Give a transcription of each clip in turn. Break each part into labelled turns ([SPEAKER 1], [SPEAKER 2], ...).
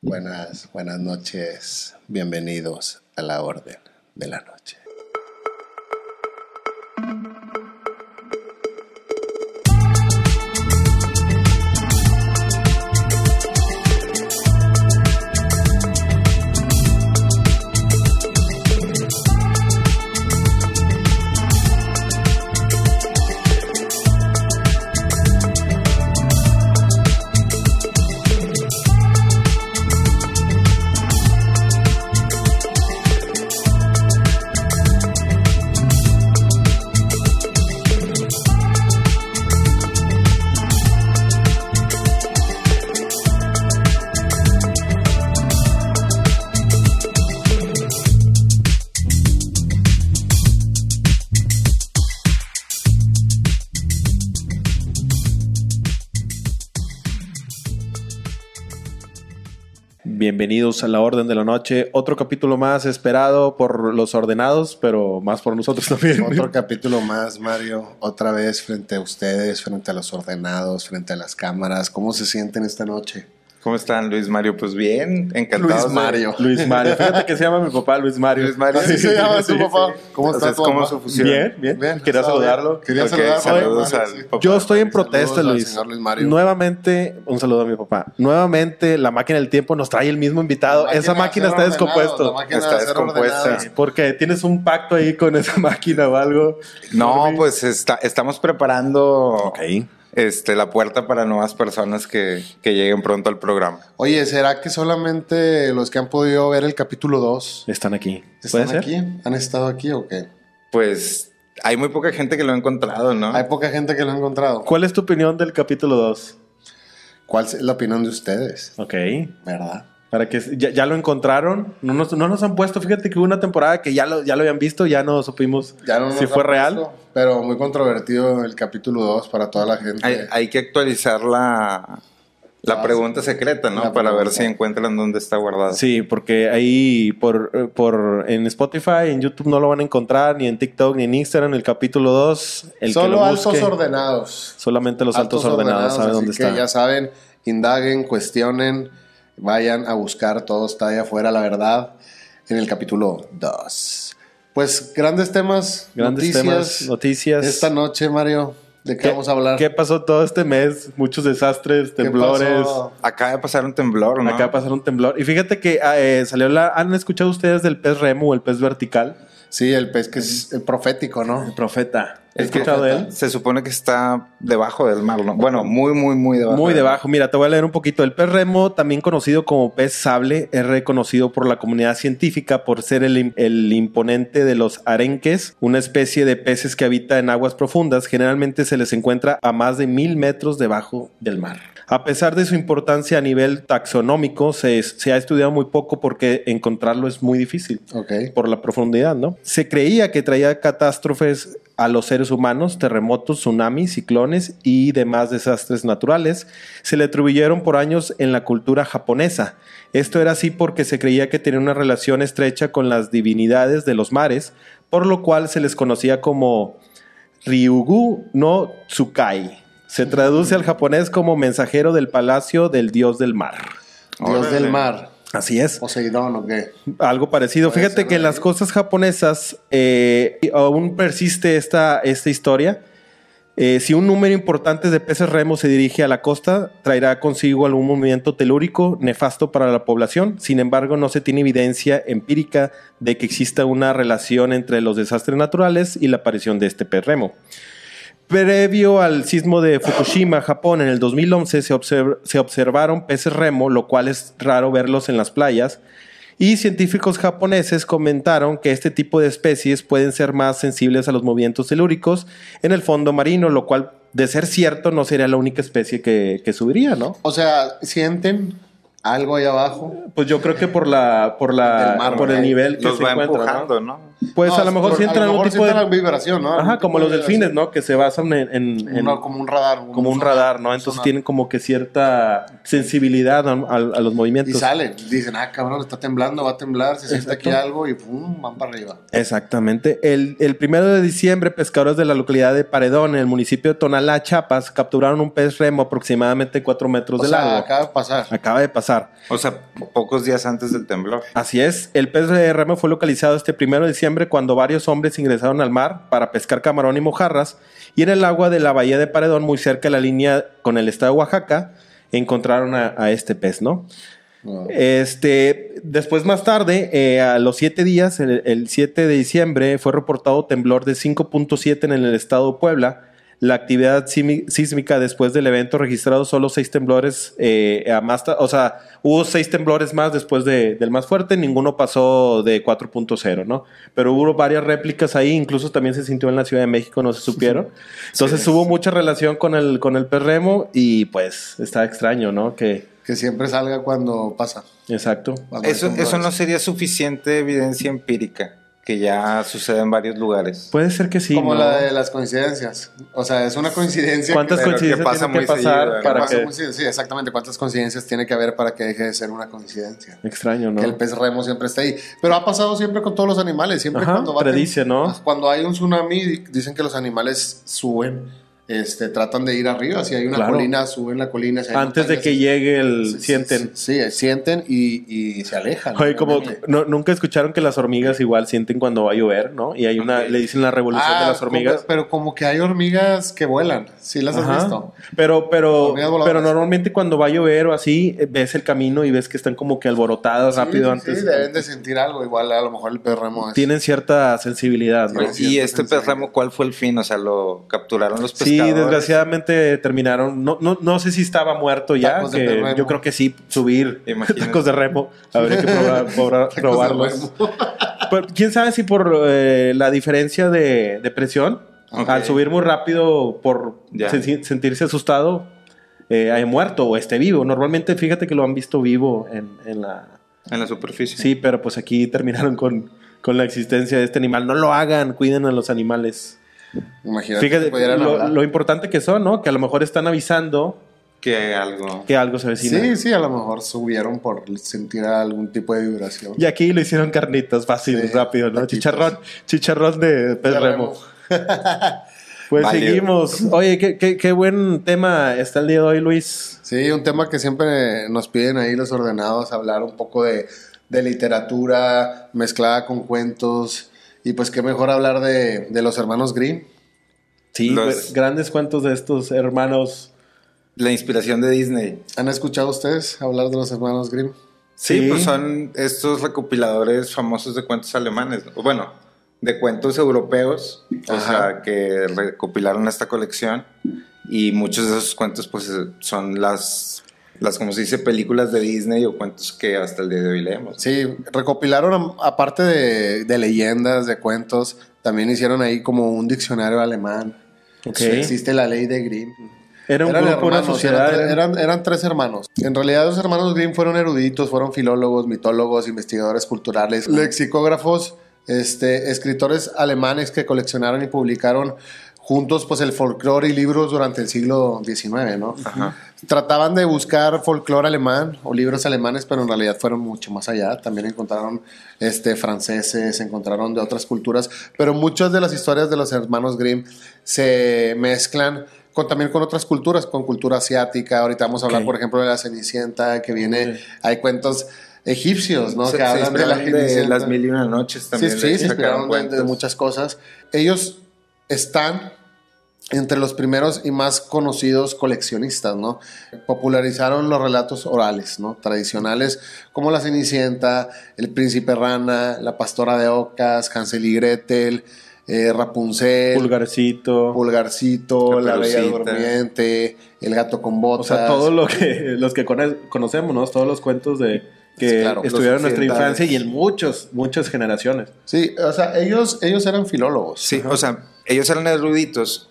[SPEAKER 1] Buenas, buenas noches. Bienvenidos a la Orden de la Noche.
[SPEAKER 2] Bienvenidos a la Orden de la Noche, otro capítulo más esperado por los ordenados, pero más por nosotros también.
[SPEAKER 1] Otro capítulo más, Mario. Otra vez frente a ustedes, frente a los ordenados, frente a las cámaras. ¿Cómo se sienten esta noche?
[SPEAKER 3] ¿Cómo están, Luis Mario? Pues bien, encantado.
[SPEAKER 1] Luis Mario.
[SPEAKER 2] Luis Mario, fíjate que se llama mi papá Luis Mario.
[SPEAKER 3] Luis Mario.
[SPEAKER 1] Así se llama tu papá. ¿Cómo
[SPEAKER 3] O
[SPEAKER 1] está
[SPEAKER 3] sea,
[SPEAKER 1] tu papá?
[SPEAKER 3] su fusión.
[SPEAKER 2] Bien, bien.
[SPEAKER 1] Bien,
[SPEAKER 2] Quería saludarlo.
[SPEAKER 1] Quería
[SPEAKER 3] Ok,
[SPEAKER 1] saludar
[SPEAKER 3] saludos
[SPEAKER 1] Mario,
[SPEAKER 3] al
[SPEAKER 1] sí.
[SPEAKER 3] papá.
[SPEAKER 2] Yo estoy en protesta,
[SPEAKER 1] al
[SPEAKER 2] Luis.
[SPEAKER 1] señor Luis Mario.
[SPEAKER 2] Nuevamente, un saludo a mi papá. Nuevamente, la máquina del tiempo nos trae el mismo invitado. Esa máquina está descompuesta.
[SPEAKER 1] la máquina
[SPEAKER 3] Está descompuesta.
[SPEAKER 2] Porque tienes un pacto ahí con esa máquina o algo.
[SPEAKER 3] No, pues está, estamos preparando
[SPEAKER 2] Ok.
[SPEAKER 3] Este, la puerta para nuevas personas que, que lleguen pronto al programa.
[SPEAKER 1] Oye, ¿será que solamente los que han podido ver el capítulo 2
[SPEAKER 2] Están aquí. ¿Puede
[SPEAKER 1] están
[SPEAKER 2] ser?
[SPEAKER 1] aquí? ¿Han estado aquí o qué?
[SPEAKER 3] Pues hay muy poca gente que lo ha encontrado, ¿no?
[SPEAKER 1] Hay poca gente que lo ha encontrado.
[SPEAKER 2] ¿Cuál es tu opinión del capítulo 2?
[SPEAKER 1] ¿Cuál es la opinión de ustedes?
[SPEAKER 2] Ok.
[SPEAKER 1] ¿Verdad?
[SPEAKER 2] Para que ya, ya lo encontraron. No nos, no nos han puesto. Fíjate que hubo una temporada que ya lo, ya lo habían visto, ya no supimos
[SPEAKER 1] Ya no
[SPEAKER 2] si fue real.
[SPEAKER 1] puesto, pero muy controvertido el capítulo 2 para toda la gente.
[SPEAKER 3] Hay, hay que actualizar la, la
[SPEAKER 1] Ah,
[SPEAKER 3] pregunta secreta, ¿no?
[SPEAKER 1] La
[SPEAKER 3] Para ver si encuentran dónde está guardado.
[SPEAKER 2] Sí, porque ahí por, por en Spotify, en YouTube no lo van a encontrar, ni en TikTok, ni en Instagram, el capítulo 2. El que
[SPEAKER 1] Solo
[SPEAKER 2] lo
[SPEAKER 1] altos
[SPEAKER 2] busque,
[SPEAKER 1] ordenados.
[SPEAKER 2] Solamente los altos, ordenados, saben
[SPEAKER 1] así
[SPEAKER 2] dónde
[SPEAKER 1] que
[SPEAKER 2] está.
[SPEAKER 1] ya saben, indaguen, cuestionen, vayan a buscar, todo está ahí afuera, la verdad, en el capítulo 2. Pues grandes temas,
[SPEAKER 2] Grandes
[SPEAKER 1] noticias.
[SPEAKER 2] temas, noticias.
[SPEAKER 1] Esta noche, Mario, ¿de qué, vamos a hablar?
[SPEAKER 2] ¿Qué pasó todo este mes? Muchos desastres,
[SPEAKER 1] ¿Qué
[SPEAKER 2] temblores.
[SPEAKER 3] Acaba de pasar un temblor, ¿no?
[SPEAKER 2] Acaba de pasar un temblor. Y fíjate que eh, salió la. ¿Han escuchado ustedes del pez remo o el pez vertical?
[SPEAKER 1] Sí, el pez que es el profético, ¿no?
[SPEAKER 2] El profeta. ¿Has
[SPEAKER 3] Es que
[SPEAKER 2] escuchado de él?
[SPEAKER 3] Se supone que está debajo del mar, ¿no? Bueno, muy, muy, muy debajo.
[SPEAKER 2] Muy debajo. Mira, te voy a leer un poquito. El pez remo, también conocido como pez sable, es reconocido por la comunidad científica por ser el, el imponente de los arenques, una especie de peces que habita en aguas profundas. Generalmente se les encuentra a más de mil metros debajo del mar. A pesar de su importancia a nivel taxonómico, se, se ha estudiado muy poco porque encontrarlo es muy difícil
[SPEAKER 1] Ok.
[SPEAKER 2] por la profundidad, ¿no? Se creía que traía catástrofes a los seres humanos, terremotos, tsunamis, ciclones y demás desastres naturales. Se le atribuyeron por años en la cultura japonesa. Esto era así porque se creía que tenía una relación estrecha con las divinidades de los mares, por lo cual se les conocía como Ryugu no Tsukai. Se traduce al japonés como mensajero del palacio del dios del mar.
[SPEAKER 1] Dios
[SPEAKER 3] Órale.
[SPEAKER 1] del mar.
[SPEAKER 2] Así es.
[SPEAKER 1] Poseidón o qué.
[SPEAKER 2] Algo parecido.
[SPEAKER 1] Puede
[SPEAKER 2] Fíjate que en las
[SPEAKER 1] ahí.
[SPEAKER 2] costas japonesas eh, aún persiste esta, esta historia. Eh, si un número importante de peces remos se dirige a la costa, traerá consigo algún movimiento telúrico nefasto para la población. Sin embargo, no se tiene evidencia empírica de que exista una relación entre los desastres naturales y la aparición de este pez remo. Previo al sismo de Fukushima, Japón, en el 2011 se, observ- se observaron peces remo, lo cual es raro verlos en las playas. Y científicos japoneses comentaron que este tipo de especies pueden ser más sensibles a los movimientos telúricos en el fondo marino, lo cual, de ser cierto, no sería la única especie que, que subiría, ¿no?
[SPEAKER 1] O sea, ¿sienten algo ahí abajo?
[SPEAKER 2] Pues yo creo que por la, por la,
[SPEAKER 1] El mar,
[SPEAKER 2] por el nivel que
[SPEAKER 3] Los
[SPEAKER 2] se
[SPEAKER 3] va
[SPEAKER 2] encuentra, ¿no?
[SPEAKER 3] empujando, ¿no?
[SPEAKER 2] Pues
[SPEAKER 1] No,
[SPEAKER 2] a lo mejor sienten
[SPEAKER 1] a lo
[SPEAKER 2] algún
[SPEAKER 1] mejor
[SPEAKER 2] tipo de...
[SPEAKER 1] vibración, ¿no?
[SPEAKER 2] Ajá, como los
[SPEAKER 1] de
[SPEAKER 2] delfines. ¿no? Que se basan en... en- en-
[SPEAKER 1] Una- como un radar.
[SPEAKER 2] como un radar, ¿no? Entonces
[SPEAKER 1] sonar.
[SPEAKER 2] tienen como que cierta sensibilidad a, a- a los
[SPEAKER 1] Y
[SPEAKER 2] movimientos.
[SPEAKER 1] salen, dicen, ah, cabrón, está temblando, va a temblar, se siente aquí algo y pum, van para arriba.
[SPEAKER 2] Exactamente. El, el primero de diciembre, pescadores de la localidad de Paredón, en el municipio de Tonalá, Chiapas, capturaron un pez remo aproximadamente 4 metros
[SPEAKER 1] O
[SPEAKER 2] de
[SPEAKER 1] sea,
[SPEAKER 2] largo.
[SPEAKER 1] acaba de pasar.
[SPEAKER 2] Acaba de pasar. pasar.
[SPEAKER 3] O sea, pocos días antes del temblor.
[SPEAKER 2] Así es, el pez de remo fue localizado este primero de diciembre cuando varios hombres ingresaron al mar para pescar camarón y mojarras y en el agua de la bahía de Paredón, muy cerca de la línea con el estado de Oaxaca, encontraron a, a este pez, ¿no?
[SPEAKER 1] No.
[SPEAKER 2] Este, después más tarde, eh, a los siete días, el, el 7 de diciembre, fue reportado temblor de 5.7 en el estado de Puebla. La actividad sísmica después del evento registrado solo seis temblores, eh, a más o sea, hubo seis temblores más después de- del más fuerte, ninguno pasó de 4.0, ¿no? Pero hubo varias réplicas ahí, incluso también se sintió en la Ciudad de México, no se supieron. Entonces hubo mucha relación con el, con el perremo y pues está extraño, ¿no? Que,
[SPEAKER 1] Que siempre salga cuando pasa.
[SPEAKER 2] exacto.
[SPEAKER 1] cuando
[SPEAKER 3] Eso, eso no sería suficiente evidencia empírica, que ya sucede en varios lugares.
[SPEAKER 2] Puede ser que sí.
[SPEAKER 1] Como
[SPEAKER 2] ¿no?
[SPEAKER 1] la de las coincidencias. O sea, es una coincidencia.
[SPEAKER 2] ¿Cuántas
[SPEAKER 1] que-
[SPEAKER 2] coincidencias
[SPEAKER 3] pasa
[SPEAKER 2] tienen que
[SPEAKER 3] muy
[SPEAKER 2] pasar para que...
[SPEAKER 1] muy- sí, sí, exactamente. ¿Cuántas coincidencias tiene que haber para que deje de ser una coincidencia?
[SPEAKER 2] Extraño, ¿no?
[SPEAKER 1] Que el pez remo siempre está ahí. Pero ha pasado siempre con todos los animales. Siempre
[SPEAKER 2] Ajá,
[SPEAKER 1] cuando va
[SPEAKER 2] predice, ¿no?
[SPEAKER 1] Cuando hay un tsunami, dicen que los animales suben. Este, tratan de ir arriba. Si hay una
[SPEAKER 2] Claro.
[SPEAKER 1] colina, suben la colina. Si
[SPEAKER 2] Antes de que llegue el...
[SPEAKER 1] sí,
[SPEAKER 2] sienten.
[SPEAKER 1] Sí, sí, sienten y, y se alejan.
[SPEAKER 2] Oye, como no- nunca escucharon que las hormigas igual sienten cuando va a llover, ¿no? Y hay una, le dicen la revolución
[SPEAKER 1] Ah,
[SPEAKER 2] de las hormigas.
[SPEAKER 1] como- pero como que hay hormigas que vuelan. ¿Sí las has
[SPEAKER 2] Ajá.
[SPEAKER 1] visto?
[SPEAKER 2] Pero, pero, pero normalmente cuando va a llover o así, eh, ves el camino y ves que están como que alborotadas rápido
[SPEAKER 1] Sí,
[SPEAKER 2] antes.
[SPEAKER 1] Sí, deben de sentir algo. Igual a lo mejor el pez remo es...
[SPEAKER 2] Tienen cierta sensibilidad, ¿no?
[SPEAKER 1] Sí,
[SPEAKER 3] y este pez remo, ¿cuál fue el fin? O sea, lo capturaron los
[SPEAKER 2] Sí, desgraciadamente terminaron. No, no, no sé si estaba muerto ya. Que yo creo que sí, subir
[SPEAKER 3] Imagínate.
[SPEAKER 2] tacos de remo. Habría que probar- probar- probarlos. Pero, ¿Quién sabe si por eh, la diferencia de, de presión,
[SPEAKER 3] Ok.
[SPEAKER 2] al subir muy rápido por sen- sentirse asustado, eh, haya muerto o esté vivo? Normalmente, fíjate que lo han visto vivo en, en la...
[SPEAKER 3] En la superficie.
[SPEAKER 2] Sí, pero pues aquí terminaron con, con la existencia de este animal. No lo hagan, cuiden a los animales.
[SPEAKER 1] Imagínate
[SPEAKER 2] Fíjate
[SPEAKER 1] que pudieran
[SPEAKER 2] lo,
[SPEAKER 1] hablar.
[SPEAKER 2] lo importante que son, ¿no? Que a lo mejor están avisando
[SPEAKER 3] Que algo.
[SPEAKER 2] que algo se avecina.
[SPEAKER 1] Sí, sí, a lo mejor subieron por sentir algún tipo de vibración.
[SPEAKER 2] Y aquí lo hicieron carnitas, fácil,
[SPEAKER 1] Sí,
[SPEAKER 2] rápido, ¿no?
[SPEAKER 1] taquitos.
[SPEAKER 2] Chicharrón, chicharrón de pez remo. Pues seguimos. Oye, qué, qué- qué buen tema está el día de hoy, Luis.
[SPEAKER 1] Sí, un tema que siempre nos piden ahí los ordenados, hablar un poco de, de literatura mezclada con cuentos. Y pues qué mejor hablar de, de los hermanos Grimm.
[SPEAKER 2] Sí,
[SPEAKER 3] Los-
[SPEAKER 2] pues, grandes cuentos de estos hermanos.
[SPEAKER 3] La inspiración de Disney.
[SPEAKER 1] ¿Han escuchado ustedes hablar de los hermanos Grimm?
[SPEAKER 3] Sí,
[SPEAKER 2] Sí.
[SPEAKER 3] pues son estos recopiladores famosos de cuentos alemanes. ¿no? Bueno, de cuentos europeos. O sea, que recopilaron esta colección. Y muchos de esos cuentos, pues, son las, las, como se dice, películas de Disney o cuentos que hasta el día de hoy leemos.
[SPEAKER 1] Sí, recopilaron, aparte de, de leyendas, de cuentos, también hicieron ahí como un diccionario alemán.
[SPEAKER 2] Ok.
[SPEAKER 1] Sí, Existe la ley de Grimm.
[SPEAKER 2] Era un
[SPEAKER 1] Eran
[SPEAKER 2] grupo, una
[SPEAKER 1] hermanos,
[SPEAKER 2] sociedad.
[SPEAKER 1] Eran, eran- eran tres hermanos. En realidad, los hermanos Grimm fueron eruditos, fueron filólogos, mitólogos, investigadores culturales, lexicógrafos, este, escritores alemanes que coleccionaron y publicaron juntos pues el folclore y libros durante el siglo XIX, ¿no?
[SPEAKER 3] Ajá.
[SPEAKER 1] Trataban de buscar folclore alemán o libros alemanes, pero en realidad fueron mucho más allá. También encontraron este, franceses, encontraron de otras culturas, pero muchas de las historias de los hermanos Grimm se mezclan con, también con otras culturas, con cultura asiática. Ahorita vamos a hablar,
[SPEAKER 2] Ok.
[SPEAKER 1] por ejemplo, de la Cenicienta, que viene,
[SPEAKER 2] Ok.
[SPEAKER 1] hay cuentos egipcios, ¿no?
[SPEAKER 3] Se-
[SPEAKER 1] que
[SPEAKER 3] se
[SPEAKER 1] hablan de la
[SPEAKER 3] de las mil y una noches también.
[SPEAKER 1] Sí, sí, se
[SPEAKER 3] sacaron
[SPEAKER 1] inspiraron de- de, muchas cosas. Ellos están entre los primeros y más conocidos coleccionistas, ¿no? Popularizaron los relatos orales, ¿no? Tradicionales como la Cenicienta, el Príncipe Rana, la Pastora de Ocas, Hansel y Gretel, eh, Rapunzel,
[SPEAKER 2] Pulgarcito.
[SPEAKER 1] Pulgarcito, la Bella
[SPEAKER 3] Caperucita.
[SPEAKER 1] Durmiente, el Gato con
[SPEAKER 2] o
[SPEAKER 1] Botas.
[SPEAKER 2] sea, todo lo que los que cono- conocemos, ¿no? Todos los cuentos de que
[SPEAKER 1] claro,
[SPEAKER 2] estuvieron en nuestra infancia y en muchos, muchas generaciones.
[SPEAKER 1] Sí, o sea, ellos, ellos eran filólogos.
[SPEAKER 3] Sí, o sea, ellos eran eruditos,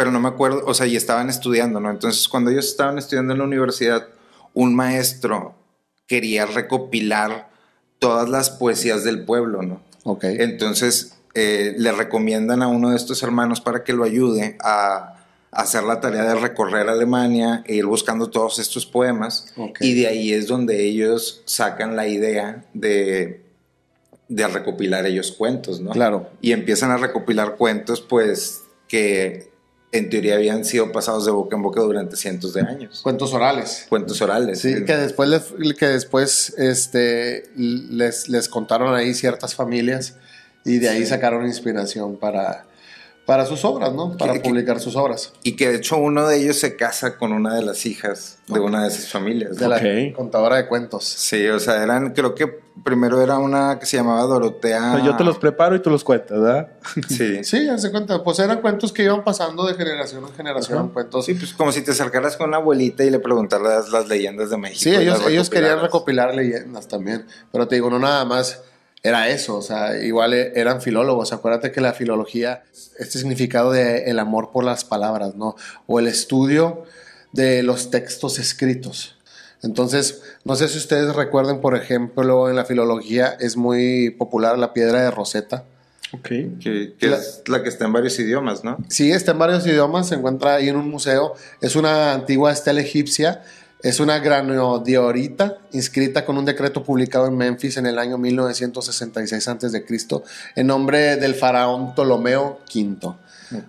[SPEAKER 3] pero no me acuerdo, o sea, y estaban estudiando, ¿no? Entonces, cuando ellos estaban estudiando en la universidad, un maestro quería recopilar todas las poesías del pueblo, ¿no?
[SPEAKER 1] Ok.
[SPEAKER 3] Entonces, eh, le recomiendan a uno de estos hermanos para que lo ayude a, hacer la tarea de recorrer Alemania e ir buscando todos estos poemas.
[SPEAKER 1] Ok.
[SPEAKER 3] Y de ahí es donde ellos sacan la idea de, de recopilar ellos cuentos, ¿no?
[SPEAKER 1] Claro.
[SPEAKER 3] Y empiezan a recopilar cuentos, pues, que en teoría habían sido pasados de boca en boca durante cientos de años.
[SPEAKER 1] Cuentos orales.
[SPEAKER 3] Cuentos orales.
[SPEAKER 1] Sí, que después, les, que después este, les, les contaron ahí ciertas familias y de ahí sacaron inspiración para, para sus obras, ¿no? Para publicar sus obras.
[SPEAKER 3] Y que de hecho uno de ellos se casa con una de las hijas de una de esas familias.
[SPEAKER 1] De la contadora de cuentos.
[SPEAKER 3] Sí, o sea, eran, creo que primero era una que se llamaba Dorotea.
[SPEAKER 2] yo te los preparo y tú los cuentas, ¿verdad?
[SPEAKER 1] Sí. sí, hace cuenta. Pues eran cuentos que iban pasando de generación en generación. Cuentos.
[SPEAKER 3] Sí, pues como si te acercaras con una abuelita y le preguntaras las leyendas de México.
[SPEAKER 1] Sí, ellos, ellos querían recopilar leyendas también. Pero te digo, no nada más era eso, o sea, igual e, eran filólogos. Acuérdate que la filología, este significado de el amor por las palabras, ¿no? O el estudio de los textos escritos. Entonces, no sé si ustedes recuerden, por ejemplo, en la filología es muy popular la piedra de Rosetta.
[SPEAKER 3] Ok. Que, es la que está en varios idiomas, ¿no?
[SPEAKER 1] Sí, está en varios idiomas, se encuentra ahí en un museo. Es una antigua estela egipcia es una granodiorita inscrita con un decreto publicado en Memphis en el año 1966 a.C. en nombre del faraón Ptolomeo V.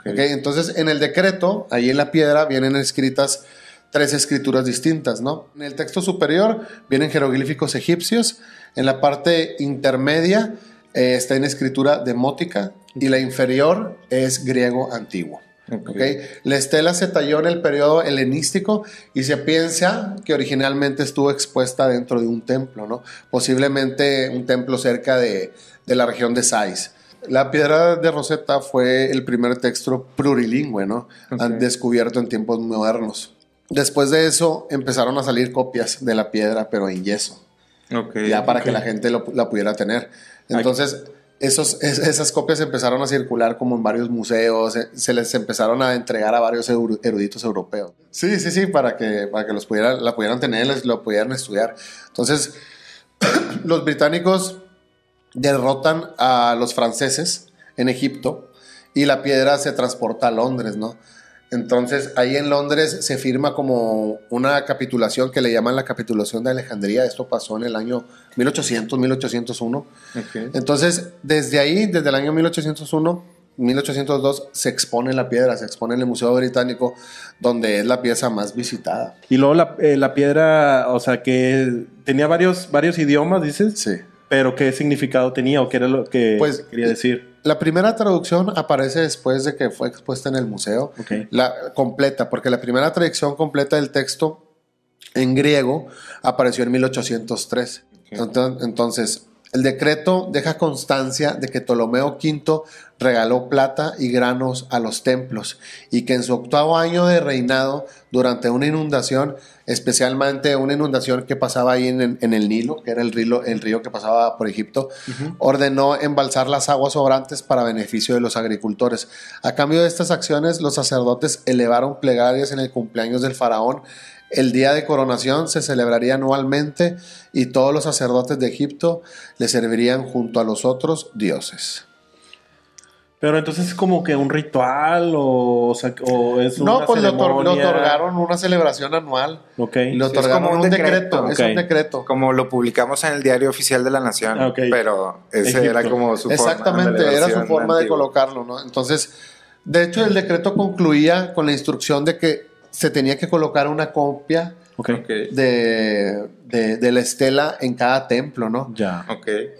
[SPEAKER 1] Entonces, en el decreto, ahí en la piedra, vienen escritas tres escrituras distintas, ¿no? En el texto superior vienen jeroglíficos egipcios, en la parte intermedia eh, está en escritura demótica y la inferior es griego antiguo. La estela se talló en el periodo helenístico y se piensa que originalmente estuvo expuesta dentro de un templo, ¿no? posiblemente un templo cerca de, la región de Sais. La piedra de Rosetta fue el primer texto plurilingüe, ¿no? Han descubierto en tiempos modernos. Después de eso empezaron a salir copias de la piedra, pero en yeso. Ya para que la gente la pudiera tener. Entonces, esos, esas copias empezaron a circular como en varios museos, eh, se les empezaron a entregar a varios eruditos europeos. Sí, sí, sí, para que, para que los pudieran, la pudieran tener, les, lo pudieran estudiar. Entonces, los británicos derrotan a los franceses en Egipto y la piedra se transporta a Londres, ¿no? Entonces, ahí en Londres se firma como una capitulación que le llaman la capitulación de Alejandría. Esto pasó en el año 1800, 1801. Entonces, desde ahí, desde el año 1801, 1802, se expone la piedra, se expone en el Museo Británico, donde es la pieza más visitada.
[SPEAKER 2] Y luego la, eh, la piedra, o sea, que tenía varios, varios idiomas, dices.
[SPEAKER 1] Sí.
[SPEAKER 2] Pero ¿qué significado tenía o qué era lo que pues, quería decir?
[SPEAKER 1] La primera traducción aparece después de que fue expuesta en el museo, la completa, porque la primera traducción completa del texto en griego apareció en 1803. Entonces, el decreto deja constancia de que Ptolomeo V regaló plata y granos a los templos y que en su octavo año de reinado, durante una inundación, especialmente una inundación que pasaba ahí en, el Nilo, que era el río, el río que pasaba por Egipto, ordenó embalsar las aguas sobrantes para beneficio de los agricultores. A cambio de estas acciones, los sacerdotes elevaron plegarias en el cumpleaños del faraón el día de coronación se celebraría anualmente y todos los sacerdotes de Egipto le servirían junto a los otros dioses.
[SPEAKER 2] Pero entonces es como que un ritual o, es una
[SPEAKER 1] No, pues le, otorgaron una celebración anual.
[SPEAKER 2] Ok.
[SPEAKER 1] Le otorgaron como un, decreto. Es un decreto.
[SPEAKER 3] Como lo publicamos en el Diario Oficial de la Nación. Ah, pero ese era como su
[SPEAKER 1] Exactamente, forma. Exactamente, era su forma de colocarlo, ¿no? Entonces, de hecho, el decreto concluía con la instrucción de que se tenía que colocar una copia de, de, la estela en cada templo, ¿no?
[SPEAKER 2] Ya.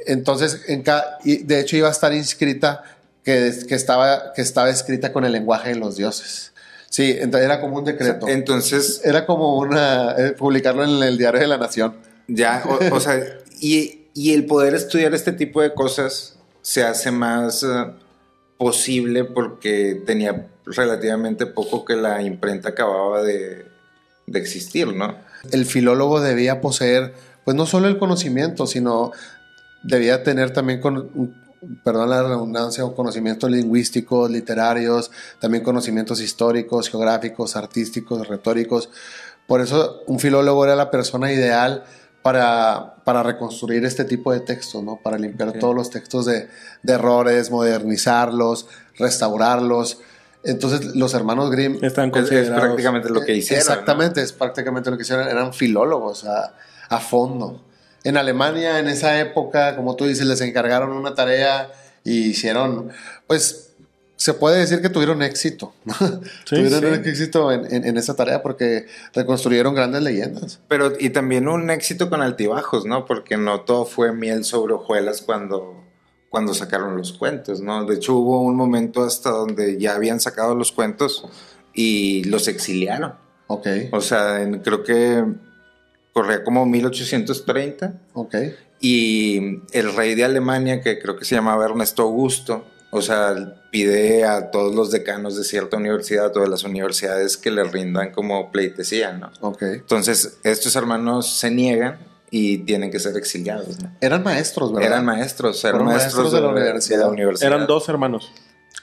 [SPEAKER 1] Entonces, en cada, y de hecho iba a estar inscrita que, que, estaba, que estaba escrita con el lenguaje de los dioses. Sí, entonces era como un decreto.
[SPEAKER 3] Entonces.
[SPEAKER 1] Era como una. Eh, publicarlo en el diario de la Nación.
[SPEAKER 3] Ya, o, sea, y, y, el poder estudiar este tipo de cosas se hace más eh, posible porque tenía relativamente poco que la imprenta acababa de, existir, ¿no?
[SPEAKER 1] El filólogo debía poseer, pues no solo el conocimiento, sino debía tener también, con, perdón la redundancia, conocimientos lingüísticos, literarios, también conocimientos históricos, geográficos, artísticos, retóricos. Por eso un filólogo era la persona ideal para, para reconstruir este tipo de textos, ¿no? Para limpiar todos los textos de, de errores, modernizarlos, restaurarlos. Entonces los hermanos Grimm
[SPEAKER 3] están considerados, es prácticamente lo que hicieron.
[SPEAKER 1] Exactamente, es prácticamente lo que hicieron. Eran filólogos a, a, fondo. En Alemania, en esa época, como tú dices, les encargaron una tarea y hicieron, pues, se puede decir que tuvieron éxito.
[SPEAKER 2] Sí,
[SPEAKER 1] tuvieron
[SPEAKER 2] sí.
[SPEAKER 1] éxito en, en, en esa tarea porque reconstruyeron grandes leyendas.
[SPEAKER 3] Pero y también un éxito con altibajos, ¿no? Porque no todo fue miel sobre hojuelas cuando, cuando sacaron los cuentos, ¿no? De hecho hubo un momento hasta donde ya habían sacado los cuentos y los exiliaron.
[SPEAKER 1] Ok,
[SPEAKER 3] O sea, en- creo que corría como 1830
[SPEAKER 1] ok.
[SPEAKER 3] y el rey de Alemania, que creo que se llamaba Ernesto Augusto, o sea, pide a todos los decanos de cierta universidad, a todas las universidades que le rindan como pleitesía, ¿no?
[SPEAKER 1] Ok.
[SPEAKER 3] Entonces, estos hermanos se niegan y tienen que ser exiliados, ¿no?
[SPEAKER 1] Eran maestros, ¿verdad?
[SPEAKER 3] Eran maestros, eran maestros,
[SPEAKER 1] maestros de la universidad.
[SPEAKER 3] universidad.
[SPEAKER 2] Eran dos hermanos.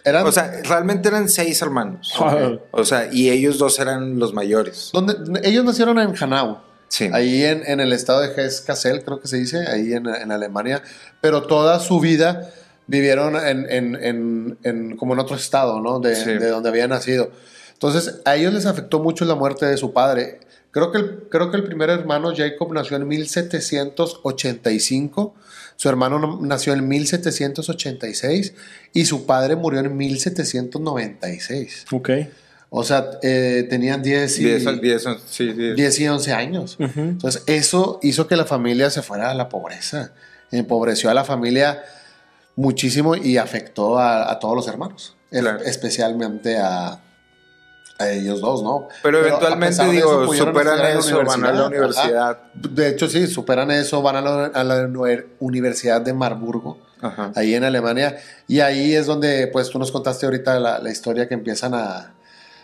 [SPEAKER 1] Eran,
[SPEAKER 3] O sea, realmente eran seis hermanos.
[SPEAKER 2] Ok.
[SPEAKER 3] O sea, y ellos dos eran los mayores.
[SPEAKER 1] donde, ellos nacieron en Hanau.
[SPEAKER 3] Sí.
[SPEAKER 1] Ahí en, en el estado de Hesse-Kassel, creo que se dice, ahí en, en Alemania. Pero toda su vida vivieron en, en- en- en- como en otro estado, ¿no? De,
[SPEAKER 3] Sí.
[SPEAKER 1] de donde habían nacido. Entonces, a ellos les afectó mucho la muerte de su padre. Creo que el, creo que el primer hermano, Jacob, nació en 1785. Su hermano no- nació en 1786 y su padre murió en 1796.
[SPEAKER 2] Ok.
[SPEAKER 1] O sea, eh, tenían 10 y,
[SPEAKER 3] Diez, diez, sí, diez.
[SPEAKER 1] 10 y 11 años. Entonces, eso hizo que la familia se fuera a la pobreza. Empobreció a la familia muchísimo y afectó a, a todos los hermanos.
[SPEAKER 3] Claro.
[SPEAKER 1] Especialmente a, a ellos dos, ¿no?
[SPEAKER 3] Pero eventualmente, digo,
[SPEAKER 1] eso,
[SPEAKER 3] superan eso, van a la
[SPEAKER 1] Ajá.
[SPEAKER 3] universidad.
[SPEAKER 1] De hecho, sí, superan eso, van a la, a la uni- Universidad de Marburgo,
[SPEAKER 3] Ajá.
[SPEAKER 1] ahí en Alemania. Y ahí es donde, pues, tú nos contaste ahorita la, la historia que empiezan a,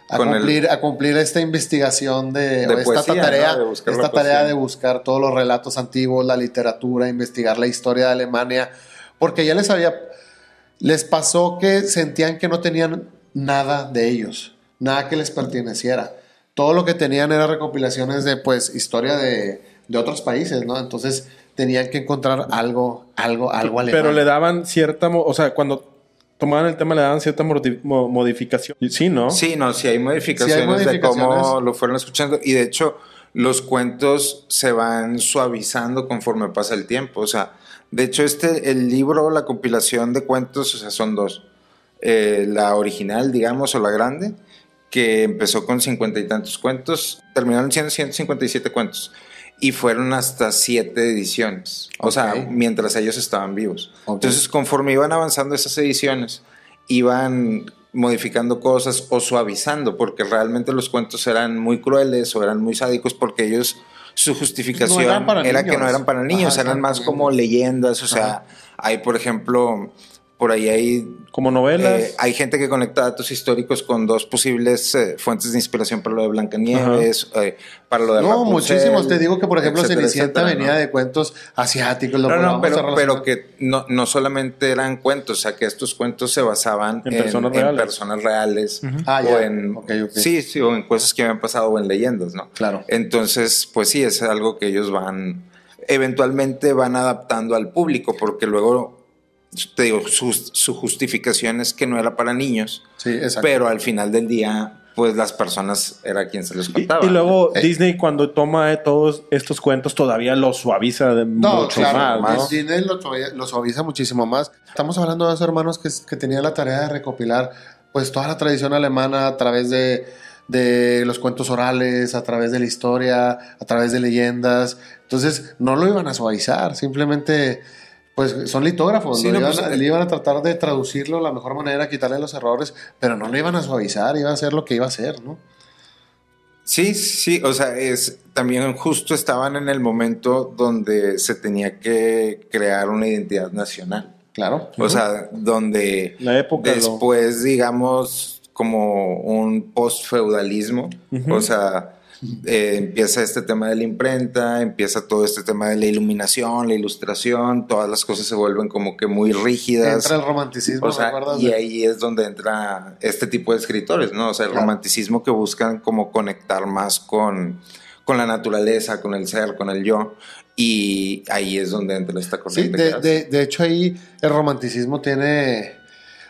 [SPEAKER 1] a
[SPEAKER 3] Con el-
[SPEAKER 1] cumplir, a cumplir esta investigación de,
[SPEAKER 3] De
[SPEAKER 1] o esta
[SPEAKER 3] poesía,
[SPEAKER 1] tarea, esta tarea
[SPEAKER 3] poesía.
[SPEAKER 1] de buscar todos los relatos antiguos, la literatura, investigar la historia de Alemania, porque ya les había, les pasó que sentían que no tenían nada de ellos, nada que les perteneciera. Todo lo que tenían era recopilaciones de, pues, historia de, de otros países, ¿no? Entonces tenían que encontrar algo, algo, algo alemán.
[SPEAKER 2] Pero le daban cierta, o sea, cuando tomaban el tema le daban cierta modificación. Sí, ¿no?
[SPEAKER 3] Sí, no, sí hay modificaciones,
[SPEAKER 1] Sí hay modificaciones.
[SPEAKER 3] de cómo lo fueron escuchando. Y de hecho, los cuentos se van suavizando conforme pasa el tiempo. O sea, de hecho, este, el libro, la compilación de cuentos, o sea, son dos. Eh, la original, digamos, o la grande, que empezó con cincuenta y tantos cuentos, terminaron siendo 157 cuentos. Y fueron hasta siete ediciones. O sea, mientras ellos estaban vivos.
[SPEAKER 1] Ok.
[SPEAKER 3] Entonces, conforme iban avanzando esas ediciones, iban modificando cosas o suavizando, porque realmente los cuentos eran muy crueles o eran muy sádicos, porque ellos, su justificación
[SPEAKER 1] No
[SPEAKER 3] era
[SPEAKER 1] niños.
[SPEAKER 3] que no eran para niños,
[SPEAKER 1] Ajá,
[SPEAKER 3] eran más como leyendas, o sea,
[SPEAKER 1] Ajá.
[SPEAKER 3] hay, por ejemplo, por ahí hay
[SPEAKER 2] Como novelas.
[SPEAKER 3] eh, hay gente que conecta datos históricos con dos posibles eh, fuentes de inspiración para lo de Blancanieves, eh, para lo de
[SPEAKER 1] No,
[SPEAKER 3] Rapunzel,
[SPEAKER 1] muchísimos. Te digo que, por ejemplo,
[SPEAKER 3] etcétera,
[SPEAKER 1] Cenicienta
[SPEAKER 3] etcétera,
[SPEAKER 1] venía
[SPEAKER 3] ¿no?
[SPEAKER 1] de cuentos asiáticos. lo
[SPEAKER 3] No, no, pero, pero que no, no solamente eran cuentos, o sea, que estos cuentos se basaban
[SPEAKER 2] En
[SPEAKER 3] en,
[SPEAKER 2] personas
[SPEAKER 3] en
[SPEAKER 2] reales.
[SPEAKER 3] personas reales
[SPEAKER 1] Ah,
[SPEAKER 3] o
[SPEAKER 1] ya.
[SPEAKER 3] en
[SPEAKER 1] Ok, ok.
[SPEAKER 3] sí, sí, o en cosas que habían pasado o en leyendas, ¿no?
[SPEAKER 1] Claro.
[SPEAKER 3] Entonces, pues sí, es algo que ellos van eventualmente van adaptando al público, porque luego te digo, su, su justificación es que no era para niños,
[SPEAKER 1] Sí, exacto.
[SPEAKER 3] pero al final del día, pues las personas era quien se les
[SPEAKER 2] Y,
[SPEAKER 3] contaba.
[SPEAKER 2] y luego
[SPEAKER 1] Eh.
[SPEAKER 2] Disney cuando toma eh, todos estos cuentos todavía los suaviza de
[SPEAKER 1] No,
[SPEAKER 2] mucho
[SPEAKER 1] claro,
[SPEAKER 2] más, ¿no?
[SPEAKER 1] más, Disney lo, suaviza- lo suaviza muchísimo más. Estamos hablando de dos hermanos que, que tenían la tarea de recopilar pues toda la tradición alemana a través de, de los cuentos orales, a través de la historia, a través de leyendas. Entonces no lo iban a suavizar, simplemente pues son litógrafos,
[SPEAKER 3] Sí,
[SPEAKER 1] lo
[SPEAKER 3] no,
[SPEAKER 1] iban,
[SPEAKER 3] pues,
[SPEAKER 1] a,
[SPEAKER 3] eh.
[SPEAKER 1] le iban a tratar de traducirlo de la mejor manera, quitarle los errores, pero no lo iban a suavizar, iba a ser lo que iba a ser, ¿no?
[SPEAKER 3] Sí, sí, o sea, es también justo estaban en el momento donde se tenía que crear una identidad nacional.
[SPEAKER 1] Claro.
[SPEAKER 3] O sea, donde
[SPEAKER 2] La época lo-
[SPEAKER 3] después, digamos, como un post-feudalismo,
[SPEAKER 2] Ujú.
[SPEAKER 3] o sea, eh, empieza este tema de la imprenta, empieza todo este tema de la iluminación, la ilustración, todas las cosas se vuelven como que muy rígidas.
[SPEAKER 1] Entra el romanticismo,
[SPEAKER 3] O sea, y ahí es donde entra este tipo de escritores, ¿no? O sea, el
[SPEAKER 1] Claro.
[SPEAKER 3] romanticismo que buscan como conectar más con, con la naturaleza, con el ser, con el yo. Y ahí es donde entra esta
[SPEAKER 1] Sí,
[SPEAKER 3] corriente.
[SPEAKER 1] de,
[SPEAKER 3] hace.
[SPEAKER 1] de- de hecho ahí el romanticismo tiene,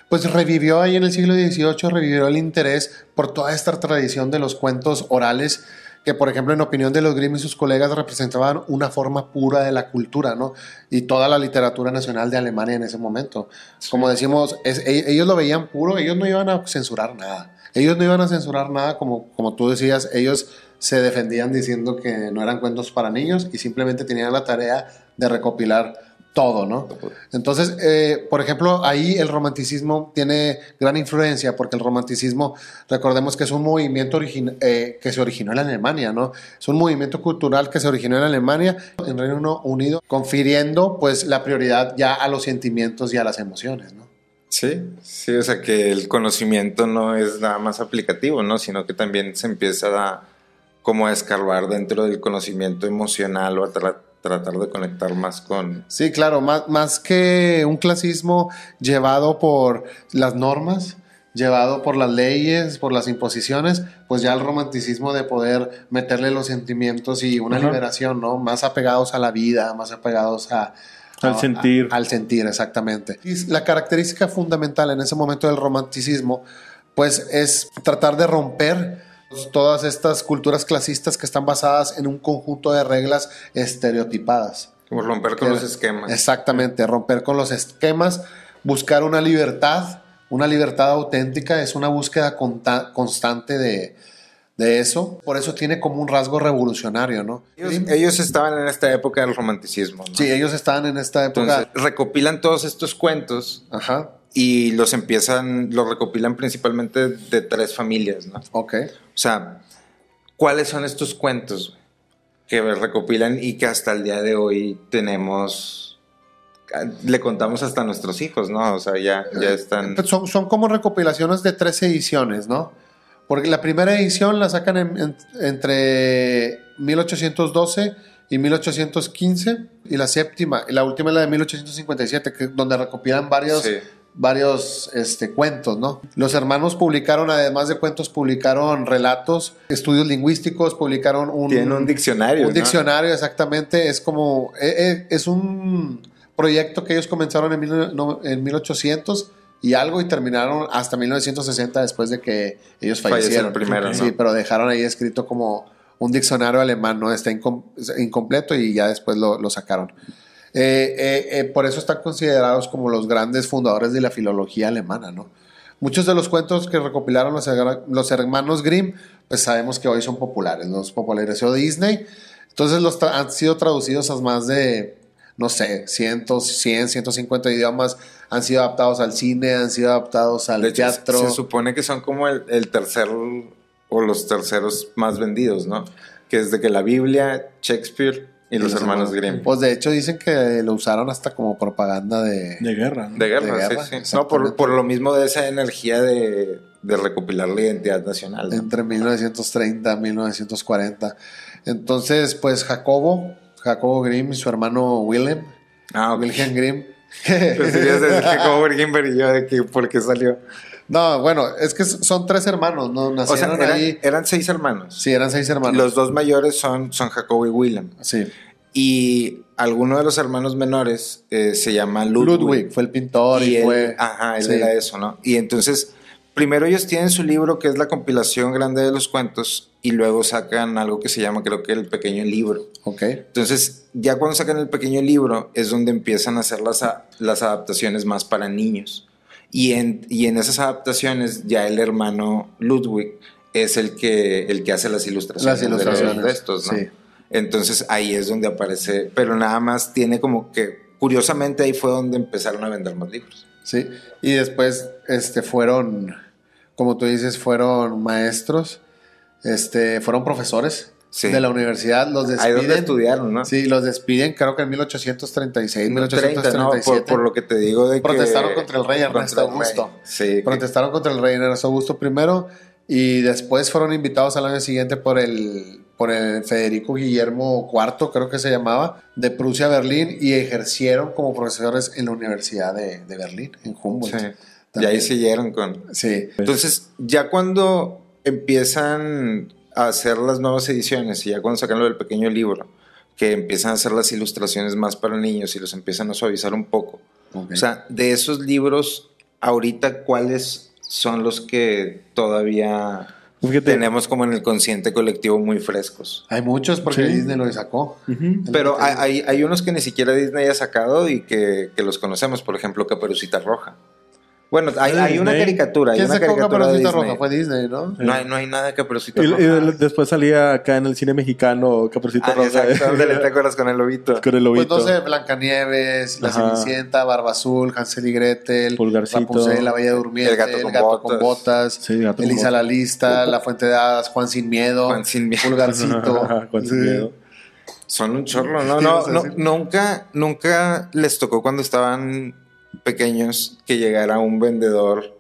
[SPEAKER 1] pues revivió ahí en el siglo XVIII, revivió el interés por toda esta tradición de los cuentos orales que por ejemplo en opinión de los Grimm y sus colegas representaban una forma pura de la cultura, ¿no? Y toda la literatura nacional de Alemania en ese momento. Como decimos, es- e- ellos lo veían puro, ellos no iban a censurar nada. Ellos no iban a censurar nada, como, como tú decías, ellos se defendían diciendo que no eran cuentos para niños y simplemente tenían la tarea de recopilar todo, ¿no? Entonces, eh, por ejemplo, ahí el romanticismo tiene gran influencia porque el romanticismo, recordemos que es un movimiento eh, que se originó en Alemania, ¿no? Es un movimiento cultural que se originó en Alemania, en Reino Unido, confiriendo pues la prioridad ya a los sentimientos y a las emociones, ¿no?
[SPEAKER 3] Sí, sí, o sea que el conocimiento no es nada más aplicativo, ¿no? Sino que también se empieza a como a escarbar dentro del conocimiento emocional o a tra- tratar de conectar más con...
[SPEAKER 1] Sí, claro, más, más que un clasismo llevado por las normas, llevado por las leyes, por las imposiciones, pues ya el romanticismo de poder meterle los sentimientos y una
[SPEAKER 2] Ajá.
[SPEAKER 1] liberación, ¿no? Más apegados a la vida, más apegados a...
[SPEAKER 2] Al sentir.
[SPEAKER 1] a- al sentir, exactamente. Y la característica fundamental en ese momento del romanticismo, pues es tratar de romper todas estas culturas clasistas que están basadas en un conjunto de reglas estereotipadas.
[SPEAKER 3] como romper con
[SPEAKER 1] Que-
[SPEAKER 3] los esquemas.
[SPEAKER 1] Exactamente, romper con los esquemas, buscar una libertad, una libertad auténtica, es una búsqueda constante de, de eso. Por eso tiene como un rasgo revolucionario, ¿no?
[SPEAKER 3] Ellos, ellos estaban en esta época del romanticismo, ¿no?
[SPEAKER 1] Sí, ellos estaban en esta época.
[SPEAKER 3] Entonces recopilan todos estos cuentos
[SPEAKER 1] Ajá,
[SPEAKER 3] y los empiezan, los recopilan principalmente de tres familias, ¿no?
[SPEAKER 1] ok.
[SPEAKER 3] O sea, ¿cuáles son estos cuentos que recopilan y que hasta el día de hoy tenemos, le contamos hasta a nuestros hijos, ¿no? O sea, ya, ya están...
[SPEAKER 1] Pues son, son como recopilaciones de tres ediciones, ¿no? Porque la primera edición la sacan en- en- entre 1812 y 1815 y la séptima, y la última es la de 1857, que, donde recopilan varios,
[SPEAKER 3] Sí.
[SPEAKER 1] Varios este, cuentos, ¿no? Los hermanos publicaron, además de cuentos, publicaron relatos, estudios lingüísticos, publicaron un...
[SPEAKER 3] Tienen un diccionario.
[SPEAKER 1] Un
[SPEAKER 3] ¿no?
[SPEAKER 1] diccionario, exactamente. Es como. eh, eh, es un proyecto que ellos comenzaron en, mil- no, en 1800 y algo y terminaron hasta 1960 después de que ellos fallecieron.
[SPEAKER 3] primero, ¿no?
[SPEAKER 1] Sí, pero dejaron ahí escrito como un diccionario alemán, ¿no? Está incom- incompleto y ya después lo, lo sacaron. Eh, eh, eh, por eso están considerados como los grandes fundadores de la filología alemana, ¿no? Muchos de los cuentos que recopilaron los, her- los hermanos Grimm, pues sabemos que hoy son populares, los popularizó Disney. Entonces los han sido traducidos a más de, no sé, cientos, 100, 150 idiomas. Han sido adaptados al cine, han sido adaptados al
[SPEAKER 3] hecho,
[SPEAKER 1] teatro.
[SPEAKER 3] se supone que son como el, el tercer o los terceros más vendidos, ¿no? Que es de que la Biblia, Shakespeare y, los, hermanos Grimm.
[SPEAKER 1] Pues de hecho dicen que lo usaron hasta como propaganda de...
[SPEAKER 2] De guerra. ¿no?
[SPEAKER 3] De guerra,
[SPEAKER 1] de guerra,
[SPEAKER 3] sí, sí. No, por, por lo mismo de esa energía de, de recopilar la identidad nacional. ¿no?
[SPEAKER 1] entre 1930 y 1940. Entonces, pues Jacobo, Jacobo Grimm y su hermano Willem,
[SPEAKER 3] Ah, ok.
[SPEAKER 1] Wilhelm Grimm.
[SPEAKER 3] Pues decir que como Grimm y yo de que por qué salió.
[SPEAKER 1] No, bueno, es que son tres hermanos, ¿no?
[SPEAKER 3] O sea,
[SPEAKER 1] Nacieron
[SPEAKER 3] eran,
[SPEAKER 1] ahí.
[SPEAKER 3] eran seis hermanos.
[SPEAKER 1] Sí, eran seis hermanos.
[SPEAKER 3] Los dos mayores son, son Jacobo y Willem.
[SPEAKER 1] Sí.
[SPEAKER 3] Y alguno de los hermanos menores eh, se llama Ludwig.
[SPEAKER 1] Ludwig fue el pintor y,
[SPEAKER 3] y él,
[SPEAKER 1] fue.
[SPEAKER 3] ajá, él
[SPEAKER 1] sí.
[SPEAKER 3] era eso, ¿no? Y entonces, primero ellos tienen su libro que es la compilación grande de los cuentos y luego sacan algo que se llama, creo que el pequeño libro.
[SPEAKER 1] Ok.
[SPEAKER 3] Entonces, ya cuando sacan el pequeño libro es donde empiezan a hacer las, a- las adaptaciones más para niños. Y en, y en esas adaptaciones ya el hermano Ludwig es el que, el que hace las ilustraciones,
[SPEAKER 1] Las ilustraciones.
[SPEAKER 3] de, los- de estos, ¿no?
[SPEAKER 1] Sí.
[SPEAKER 3] Entonces ahí es donde aparece, pero nada más tiene como que, curiosamente ahí fue donde empezaron a vender más libros.
[SPEAKER 1] Sí. Y después este, fueron, como tú dices, fueron maestros, este, fueron profesores
[SPEAKER 3] Sí.
[SPEAKER 1] de la universidad. Los
[SPEAKER 3] Ahí
[SPEAKER 1] despiden.
[SPEAKER 3] donde estudiaron, ¿no?
[SPEAKER 1] Sí, los despiden, creo que en 1836,
[SPEAKER 3] 30, ¿no?
[SPEAKER 1] 1837.
[SPEAKER 3] Por, por lo que te digo de que...
[SPEAKER 1] Protestaron contra el rey Ernesto
[SPEAKER 3] el rey.
[SPEAKER 1] Augusto.
[SPEAKER 3] Sí. que-
[SPEAKER 1] Protestaron contra el rey Ernesto Augusto I y después fueron invitados al año siguiente por el, por el Federico Guillermo IV, creo que se llamaba, de Prusia a Berlín y ejercieron como profesores en la Universidad de, de Berlín, en Humboldt.
[SPEAKER 3] sí. Y ahí siguieron con...
[SPEAKER 1] Sí.
[SPEAKER 3] Entonces, ya cuando empiezan a hacer las nuevas ediciones y ya cuando sacan lo del pequeño libro, que empiezan a hacer las ilustraciones más para niños y los empiezan a suavizar un poco. O sea, de esos libros, ahorita, ¿cuáles son los que todavía
[SPEAKER 2] Fíjate.
[SPEAKER 3] tenemos como en el consciente colectivo muy frescos.
[SPEAKER 1] Hay muchos porque
[SPEAKER 2] Sí.
[SPEAKER 1] Disney lo sacó.
[SPEAKER 3] Pero hay, hay, hay unos que ni siquiera Disney ha sacado y que, que los conocemos, por ejemplo, Caperucita Roja. Bueno, hay,
[SPEAKER 2] ¿De
[SPEAKER 3] hay una caricatura. Hay
[SPEAKER 1] ¿Quién
[SPEAKER 3] una
[SPEAKER 1] sacó
[SPEAKER 3] caricatura
[SPEAKER 1] Caperucita. Roja? Fue Disney, ¿no?
[SPEAKER 3] No hay, no hay nada de Caperucita
[SPEAKER 2] Y,
[SPEAKER 3] Roja.
[SPEAKER 2] y de- después salía acá en el cine mexicano Caperucita
[SPEAKER 3] Ah,
[SPEAKER 2] Roja.
[SPEAKER 3] exacto, ándale, ¿te acuerdas con el lobito?
[SPEAKER 2] Con el
[SPEAKER 1] Pues
[SPEAKER 2] lobito.
[SPEAKER 1] no sé, Blancanieves, La. Cenicienta, Barba Azul, Hansel y Gretel,
[SPEAKER 2] Pulgarcito.
[SPEAKER 1] Rapunzel, La Bella Durmiente,
[SPEAKER 3] El Gato con Botas.
[SPEAKER 1] Botas,
[SPEAKER 2] Sí, Gato con
[SPEAKER 1] Elisa
[SPEAKER 2] Botas.
[SPEAKER 1] la Lista, La Fuente de Hadas, Juan Sin Miedo,
[SPEAKER 3] Juan Sin Miedo.
[SPEAKER 1] Pulgarcito.
[SPEAKER 2] Juan Sin. Miedo.
[SPEAKER 3] Son un chorro, ¿no?
[SPEAKER 1] ¿Qué
[SPEAKER 3] No, no, nunca, nunca les tocó cuando estaban pequeños que llegara un vendedor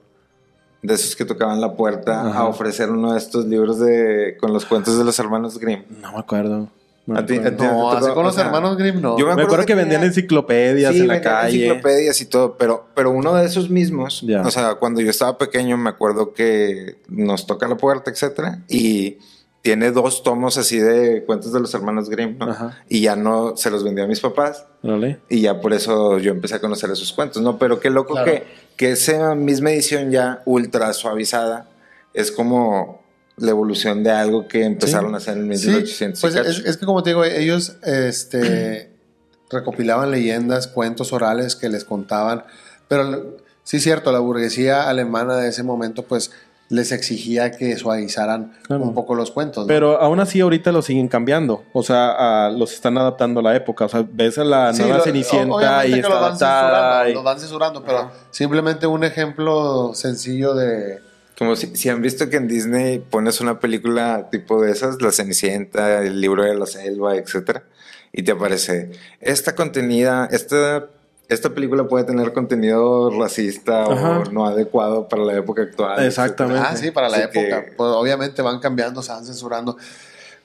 [SPEAKER 3] de esos que tocaban la puerta
[SPEAKER 2] Ajá.
[SPEAKER 3] a ofrecer uno de estos libros de con los cuentos de los hermanos Grimm.
[SPEAKER 2] No me acuerdo. No me
[SPEAKER 3] A ti-
[SPEAKER 2] acuerdo.
[SPEAKER 3] a ti-
[SPEAKER 1] No, así con
[SPEAKER 3] o
[SPEAKER 1] los
[SPEAKER 3] sea,
[SPEAKER 1] hermanos Grimm, no.
[SPEAKER 3] yo
[SPEAKER 2] Me acuerdo que vendían
[SPEAKER 3] tenía-
[SPEAKER 2] enciclopedias
[SPEAKER 3] Sí,
[SPEAKER 2] en la
[SPEAKER 3] vendían
[SPEAKER 2] calle.
[SPEAKER 3] enciclopedias y todo, pero, pero uno de esos mismos,
[SPEAKER 2] Ya.
[SPEAKER 3] o sea, cuando yo estaba pequeño me acuerdo que nos toca la puerta, etcétera, y tiene dos tomos así de cuentos de los hermanos Grimm, ¿no?
[SPEAKER 2] Ajá.
[SPEAKER 3] Y ya no se los vendió a mis papás
[SPEAKER 2] Órale.
[SPEAKER 3] y ya por eso yo empecé a conocer esos cuentos, ¿no? Pero qué loco
[SPEAKER 1] Claro.
[SPEAKER 3] que, que esa misma edición ya ultra suavizada es como la evolución de algo que empezaron
[SPEAKER 2] Sí.
[SPEAKER 3] a hacer en
[SPEAKER 1] Sí,
[SPEAKER 3] 1800. y
[SPEAKER 1] pues es que como te digo, ellos este, recopilaban leyendas, cuentos orales que les contaban, pero sí es cierto, la burguesía alemana de ese momento pues les exigía que suavizaran
[SPEAKER 2] Claro.
[SPEAKER 1] un poco los cuentos. ¿no?
[SPEAKER 2] Pero aún así ahorita lo siguen cambiando. O sea, a- los están adaptando a la época. O sea, ves a la
[SPEAKER 1] Sí,
[SPEAKER 2] nueva
[SPEAKER 1] lo-
[SPEAKER 2] Cenicienta y
[SPEAKER 1] que
[SPEAKER 2] está
[SPEAKER 1] lo van
[SPEAKER 2] adaptada.
[SPEAKER 1] censurando,
[SPEAKER 2] y-
[SPEAKER 1] lo van censurando, pero
[SPEAKER 3] Ajá.
[SPEAKER 1] simplemente un ejemplo sencillo de...
[SPEAKER 3] Como si, si han visto que en Disney pones una película tipo de esas, La Cenicienta, El Libro de la Selva, etcétera, y te aparece esta contenida, esta, esta película puede tener contenido racista
[SPEAKER 2] Ajá.
[SPEAKER 3] o no adecuado para la época actual.
[SPEAKER 2] Exactamente.
[SPEAKER 1] Ah, sí, para la
[SPEAKER 3] Así
[SPEAKER 1] época.
[SPEAKER 3] que-
[SPEAKER 1] Pues obviamente van cambiando, se van censurando.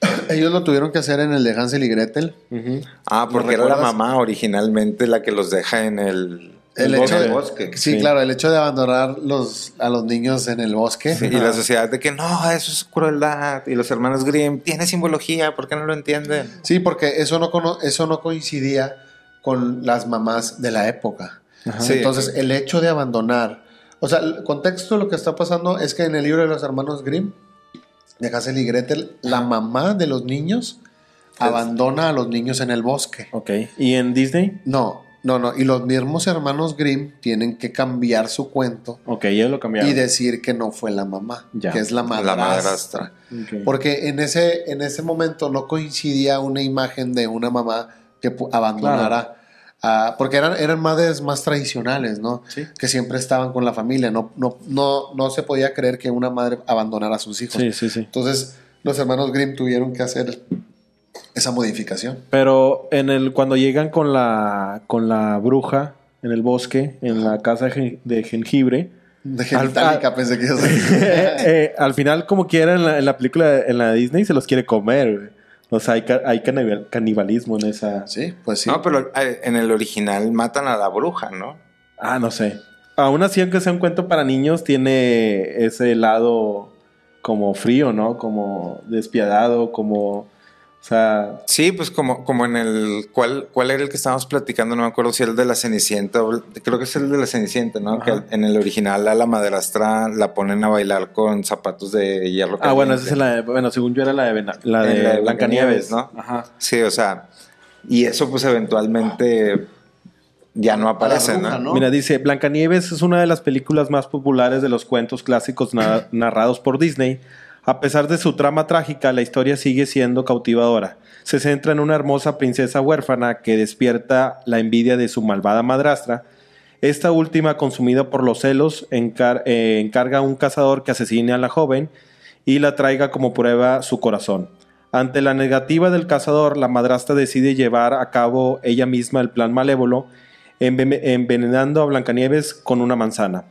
[SPEAKER 1] Ellos lo tuvieron que hacer en el de Hansel y Gretel.
[SPEAKER 2] Ujú.
[SPEAKER 3] Ah,
[SPEAKER 1] ¿Lo
[SPEAKER 3] porque era la mamá originalmente la que los deja en el,
[SPEAKER 1] El
[SPEAKER 3] en
[SPEAKER 1] hecho
[SPEAKER 3] el
[SPEAKER 1] de-
[SPEAKER 3] bosque.
[SPEAKER 1] Sí,
[SPEAKER 2] Sí.
[SPEAKER 1] claro, el hecho de abandonar los, a los niños en el bosque.
[SPEAKER 3] Sí, y la sociedad de que no, eso es crueldad. Y los hermanos Grimm, tiene simbología, ¿por qué no lo entienden?
[SPEAKER 1] Sí, porque eso no, eso no coincidía con las mamás de la época.
[SPEAKER 2] Ajá.
[SPEAKER 3] Sí.
[SPEAKER 1] Entonces, el hecho de abandonar. O sea, el contexto de lo que está pasando es que en el libro de los hermanos Grimm, de Hansel y Gretel, la mamá de los niños abandona a los niños en el bosque.
[SPEAKER 2] Ok. ¿Y en Disney?
[SPEAKER 1] No, no, no. Y los mismos hermanos Grimm tienen que cambiar su cuento
[SPEAKER 2] Ok, ya lo cambiaron.
[SPEAKER 1] y decir que no fue la mamá,
[SPEAKER 2] Ya.
[SPEAKER 1] que es la
[SPEAKER 3] La
[SPEAKER 1] madrastra. Porque en ese, en ese momento no coincidía una imagen de una mamá que abandonara. A- porque eran, eran madres más tradicionales, ¿no?
[SPEAKER 2] Sí.
[SPEAKER 1] Que siempre estaban con la familia. No, no, no, no se podía creer que una madre abandonara a sus hijos.
[SPEAKER 2] Sí, sí, sí.
[SPEAKER 1] Entonces, los hermanos Grimm tuvieron que hacer esa modificación.
[SPEAKER 2] Pero en el cuando llegan con la con la bruja en el bosque, en la casa de, jengibre,
[SPEAKER 1] De
[SPEAKER 2] Al-
[SPEAKER 1] genitálica pensé que
[SPEAKER 2] eh, eh, al final como quiera en la, en la película en la Disney se los quiere comer. güey. O sea, hay, ca- hay canibal- canibalismo en esa.
[SPEAKER 1] Sí, pues sí.
[SPEAKER 3] No, pero eh, en el original matan a la bruja, ¿no?
[SPEAKER 2] Ah, no sé. Aún así, aunque sea un cuento para niños, tiene ese lado como frío, ¿no? Como despiadado, como... O sea...
[SPEAKER 3] Sí, pues como, como en el... ¿cuál, ¿Cuál era el que estábamos platicando? No me acuerdo si era el de la Cenicienta. Creo que es el de la Cenicienta, ¿no?
[SPEAKER 2] Ajá.
[SPEAKER 3] Que en el original a la madrastra la ponen a bailar con zapatos de hierro.
[SPEAKER 2] Ah, bueno, esa es la de... Bueno, según yo era la de, Vena- la de,
[SPEAKER 3] En la de
[SPEAKER 2] Blancanieves,
[SPEAKER 3] Blancanieves, ¿no?
[SPEAKER 2] Ajá.
[SPEAKER 3] Sí, o sea... Y eso pues eventualmente ya no aparece, ¿no?
[SPEAKER 1] ¿no?
[SPEAKER 2] Mira, dice, Blancanieves es una de las películas más populares de los cuentos clásicos na- narrados por Disney. A pesar de su trama trágica, la historia sigue siendo cautivadora. Se centra en una hermosa princesa huérfana que despierta la envidia de su malvada madrastra. Esta última, consumida por los celos, eh, encarga a un cazador que asesine a la joven y la traiga como prueba su corazón. Ante la negativa del cazador, la madrastra decide llevar a cabo ella misma el plan malévolo, enven- envenenando a Blancanieves con una manzana.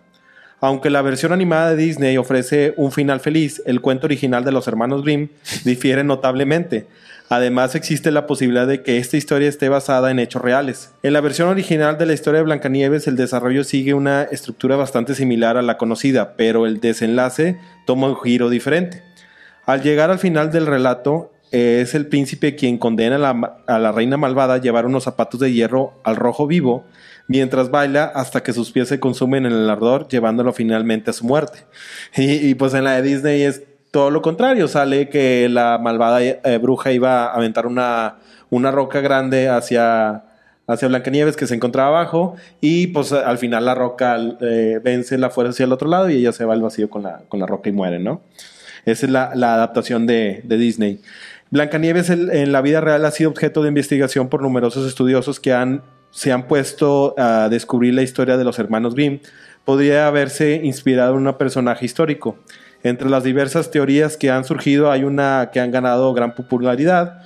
[SPEAKER 2] Aunque la versión animada de Disney ofrece un final feliz, el cuento original de los hermanos Grimm difiere notablemente. Además, existe la posibilidad de que esta historia esté basada en hechos reales. En la versión original de la historia de Blancanieves, el desarrollo sigue una estructura bastante similar a la conocida, pero el desenlace toma un giro diferente. Al llegar al final del relato, es el príncipe quien condena a la reina malvada a llevar unos zapatos de hierro al rojo vivo, mientras baila hasta que sus pies se consumen en el ardor, llevándolo finalmente a su muerte. Y, pues en la de Disney es todo lo contrario. Sale que la malvada eh, bruja iba a aventar una, una roca grande hacia, hacia Blancanieves que se encontraba abajo y pues al final la roca eh, vence la fuerza hacia el otro lado y ella se va al vacío con la, con la roca y muere, ¿no? Esa es la, la adaptación de, de Disney. Blancanieves en la vida real ha sido objeto de investigación por numerosos estudiosos que han, se han puesto a descubrir la historia de los hermanos Grimm. Podría haberse inspirado en un personaje histórico. Entre las diversas teorías que han surgido hay una que han ganado gran popularidad.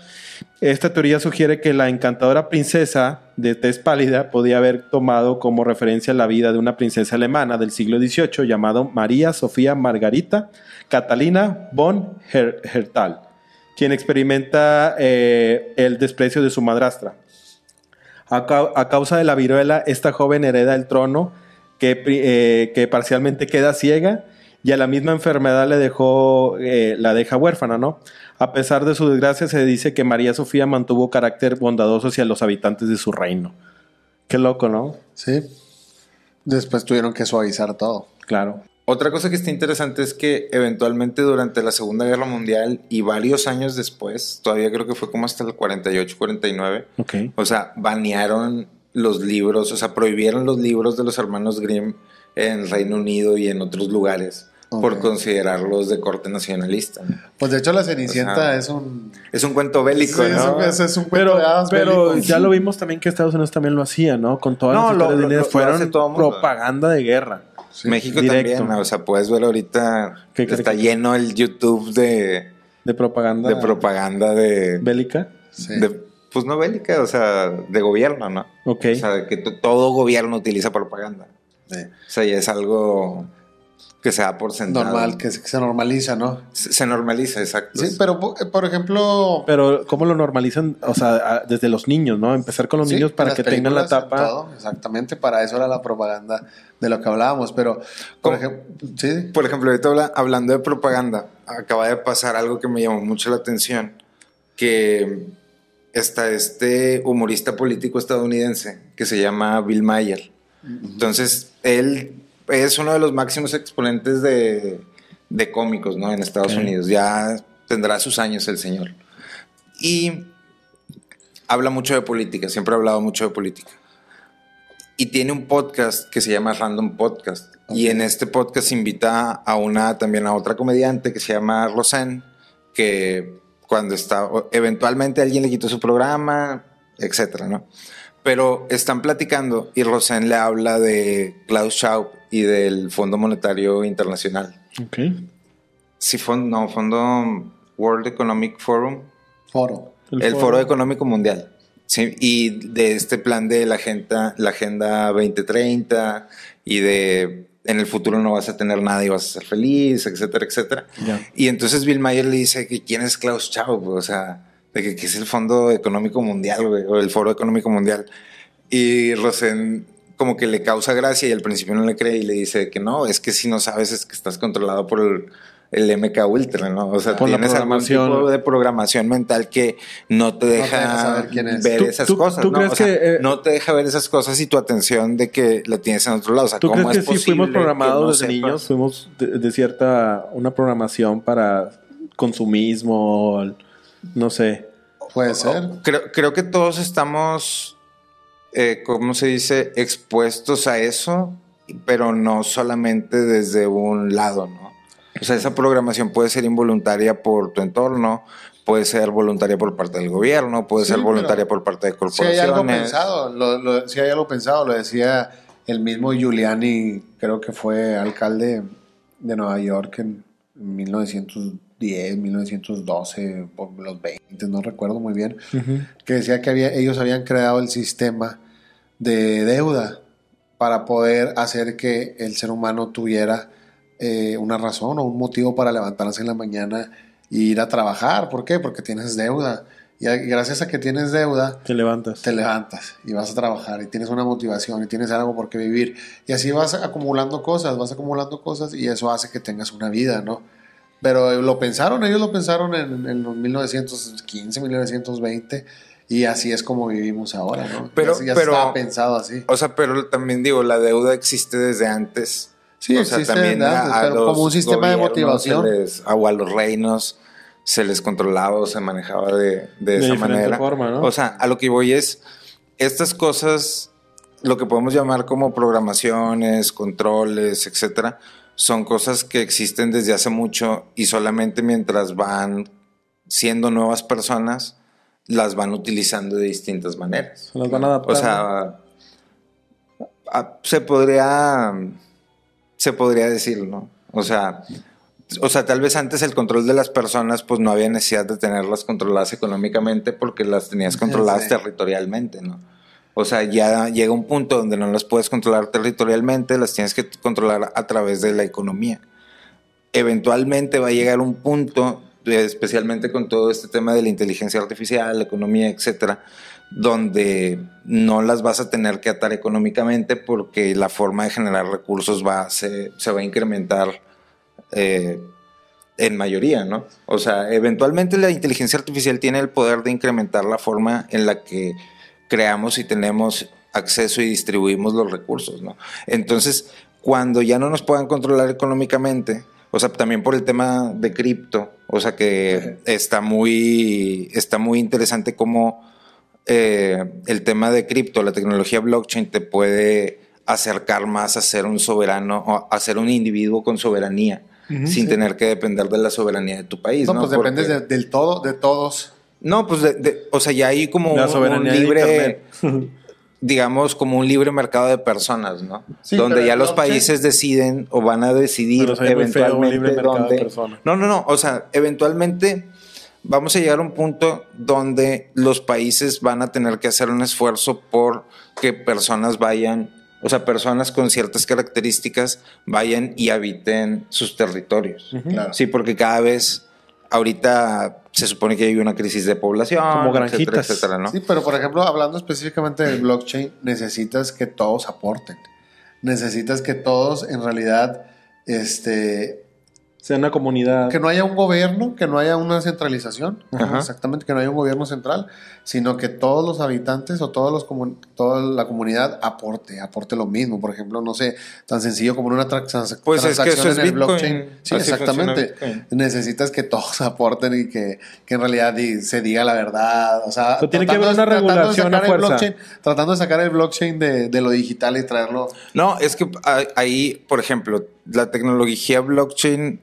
[SPEAKER 2] Esta teoría sugiere que la encantadora princesa de tez pálida podía haber tomado como referencia la vida de una princesa alemana del siglo XVIII llamada María Sofía Margarita Catalina von Her- Hertal, quien experimenta eh, el desprecio de su madrastra. A, cau- a causa de la viruela, esta joven hereda el trono que, eh, que parcialmente queda ciega y a la misma enfermedad le dejó, eh, la deja huérfana, ¿no? A pesar de su desgracia, se dice que María Sofía mantuvo carácter bondadoso hacia los habitantes de su reino. Qué loco, ¿no?
[SPEAKER 1] Sí. Después tuvieron que suavizar todo.
[SPEAKER 2] Claro.
[SPEAKER 3] Otra cosa que está interesante es que eventualmente durante la Segunda Guerra Mundial y varios años después, todavía creo que fue como hasta el 48, 49,
[SPEAKER 2] Ok.
[SPEAKER 3] o sea, banearon los libros, o sea, prohibieron los libros de los hermanos Grimm en Reino Unido y en otros lugares por considerarlos de corte nacionalista. ¿no?
[SPEAKER 1] Pues de hecho la Cenicienta
[SPEAKER 3] O sea,
[SPEAKER 1] es un...
[SPEAKER 3] Es un cuento bélico,
[SPEAKER 1] Sí, es
[SPEAKER 3] ¿no?
[SPEAKER 1] un- es, un cuento
[SPEAKER 2] Pero, pero
[SPEAKER 1] bélico.
[SPEAKER 2] ya lo vimos también que Estados Unidos también lo hacía, ¿no? Con todas
[SPEAKER 3] No,
[SPEAKER 2] las
[SPEAKER 3] lo- lo-
[SPEAKER 2] fueron propaganda de guerra.
[SPEAKER 1] Sí.
[SPEAKER 3] México
[SPEAKER 2] Directo.
[SPEAKER 3] también, o sea, puedes ver ahorita
[SPEAKER 2] ¿Qué
[SPEAKER 3] que está lleno el YouTube de,
[SPEAKER 2] De propaganda.
[SPEAKER 3] de propaganda de,
[SPEAKER 2] bélica.
[SPEAKER 1] Sí.
[SPEAKER 3] de- pues no bélica, o sea, de gobierno, ¿no?
[SPEAKER 2] Ok.
[SPEAKER 3] O sea, que to- todo gobierno utiliza propaganda.
[SPEAKER 1] Sí.
[SPEAKER 3] O sea, ya es algo que se da por sentado.
[SPEAKER 1] Normal, que se, que se normaliza, ¿no?
[SPEAKER 3] Se, se normaliza, exacto.
[SPEAKER 1] Sí, pero po- por ejemplo...
[SPEAKER 2] Pero ¿cómo lo normalizan? O sea, a- desde los niños, ¿no? Empezar con los
[SPEAKER 1] Sí,
[SPEAKER 2] niños para que tengan la tapa.
[SPEAKER 1] todo, exactamente, para eso era la propaganda de lo que hablábamos. Pero, por ejemplo, sí,
[SPEAKER 3] Por ejemplo, ahorita habla- hablando de propaganda, acaba de pasar algo que me llamó mucho la atención, que está este humorista político estadounidense que se llama Bill Mayer. Entonces, él es uno de los máximos exponentes de, de cómicos, ¿no? En Estados. Unidos. Ya tendrá sus años el señor. Y habla mucho de política, siempre ha hablado mucho de política. Y tiene un podcast que se llama Random Podcast. Y en este podcast invita a una, también a otra comediante que se llama Roseanne, que cuando está, eventualmente alguien le quitó su programa, etcétera, ¿no? Pero están platicando y Roseanne le habla de Klaus Schwab y del Fondo Monetario Internacional.
[SPEAKER 2] Ok.
[SPEAKER 3] Sí, fondo, no, Fondo World Economic Forum,
[SPEAKER 1] foro.
[SPEAKER 3] el, Foro Económico Mundial. Sí, y de este plan de la agenda, la agenda 2030 y de en el futuro no vas a tener nada y vas a ser feliz, etcétera, etcétera.
[SPEAKER 2] Ya.
[SPEAKER 3] Y entonces Bill Mayer le dice que quién es Klaus Schwab, o sea, de que, que es el Fondo Económico Mundial, güey, o el Foro Económico Mundial. Y Rosen como que le causa gracia y al principio no le cree y le dice que no, es que si no sabes es que estás controlado por el, el MK Ultra, ¿no? O sea,
[SPEAKER 2] Por
[SPEAKER 3] tienes algún tipo de programación mental que no te deja,
[SPEAKER 1] deja saber quién es.
[SPEAKER 3] ver
[SPEAKER 2] ¿Tú-
[SPEAKER 3] esas
[SPEAKER 2] tú-
[SPEAKER 3] cosas,
[SPEAKER 2] tú
[SPEAKER 3] ¿no?
[SPEAKER 2] crees
[SPEAKER 3] O sea,
[SPEAKER 2] que, eh,
[SPEAKER 3] no te deja ver esas cosas y tu atención de que la tienes en otro lado. O sea,
[SPEAKER 2] ¿Tú
[SPEAKER 3] ¿cómo
[SPEAKER 2] crees
[SPEAKER 3] es
[SPEAKER 2] que sí fuimos programados
[SPEAKER 3] no
[SPEAKER 2] desde
[SPEAKER 3] sepas?
[SPEAKER 2] niños? Fuimos de, de cierta, una programación para consumismo, no sé.
[SPEAKER 1] Puede ser.
[SPEAKER 3] Creo, creo que todos estamos, eh, ¿cómo se dice?, expuestos a eso, pero no solamente desde un lado, ¿no? O sea, esa programación puede ser involuntaria por tu entorno, puede ser voluntaria por parte del gobierno, puede
[SPEAKER 1] Sí,
[SPEAKER 3] ser voluntaria por parte de
[SPEAKER 1] Si hay
[SPEAKER 3] corporaciones.
[SPEAKER 1] algo pensado, lo, lo- si hay algo pensado, lo decía el mismo Giuliani, creo que fue alcalde de Nueva York en 1910, 1912, por los 20, no recuerdo muy bien, que decía que había, ellos habían creado el sistema de deuda para poder hacer que el ser humano tuviera eh, una razón o un motivo para levantarse en la mañana e ir a trabajar. ¿Por qué? Porque tienes deuda. Y gracias a que tienes deuda,
[SPEAKER 2] Te levantas.
[SPEAKER 1] te levantas y vas a trabajar y tienes una motivación y tienes algo por qué vivir. Y así vas acumulando cosas, vas acumulando cosas y eso hace que tengas una vida, ¿no? Pero lo pensaron, ellos lo pensaron en, en los 1915, 1920 y así es como vivimos ahora, ¿no?
[SPEAKER 3] Pero-
[SPEAKER 1] ya, ya
[SPEAKER 3] pero-
[SPEAKER 1] estaba pensado así.
[SPEAKER 3] O sea, pero también digo, la deuda existe desde antes
[SPEAKER 1] Sí,
[SPEAKER 3] o sea,
[SPEAKER 1] existe,
[SPEAKER 3] también
[SPEAKER 1] ¿verdad?
[SPEAKER 3] a, a
[SPEAKER 1] Pero como un sistema de motivación.
[SPEAKER 3] les- o a los reinos se les controlaba o se manejaba de, de esa
[SPEAKER 2] diferente
[SPEAKER 3] manera.
[SPEAKER 2] forma, ¿no?
[SPEAKER 3] O sea, a lo que voy es, estas cosas, lo que podemos llamar como programaciones, controles, etcétera, son cosas que existen desde hace mucho y solamente mientras van siendo nuevas personas, las van utilizando de distintas maneras.
[SPEAKER 2] Se las van a adaptar.
[SPEAKER 3] O sea, a- se podría se podría decir, ¿no? O sea, o sea, tal vez antes el control de las personas pues no había necesidad de tenerlas controladas económicamente porque las tenías controladas
[SPEAKER 1] Sí.
[SPEAKER 3] territorialmente, ¿no? O sea, ya llega un punto donde no las puedes controlar territorialmente, las tienes que controlar a través de la economía. Eventualmente va a llegar un punto, eh, especialmente con todo este tema de la inteligencia artificial, la economía, etcétera, donde no las vas a tener que atar económicamente porque la forma de generar recursos va, se, se va a incrementar eh, en mayoría, ¿no? O sea, eventualmente la inteligencia artificial tiene el poder de incrementar la forma en la que creamos y tenemos acceso y distribuimos los recursos, ¿no? Entonces, cuando ya no nos puedan controlar económicamente, o sea, también por el tema de cripto, o sea que está muy, está muy interesante cómo eh, el tema de cripto, la tecnología blockchain te puede acercar más a ser un soberano, o a ser un individuo con soberanía, sin tener que depender de la soberanía de tu país.
[SPEAKER 1] No,
[SPEAKER 3] No,
[SPEAKER 1] pues dependes de- del todo, de todos.
[SPEAKER 3] No, pues, de- de- o sea, ya hay como
[SPEAKER 2] La
[SPEAKER 3] un,
[SPEAKER 2] de
[SPEAKER 3] libre, digamos, como un libre mercado de personas, ¿no?
[SPEAKER 1] Sí,
[SPEAKER 3] donde ya los países deciden o van a decidir
[SPEAKER 2] Pero muy feo
[SPEAKER 3] eventualmente
[SPEAKER 2] libre mercado de
[SPEAKER 3] dónde.
[SPEAKER 2] personas.
[SPEAKER 3] No, no, no. O sea, eventualmente vamos a llegar a un punto donde los países van a tener que hacer un esfuerzo por que personas vayan, o sea, personas con ciertas características vayan y habiten sus territorios.
[SPEAKER 1] Claro.
[SPEAKER 3] Sí, porque cada vez, ahorita se supone que hay una crisis de población,
[SPEAKER 2] Como
[SPEAKER 3] etcétera, etcétera, ¿no?
[SPEAKER 1] Sí, pero por ejemplo, hablando específicamente del blockchain, necesitas que todos aporten. Necesitas que todos en realidad, este,
[SPEAKER 2] Sea una comunidad.
[SPEAKER 1] que no haya un gobierno, que no haya una centralización,
[SPEAKER 3] Ajá.
[SPEAKER 1] exactamente, que no haya un gobierno central, sino que todos los habitantes o todos los comun- toda la comunidad aporte, aporte lo mismo. Por ejemplo, no sé, tan sencillo como en una tra- trans-
[SPEAKER 3] Pues es que
[SPEAKER 1] transacción
[SPEAKER 3] eso es
[SPEAKER 1] en el
[SPEAKER 3] Bitcoin.
[SPEAKER 1] blockchain. Sí,
[SPEAKER 3] Así
[SPEAKER 1] exactamente. Necesitas que todos aporten y que, que en realidad di- se diga la verdad. O sea,
[SPEAKER 2] Pero tiene que
[SPEAKER 1] tratando
[SPEAKER 2] haber
[SPEAKER 1] de-
[SPEAKER 2] una
[SPEAKER 1] tratando de
[SPEAKER 2] regulación a
[SPEAKER 1] sacar el
[SPEAKER 2] fuerza.
[SPEAKER 1] blockchain- tratando de sacar el blockchain de, de lo digital y traerlo.
[SPEAKER 3] No, es que ahí, por ejemplo, la tecnología blockchain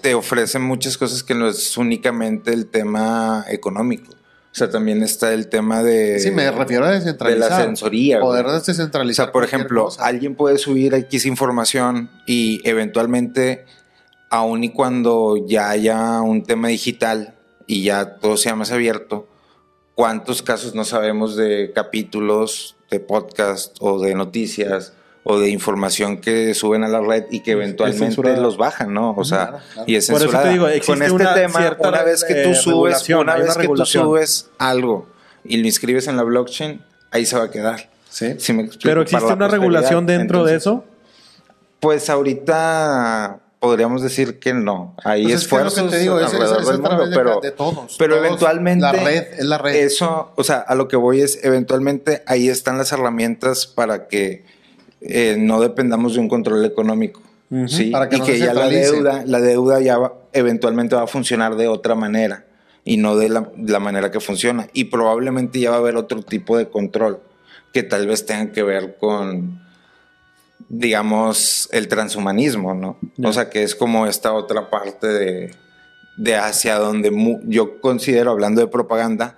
[SPEAKER 3] te ofrece muchas cosas que no es únicamente el tema económico. O sea, también está el tema de,
[SPEAKER 1] sí, me refiero a
[SPEAKER 3] de
[SPEAKER 1] descentralizar.
[SPEAKER 3] la sensoría.
[SPEAKER 1] Poder
[SPEAKER 3] güey. O
[SPEAKER 1] descentralizar.
[SPEAKER 3] sea, por ejemplo,
[SPEAKER 1] cosa.
[SPEAKER 3] alguien puede subir X información y eventualmente, aun y cuando ya haya un tema digital y ya todo sea más abierto, ¿cuántos casos no sabemos de capítulos de podcast o de noticias o de información que suben a la red y que eventualmente
[SPEAKER 2] censurada.
[SPEAKER 3] los bajan, ¿no? O sea,
[SPEAKER 1] Claro, claro.
[SPEAKER 3] y es
[SPEAKER 2] Por eso te
[SPEAKER 3] censurada.
[SPEAKER 2] digo, existe
[SPEAKER 3] Con este
[SPEAKER 2] una
[SPEAKER 3] tema,
[SPEAKER 2] cierta,
[SPEAKER 3] una vez que tú
[SPEAKER 2] eh,
[SPEAKER 3] subes, una vez
[SPEAKER 2] una
[SPEAKER 3] que tú subes algo y lo inscribes en la blockchain, ahí se va a quedar.
[SPEAKER 1] Sí.
[SPEAKER 3] ¿Sí me explico?
[SPEAKER 2] Pero existe una regulación dentro de eso.
[SPEAKER 3] Pues ahorita podríamos decir que no. Hay
[SPEAKER 1] Pues es que es lo que
[SPEAKER 3] esfuerzos
[SPEAKER 1] te digo, es- es-
[SPEAKER 3] alrededor
[SPEAKER 1] es
[SPEAKER 3] del mundo,
[SPEAKER 1] de
[SPEAKER 3] pero,
[SPEAKER 1] ca- de todos,
[SPEAKER 3] pero
[SPEAKER 1] todos.
[SPEAKER 3] eventualmente
[SPEAKER 1] La red, es la red.
[SPEAKER 3] Eso, o sea, a lo que voy es eventualmente ahí están las herramientas para que eh, no dependamos de un control económico. ¿sí?
[SPEAKER 1] Para que
[SPEAKER 3] y
[SPEAKER 1] no
[SPEAKER 3] que ya la deuda, la deuda ya va- eventualmente va a funcionar de otra manera y no de la, la manera que funciona. Y probablemente ya va a haber otro tipo de control que tal vez tenga que ver con, digamos, el transhumanismo, ¿no? O sea, que es como esta otra parte de, de hacia donde yo considero, hablando de propaganda,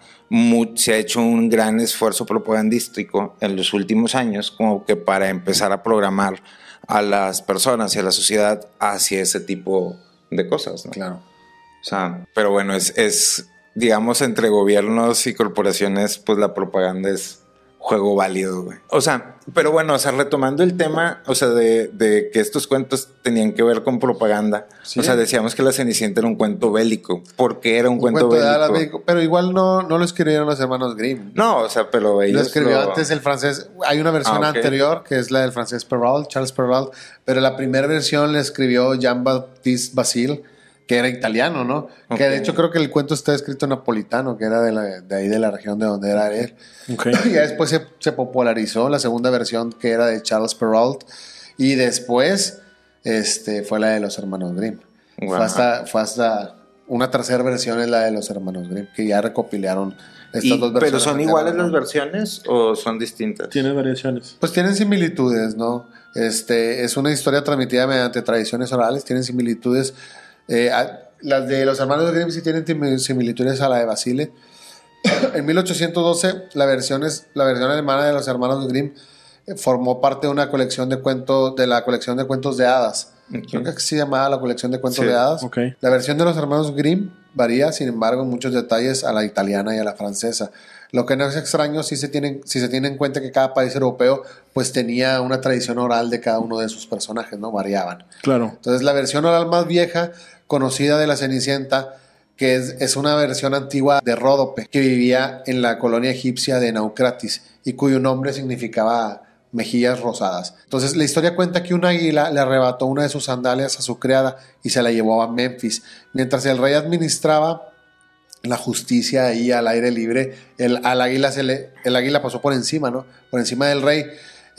[SPEAKER 3] se ha hecho un gran esfuerzo propagandístico en los últimos años, como que para empezar a programar a las personas y a la sociedad hacia ese tipo de cosas, ¿no?
[SPEAKER 1] Claro.
[SPEAKER 3] O sea, pero bueno, es, es, digamos, entre gobiernos y corporaciones, pues la propaganda es juego válido, güey. O sea, pero bueno, o sea, retomando el tema, o sea, de, de que estos cuentos tenían que ver con propaganda.
[SPEAKER 1] Sí.
[SPEAKER 3] O sea, decíamos que la Cenicienta era un cuento bélico. ¿Por qué era un,
[SPEAKER 1] Un
[SPEAKER 3] cuento, bélico?
[SPEAKER 1] pero igual no, no lo escribieron los hermanos Grimm.
[SPEAKER 3] No, o sea, pero ellos
[SPEAKER 1] Lo escribió
[SPEAKER 3] lo-
[SPEAKER 1] antes el francés. Hay una versión
[SPEAKER 3] Ah,
[SPEAKER 1] anterior que es la del francés Perrault, Charles Perrault, pero la primera versión la escribió Jean-Baptiste Basile, que era italiano, ¿no? Que de hecho creo que el cuento está escrito napolitano, que era de, la- de ahí de la región de donde era él. Y ya después se, se popularizó la segunda versión que era de Charles Perrault. Y después este, fue la de los hermanos Grimm.
[SPEAKER 3] Wow.
[SPEAKER 1] Fue, hasta, fue hasta una tercera versión es la de los hermanos Grimm, que ya recopilaron estas
[SPEAKER 3] Y-
[SPEAKER 1] dos versiones.
[SPEAKER 3] ¿Pero son iguales las versiones o son distintas?
[SPEAKER 2] Tiene variaciones.
[SPEAKER 1] Pues tienen similitudes, ¿no? Este, es una historia transmitida mediante tradiciones orales, tienen similitudes. Eh, las de los hermanos Grimm sí tienen similitudes a la de Basile. en 1812, la versión, es, la versión alemana de los hermanos Grimm eh, formó parte de una colección de cuentos, de la colección de cuentos de hadas. Creo que se llamaba la colección de cuentos
[SPEAKER 3] Sí,
[SPEAKER 1] de hadas.
[SPEAKER 2] ok.
[SPEAKER 1] La versión de los hermanos Grimm varía, sin embargo, en muchos detalles a la italiana y a la francesa. Lo que no es extraño si se, tienen, si se tiene en cuenta que cada país europeo pues tenía una tradición oral de cada uno de sus personajes, ¿no? Variaban.
[SPEAKER 2] Claro.
[SPEAKER 1] Entonces la versión oral más vieja, conocida de la Cenicienta, que es, una versión antigua de Ródope, que vivía en la colonia egipcia de Naucratis y cuyo nombre significaba mejillas rosadas. Entonces la historia cuenta que un águila le arrebató una de sus sandalias a su criada y se la llevó a Memphis. Mientras el rey administraba la justicia ahí al aire libre, el, al águila se le, el águila pasó por encima, ¿no? Por encima del rey.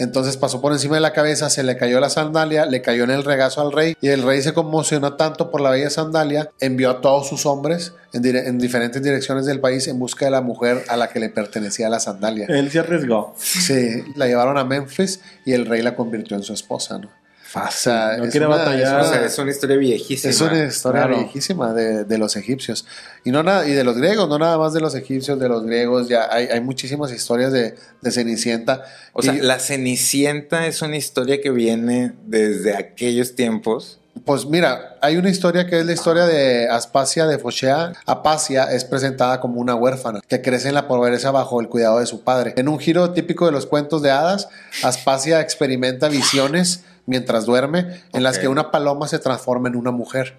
[SPEAKER 1] Entonces pasó por encima de la cabeza, se le cayó la sandalia, le cayó en el regazo al rey y el rey se conmocionó tanto por la bella sandalia, envió a todos sus hombres en, en diferentes direcciones del país en busca de la mujer a la que le pertenecía la sandalia.
[SPEAKER 2] Él se arriesgó.
[SPEAKER 1] Sí, la llevaron a Memphis y el rey la convirtió en su esposa, ¿no? Sea,
[SPEAKER 2] No
[SPEAKER 1] es
[SPEAKER 2] quiere
[SPEAKER 1] una-
[SPEAKER 2] batallar.
[SPEAKER 3] O sea, es una historia viejísima.
[SPEAKER 1] es una historia
[SPEAKER 2] claro.
[SPEAKER 1] viejísima de, de los egipcios. Y, no nada, y de los griegos, no nada más de los egipcios, de los griegos. Ya hay, hay muchísimas historias de, de Cenicienta.
[SPEAKER 3] O sea, la Cenicienta es una historia que viene desde aquellos tiempos.
[SPEAKER 1] Pues mira, hay una historia que es la historia de Aspasia de Fochea. Apasia es presentada como una huérfana que crece en la pobreza bajo el cuidado de su padre. En un giro típico de los cuentos de hadas, Aspasia experimenta visiones mientras duerme en las que una paloma se transforma en una mujer.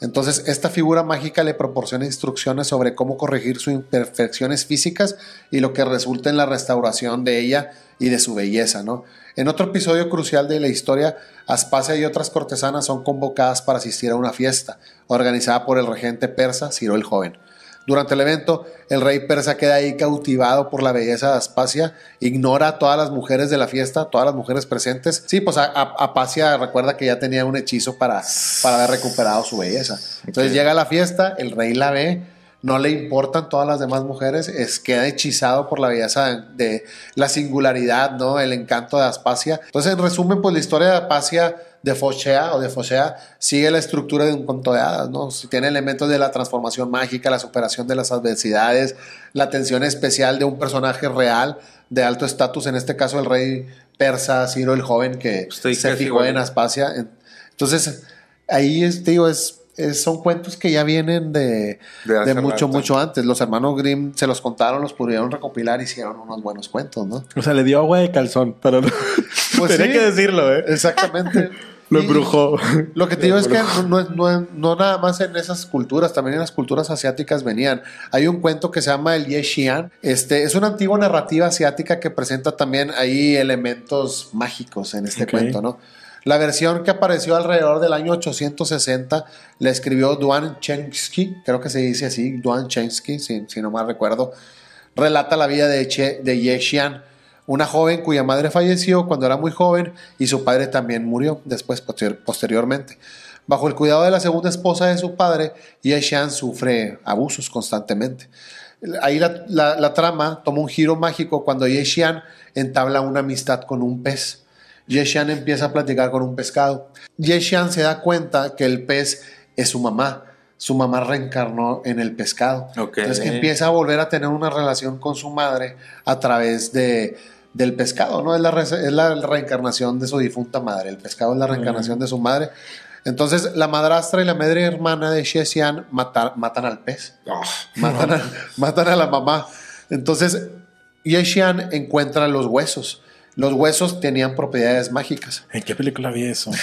[SPEAKER 1] Entonces, esta figura mágica le proporciona instrucciones sobre cómo corregir sus imperfecciones físicas y lo que resulta en la restauración de ella y de su belleza, ¿no? En otro episodio crucial de la historia, Aspasia y otras cortesanas son convocadas para asistir a una fiesta organizada por el regente persa Ciro el Joven. Durante el evento, el rey persa queda ahí cautivado por la belleza de Aspasia, ignora a todas las mujeres de la fiesta, todas las mujeres presentes. Sí, pues a- a- Apasia recuerda que ya tenía un hechizo para, para haber recuperado su belleza. Entonces llega a la fiesta, el rey la ve, no le importan todas las demás mujeres, es, queda hechizado por la belleza de, de la singularidad, ¿no? El encanto de Aspasia. Entonces, en resumen, pues la historia de Aspasia de Fochea o de Fochea sigue la estructura de un cuento de hadas, ¿no? Tiene elementos de la transformación mágica, la superación de las adversidades, la atención especial de un personaje real de alto estatus, en este caso el rey persa Ciro el joven que
[SPEAKER 3] Estoy
[SPEAKER 1] se fijó en. Aspasia. En- Entonces, ahí es, te digo, es, es- son cuentos que ya vienen de,
[SPEAKER 3] De hace
[SPEAKER 1] de mucho,
[SPEAKER 3] rato.
[SPEAKER 1] mucho antes. Los hermanos Grimm se los contaron, los pudieron recopilar y hicieron unos buenos cuentos, ¿no?
[SPEAKER 2] O sea, le dio agua de calzón, pero no.
[SPEAKER 1] Pues
[SPEAKER 2] Tenía
[SPEAKER 1] sí.
[SPEAKER 2] que decirlo, ¿eh?
[SPEAKER 1] Exactamente.
[SPEAKER 2] Lo embrujó.
[SPEAKER 1] Lo que te digo es que no, no, no- nada más en esas culturas, también en las culturas asiáticas venían. Hay un cuento que se llama el Ye Xian. Este, es una antigua narrativa asiática que presenta también ahí elementos mágicos en este cuento, ¿no? La versión que apareció alrededor del año 860 la escribió Duan Chensky, creo que se dice así, Duan Chensky, si, si no mal recuerdo. Relata la vida de, che, de Ye Xian, una joven cuya madre falleció cuando era muy joven y su padre también murió después posterior- posteriormente. Bajo el cuidado de la segunda esposa de su padre, Ye Xian sufre abusos constantemente. Ahí la, la- la trama toma un giro mágico cuando Ye Xian entabla una amistad con un pez. Ye Xian empieza a platicar con un pescado. Ye Xian se da cuenta que el pez es su mamá. Su mamá reencarnó en el pescado. Entonces empieza a volver a tener una relación con su madre a través de, del pescado, ¿no? Es la, es la reencarnación de su difunta madre. El pescado es la reencarnación de su madre. Entonces la madrastra y la madre hermana de Xie Xian mata- matan al pez
[SPEAKER 3] Ah,
[SPEAKER 1] matan, a, matan a la mamá. Entonces, Ye Xian encuentra los huesos. Los huesos tenían propiedades mágicas.
[SPEAKER 2] ¿En qué película vi eso?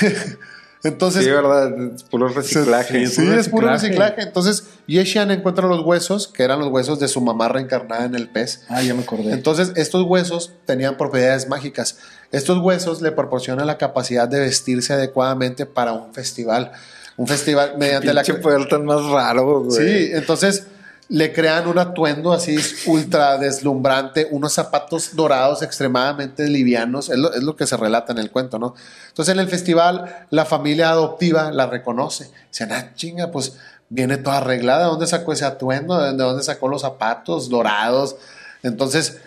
[SPEAKER 1] Entonces,
[SPEAKER 3] sí, verdad, es puro reciclaje.
[SPEAKER 1] sí, es puro
[SPEAKER 2] reciclaje.
[SPEAKER 1] reciclaje. Entonces, Ye Xian encuentra los huesos, que eran los huesos de su mamá reencarnada en el pez.
[SPEAKER 2] Ah, ya me acordé.
[SPEAKER 1] Entonces, estos huesos tenían propiedades mágicas. Estos huesos le proporcionan la capacidad de vestirse adecuadamente para un festival. Un festival mediante la
[SPEAKER 3] poder tan más raro, güey.
[SPEAKER 1] Sí, entonces le crean un atuendo así ultra deslumbrante, unos zapatos dorados extremadamente livianos, es lo, es lo, que se relata en el cuento, ¿no? Entonces en el festival la familia adoptiva la reconoce, dicen, ah, chinga, pues viene toda arreglada, ¿de dónde sacó ese atuendo? ¿De dónde sacó los zapatos dorados? Entonces,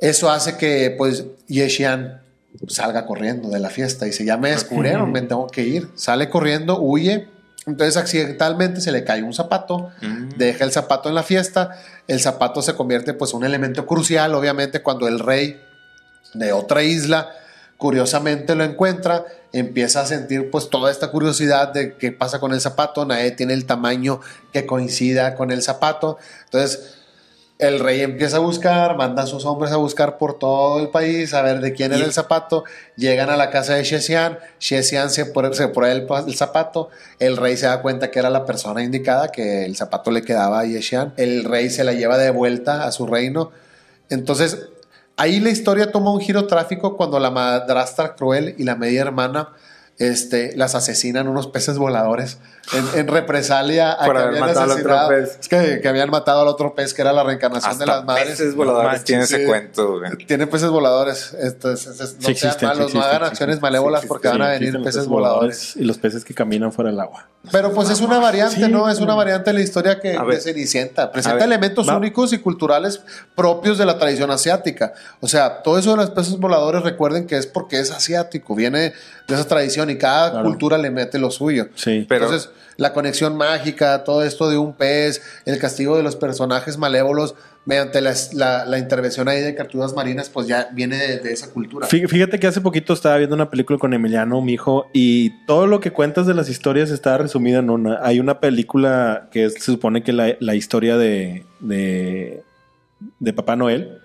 [SPEAKER 1] eso hace que pues Yeshian salga corriendo de la fiesta y dice, ya me descubrieron, me tengo que ir. Sale corriendo, huye, entonces accidentalmente se le cae un zapato, mm. deja el zapato en la fiesta, el zapato se convierte pues un elemento crucial, obviamente cuando el rey de otra isla curiosamente lo encuentra, empieza a sentir pues toda esta curiosidad de qué pasa con el zapato, nadie tiene el tamaño que coincida con el zapato, entonces el rey empieza a buscar, manda a sus hombres a buscar por todo el país, a ver de quién era el zapato. Llegan a la casa de Shesian, Shesian se pone, se el, zapato. El rey se da cuenta que era la persona indicada, que el zapato le quedaba a Yeshian. El rey se la lleva de vuelta a su reino. Entonces, ahí la historia toma un giro tráfico cuando la madrastra cruel y la media hermana este, las asesinan unos peces voladores en, represalia a que habían asesinado. Es que, habían matado al otro pez que era la reencarnación de las madres.
[SPEAKER 3] Peces voladores tiene ese cuento,
[SPEAKER 1] Tiene peces voladores. No sean malos, no hagan acciones malévolas porque van a venir peces voladores.
[SPEAKER 2] Y los peces que caminan fuera del agua.
[SPEAKER 1] Pero pues es una variante, ¿no? Es una variante de la historia que de Cenicienta. Presenta elementos únicos y culturales propios de la tradición asiática. O sea, todo eso de los peces voladores, recuerden que es porque es asiático, viene de esa tradición y cada cultura le mete lo suyo.
[SPEAKER 2] Sí.
[SPEAKER 1] Pero, Entonces, la conexión mágica, todo esto de un pez, el castigo de los personajes malévolos mediante la, intervención ahí de carturas marinas, pues ya viene de, esa cultura.
[SPEAKER 2] Fíjate que hace poquito estaba viendo una película con Emiliano, mi hijo, y todo lo que cuentas de las historias está resumido en una. Hay una película que se supone que la, la historia de, de Papá Noel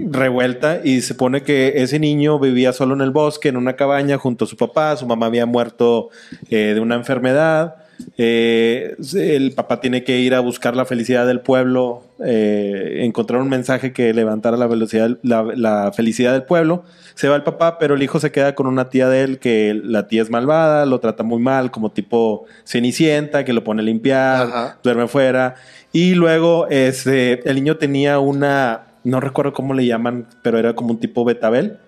[SPEAKER 2] revuelta y se pone que ese niño vivía solo en el bosque, en una cabaña junto a su papá, su mamá había muerto eh, de una enfermedad, eh, el papá tiene que ir a buscar la felicidad del pueblo, eh, encontrar un mensaje que levantara la, velocidad, la, felicidad del pueblo. Se va el papá, pero el hijo se queda con una tía de él que la tía es malvada, lo trata muy mal, como tipo cenicienta, que lo pone a limpiar, duerme fuera. Y luego este, el niño tenía una, no recuerdo cómo le llaman, pero era como un tipo betabel,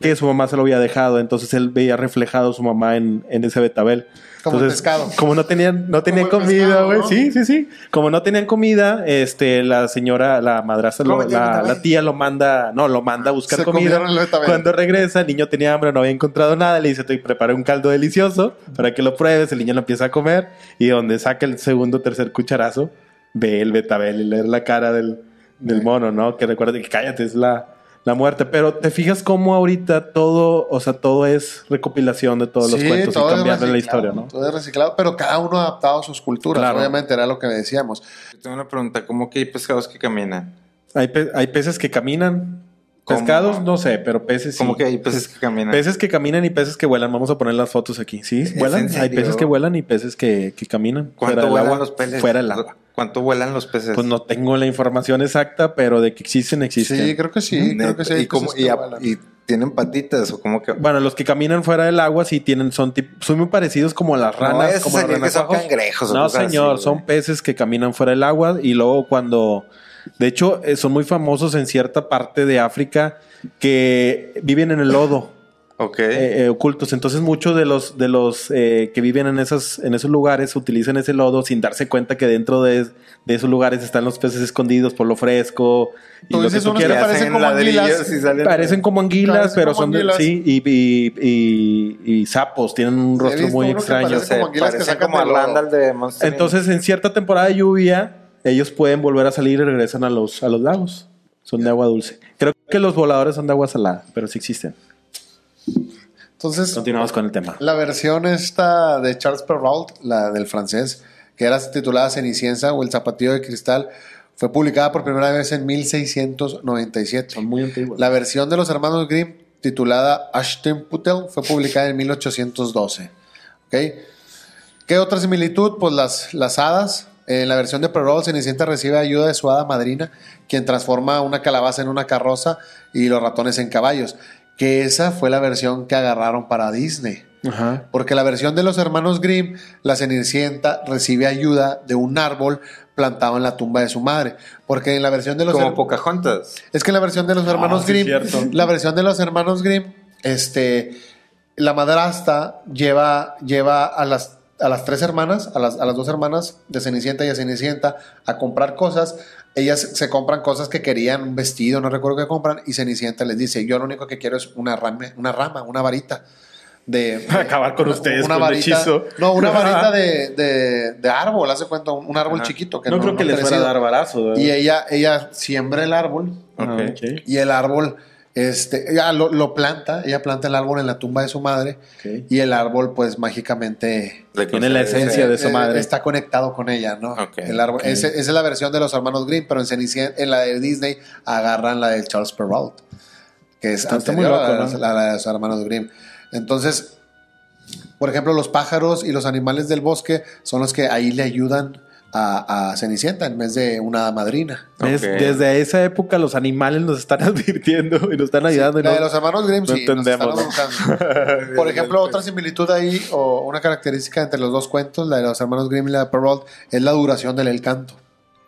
[SPEAKER 2] que su mamá se lo había dejado, entonces él veía reflejado su mamá en, en ese betabel.
[SPEAKER 1] Como pescado.
[SPEAKER 2] Como no tenían, no tenían comida, güey. Sí, sí, sí. Como no tenían comida, este, la señora, la madrastra, la, tía lo manda, no, lo manda a buscar comida. Cuando regresa, el niño tenía hambre, no había encontrado nada. Le dice, te preparé un caldo delicioso para que lo pruebes. El niño lo empieza a comer y donde saca el segundo, tercer cucharazo, ve el betabel y leer la cara del, del mono, ¿no? Que recuerda que cállate, es la, la muerte. Pero te fijas cómo ahorita todo, o sea, todo es recopilación de todos los cuentos y cambiando la historia, ¿no?
[SPEAKER 1] Todo es reciclado, pero cada uno adaptado a sus culturas. Obviamente era lo que decíamos.
[SPEAKER 3] tengo una pregunta, ¿cómo que hay pescados que caminan?
[SPEAKER 2] Hay, hay peces que caminan. Pescados, no sé, pero peces sí.
[SPEAKER 3] ¿Cómo que hay peces que caminan?
[SPEAKER 2] Peces que caminan y peces que vuelan. Vamos a poner las fotos aquí. Sí, vuelan. Hay peces que vuelan y peces que, que caminan.
[SPEAKER 3] ¿Cuánto vuelan los peces?
[SPEAKER 2] Fuera del agua.
[SPEAKER 3] ¿Cuánto vuelan los peces?
[SPEAKER 2] Pues no tengo la información exacta, pero de que existen, existen.
[SPEAKER 1] Sí, creo que sí. Creo que sí.
[SPEAKER 3] ¿Y, cómo, y, tienen patitas o como que.
[SPEAKER 2] Bueno, los que caminan fuera del agua sí tienen, son, son muy parecidos como a las ranas. como
[SPEAKER 3] que son cangrejos.
[SPEAKER 2] No, señor, son peces que caminan fuera del agua y luego cuando. De hecho, eh, son muy famosos en cierta parte de África que viven en el lodo. Eh, eh, ocultos. Entonces, muchos de los, de los eh, que viven en, esas, en esos lugares utilizan ese lodo sin darse cuenta que dentro de, esos lugares están los peces escondidos por lo fresco.
[SPEAKER 1] Y lo que tú quieras. Parecen como anguilas.
[SPEAKER 2] Parecen como anguilas, pero son sí, y, y, sapos. Tienen un rostro muy extraño.
[SPEAKER 3] Parecen como, como de
[SPEAKER 2] Entonces, en cierta temporada de lluvia, ellos pueden volver a salir y regresan a los, a los lagos. Son de agua dulce. Creo que los voladores son de agua salada, pero sí existen.
[SPEAKER 1] Entonces,
[SPEAKER 2] continuamos con el tema.
[SPEAKER 1] La versión esta de Charles Perrault, la del francés, que era titulada Cenicienta o El zapatillo de cristal, fue publicada por primera vez en 1697.
[SPEAKER 2] Son muy antiguos.
[SPEAKER 1] La versión de los hermanos Grimm, titulada Aschenputtel, fue publicada en 1812. ¿Qué otra similitud? Pues las, las hadas. En la versión de Perrault, Cenicienta recibe ayuda de su hada madrina, quien transforma una calabaza en una carroza y los ratones en caballos que esa fue la versión que agarraron para Disney.
[SPEAKER 2] Ajá.
[SPEAKER 1] Porque la versión de los hermanos Grimm, la Cenicienta recibe ayuda de un árbol plantado en la tumba de su madre. Porque en la versión de los
[SPEAKER 3] Como Pocahontas.
[SPEAKER 1] es que en la versión de los hermanos
[SPEAKER 2] sí,
[SPEAKER 1] Grimm,
[SPEAKER 2] cierto.
[SPEAKER 1] la versión de los hermanos Grimm, este, la madrastra lleva, lleva a las, a las tres hermanas, a las, a las dos hermanas de Cenicienta y a Cenicienta a comprar cosas. Ellas se compran cosas que querían, un vestido, no recuerdo qué compran, y Cenicienta les dice, yo lo único que quiero es una rama, una rama, una varita. De,
[SPEAKER 2] Para acabar con ustedes,
[SPEAKER 1] una
[SPEAKER 2] con
[SPEAKER 1] varita,
[SPEAKER 2] hechizo.
[SPEAKER 1] No, una varita de, de, de árbol, hace cuenta, un, árbol
[SPEAKER 3] Ajá.
[SPEAKER 1] chiquito. Que
[SPEAKER 2] no, creo que les fuera a dar barazo. ¿verdad?
[SPEAKER 1] Y ella, ella siembra el árbol
[SPEAKER 2] Ah,
[SPEAKER 3] Ok.
[SPEAKER 2] ok.
[SPEAKER 1] y el árbol, este, ella lo, lo planta, ella planta el árbol en la tumba de su madre y el árbol pues mágicamente
[SPEAKER 3] Le
[SPEAKER 2] Tiene la esencia de su
[SPEAKER 1] eh,
[SPEAKER 2] madre.
[SPEAKER 1] está conectado con ella, ¿no?
[SPEAKER 3] Ok,
[SPEAKER 1] el árbol, esa es la versión de los hermanos Grimm, pero en, la de Disney agarran la de Charles Perrault, que es
[SPEAKER 2] muy
[SPEAKER 1] anterior
[SPEAKER 2] loco,
[SPEAKER 1] a la,
[SPEAKER 2] ¿no?
[SPEAKER 1] la- la de los hermanos Grimm. Entonces, por ejemplo, los pájaros y los animales del bosque son los que ahí le ayudan a, a Cenicienta en vez de una madrina.
[SPEAKER 2] Desde esa época los animales nos están advirtiendo y nos están ayudando. y
[SPEAKER 1] La
[SPEAKER 2] no-
[SPEAKER 1] de los hermanos Grimm,
[SPEAKER 2] no
[SPEAKER 1] sí, nos están
[SPEAKER 2] entendemos.
[SPEAKER 1] Por ejemplo, otra similitud ahí o una característica entre los dos cuentos, la de los hermanos Grimm y la de Perrault, es la duración del encanto.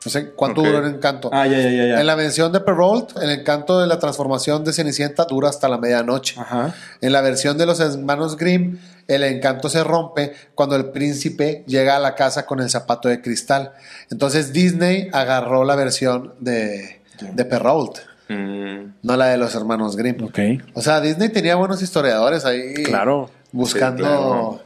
[SPEAKER 1] No sé cuánto duró el encanto.
[SPEAKER 2] Ah, ya, ya, ya. ya.
[SPEAKER 1] En la versión de Perrault, el encanto de la transformación de Cenicienta dura hasta la medianoche.
[SPEAKER 2] Ajá.
[SPEAKER 1] En la versión de los hermanos Grimm, el encanto se rompe cuando el príncipe llega a la casa con el zapato de cristal. Entonces Disney agarró la versión de, de Perrault,
[SPEAKER 3] Mm.
[SPEAKER 1] no la de los hermanos Grimm.
[SPEAKER 2] Ok.
[SPEAKER 1] O sea, Disney tenía buenos historiadores ahí.
[SPEAKER 2] Claro.
[SPEAKER 1] Buscando
[SPEAKER 3] Sí, claro.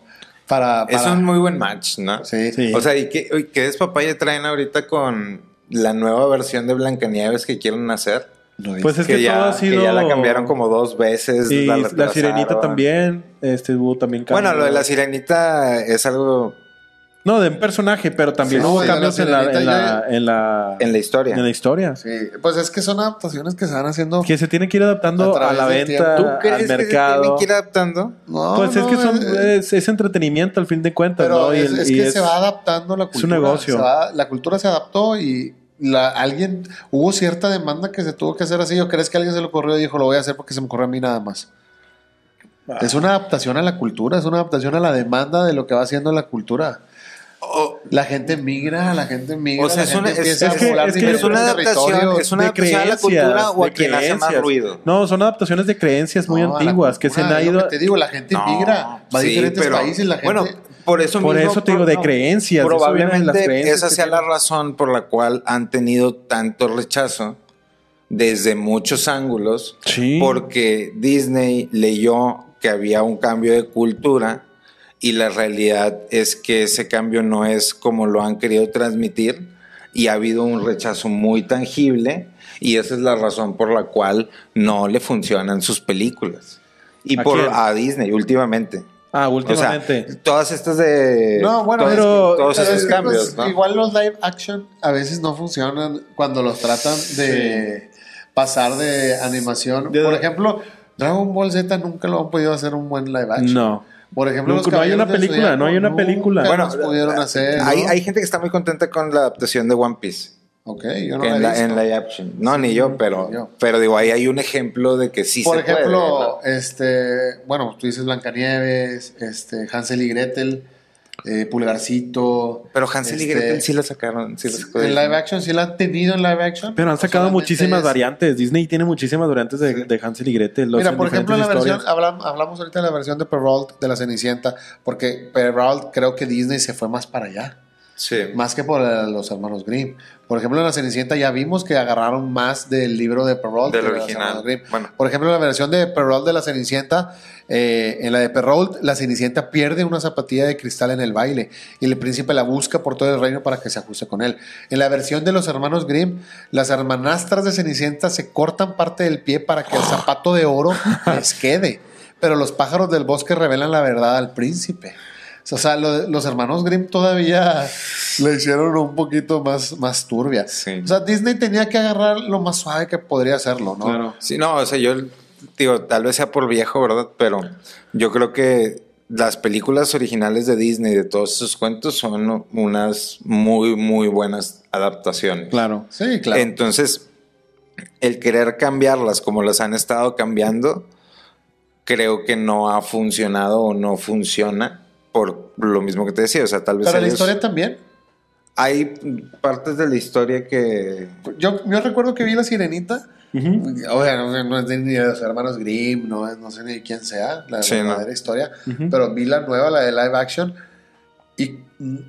[SPEAKER 1] para,
[SPEAKER 3] Es un muy buen match, ¿no?
[SPEAKER 1] Sí.
[SPEAKER 2] Sí.
[SPEAKER 3] O sea, ¿y qué, qué despapaya traen ahorita con la nueva versión de Blancanieves que quieren hacer?
[SPEAKER 2] Pues es que,
[SPEAKER 3] que, ya,
[SPEAKER 2] todo ha sido.
[SPEAKER 3] que ya la cambiaron como dos veces.
[SPEAKER 2] Y la, sirenita también. Este hubo también cambios.
[SPEAKER 3] Bueno, lo de la sirenita es algo
[SPEAKER 2] No, de un personaje, pero también
[SPEAKER 1] Sí,
[SPEAKER 2] hubo
[SPEAKER 1] sí, la
[SPEAKER 2] cambios en la, en, la, en, la,
[SPEAKER 3] en la historia.
[SPEAKER 2] en la historia.
[SPEAKER 1] Sí, pues es que son adaptaciones que se van haciendo.
[SPEAKER 2] Que se tiene que ir adaptando
[SPEAKER 1] A
[SPEAKER 2] la venta,
[SPEAKER 3] ¿Tú
[SPEAKER 2] al
[SPEAKER 3] crees que se
[SPEAKER 2] mercado.
[SPEAKER 3] tienen que ir adaptando?
[SPEAKER 1] No,
[SPEAKER 2] Pues es que son,
[SPEAKER 1] eh,
[SPEAKER 2] es, es entretenimiento al fin de cuentas,
[SPEAKER 1] pero
[SPEAKER 2] ¿no? Y
[SPEAKER 1] es,
[SPEAKER 2] el-
[SPEAKER 1] es
[SPEAKER 2] y
[SPEAKER 1] que
[SPEAKER 2] es-
[SPEAKER 1] se va adaptando la
[SPEAKER 2] es
[SPEAKER 1] cultura.
[SPEAKER 2] un negocio.
[SPEAKER 1] se va- la cultura se adaptó y la, alguien hubo cierta demanda que se tuvo que hacer así. ¿O crees que alguien se le ocurrió y dijo lo voy a hacer porque se me ocurrió a mí nada más?
[SPEAKER 2] Ah.
[SPEAKER 1] Es una adaptación a la cultura, es una adaptación a la demanda de lo que va haciendo la cultura. La gente migra, la gente migra.
[SPEAKER 3] O sea,
[SPEAKER 1] la
[SPEAKER 3] es
[SPEAKER 1] gente
[SPEAKER 3] una- es-
[SPEAKER 1] empieza
[SPEAKER 2] es
[SPEAKER 1] a
[SPEAKER 2] que- es que yo
[SPEAKER 3] ¿Es
[SPEAKER 1] diferentes
[SPEAKER 3] una adaptación, es una
[SPEAKER 2] de
[SPEAKER 3] adaptación a la cultura o a
[SPEAKER 2] de
[SPEAKER 3] quien hace más ruido?
[SPEAKER 2] No, son adaptaciones de creencias muy
[SPEAKER 1] No,
[SPEAKER 2] antiguas que se han ido.
[SPEAKER 1] que te digo, la gente
[SPEAKER 3] No,
[SPEAKER 1] migra, va a diferentes
[SPEAKER 3] pero-
[SPEAKER 1] países, la gente.
[SPEAKER 3] Bueno, por eso
[SPEAKER 2] Por
[SPEAKER 3] mismo,
[SPEAKER 2] eso te digo, de creencias, eso viene de
[SPEAKER 3] Probablemente
[SPEAKER 2] las creencias
[SPEAKER 3] esa sea la razón por la cual han tenido tanto rechazo desde muchos ángulos.
[SPEAKER 2] Sí.
[SPEAKER 3] Porque Disney leyó que había un cambio de cultura y la realidad es que ese cambio no es como lo han querido transmitir y ha habido un rechazo muy tangible y esa es la razón por la cual no le funcionan sus películas. Y
[SPEAKER 2] ¿A
[SPEAKER 3] por
[SPEAKER 2] quién?
[SPEAKER 3] a Disney últimamente.
[SPEAKER 2] Ah,
[SPEAKER 3] O sea,
[SPEAKER 2] últimamente.
[SPEAKER 3] todas estas de
[SPEAKER 1] No, bueno,
[SPEAKER 3] todos,
[SPEAKER 2] pero-
[SPEAKER 3] todos
[SPEAKER 1] Pero
[SPEAKER 3] esos
[SPEAKER 1] es que,
[SPEAKER 3] cambios,
[SPEAKER 1] pues,
[SPEAKER 3] ¿no?
[SPEAKER 1] Igual los live action a veces no funcionan cuando los tratan de pasar de animación.
[SPEAKER 2] De-
[SPEAKER 1] Por ejemplo, Dragon Ball Z nunca lo han podido hacer un buen live action.
[SPEAKER 2] no.
[SPEAKER 1] Por ejemplo,
[SPEAKER 2] Nunca-
[SPEAKER 1] los
[SPEAKER 2] no hay una película, no hay una película.
[SPEAKER 3] Bueno,
[SPEAKER 1] los pudieron hacer. ¿no?
[SPEAKER 3] hay, hay gente que está muy contenta con la adaptación de One Piece.
[SPEAKER 1] Ok, yo no
[SPEAKER 3] en,
[SPEAKER 1] la he
[SPEAKER 3] la,
[SPEAKER 1] visto.
[SPEAKER 3] en live action. No, ni yo, pero,
[SPEAKER 1] yo.
[SPEAKER 3] pero digo, ahí hay un ejemplo de que sí
[SPEAKER 1] Por
[SPEAKER 3] se
[SPEAKER 1] ejemplo,
[SPEAKER 3] puede,
[SPEAKER 1] este, bueno, tú dices Blancanieves, este, Hansel y Gretel, eh, Pulgarcito.
[SPEAKER 3] ¿no? Pero Hansel y
[SPEAKER 1] este,
[SPEAKER 3] Gretel sí la sacaron. Sí la sacó
[SPEAKER 1] En live action, sí la han tenido en live action.
[SPEAKER 2] Pero han sacado muchísimas
[SPEAKER 1] es-
[SPEAKER 2] variantes. Disney tiene muchísimas variantes de, de Hansel y Gretel. los-
[SPEAKER 1] Mira, por ejemplo, la
[SPEAKER 2] diferentes
[SPEAKER 1] versión,
[SPEAKER 2] historias.
[SPEAKER 1] hablam- hablamos ahorita de la versión de Perrault de la Cenicienta, porque Perrault creo que Disney se fue más para allá,
[SPEAKER 3] Sí.
[SPEAKER 1] más que por eh, los hermanos Grimm. Por ejemplo, en la Cenicienta ya vimos que agarraron más del libro de Perrault
[SPEAKER 3] Del
[SPEAKER 1] que de los
[SPEAKER 3] original.
[SPEAKER 1] hermanos Grimm.
[SPEAKER 3] Bueno.
[SPEAKER 1] Por ejemplo, en la versión de Perrault de la Cenicienta, eh, en la de Perrault, la Cenicienta pierde una zapatilla de cristal en el baile y el príncipe la busca por todo el reino para que se ajuste con él. En la versión de los hermanos Grimm, las hermanastras de Cenicienta se cortan parte del pie para que el zapato de oro les quede, pero los pájaros del bosque revelan la verdad al príncipe. O sea, lo- los hermanos Grimm todavía le hicieron un poquito más, más turbia.
[SPEAKER 3] Sí.
[SPEAKER 1] O sea, Disney tenía que agarrar lo más suave que podría hacerlo, ¿no?
[SPEAKER 2] Claro.
[SPEAKER 3] Sí, no, o sea, yo digo, tal vez sea por viejo, ¿verdad? Pero yo creo que las películas originales de Disney, de todos esos cuentos, son unas muy, muy buenas adaptaciones.
[SPEAKER 2] Claro.
[SPEAKER 1] Sí, claro.
[SPEAKER 3] Entonces, el querer cambiarlas como las han estado cambiando, creo que no ha funcionado o no funciona por lo mismo que te decía. O sea, tal vez.
[SPEAKER 1] Pero la
[SPEAKER 3] ellos-
[SPEAKER 1] historia también.
[SPEAKER 3] Hay partes de la historia que.
[SPEAKER 1] Yo, yo recuerdo que vi La Sirenita.
[SPEAKER 2] Ujú.
[SPEAKER 1] O sea, no, no es de- ni de los hermanos Grimm, no, es- no sé ni de quién sea, la
[SPEAKER 3] Sí, no.
[SPEAKER 1] verdadera historia.
[SPEAKER 2] Ujú.
[SPEAKER 1] Pero vi la nueva, la de live action. Y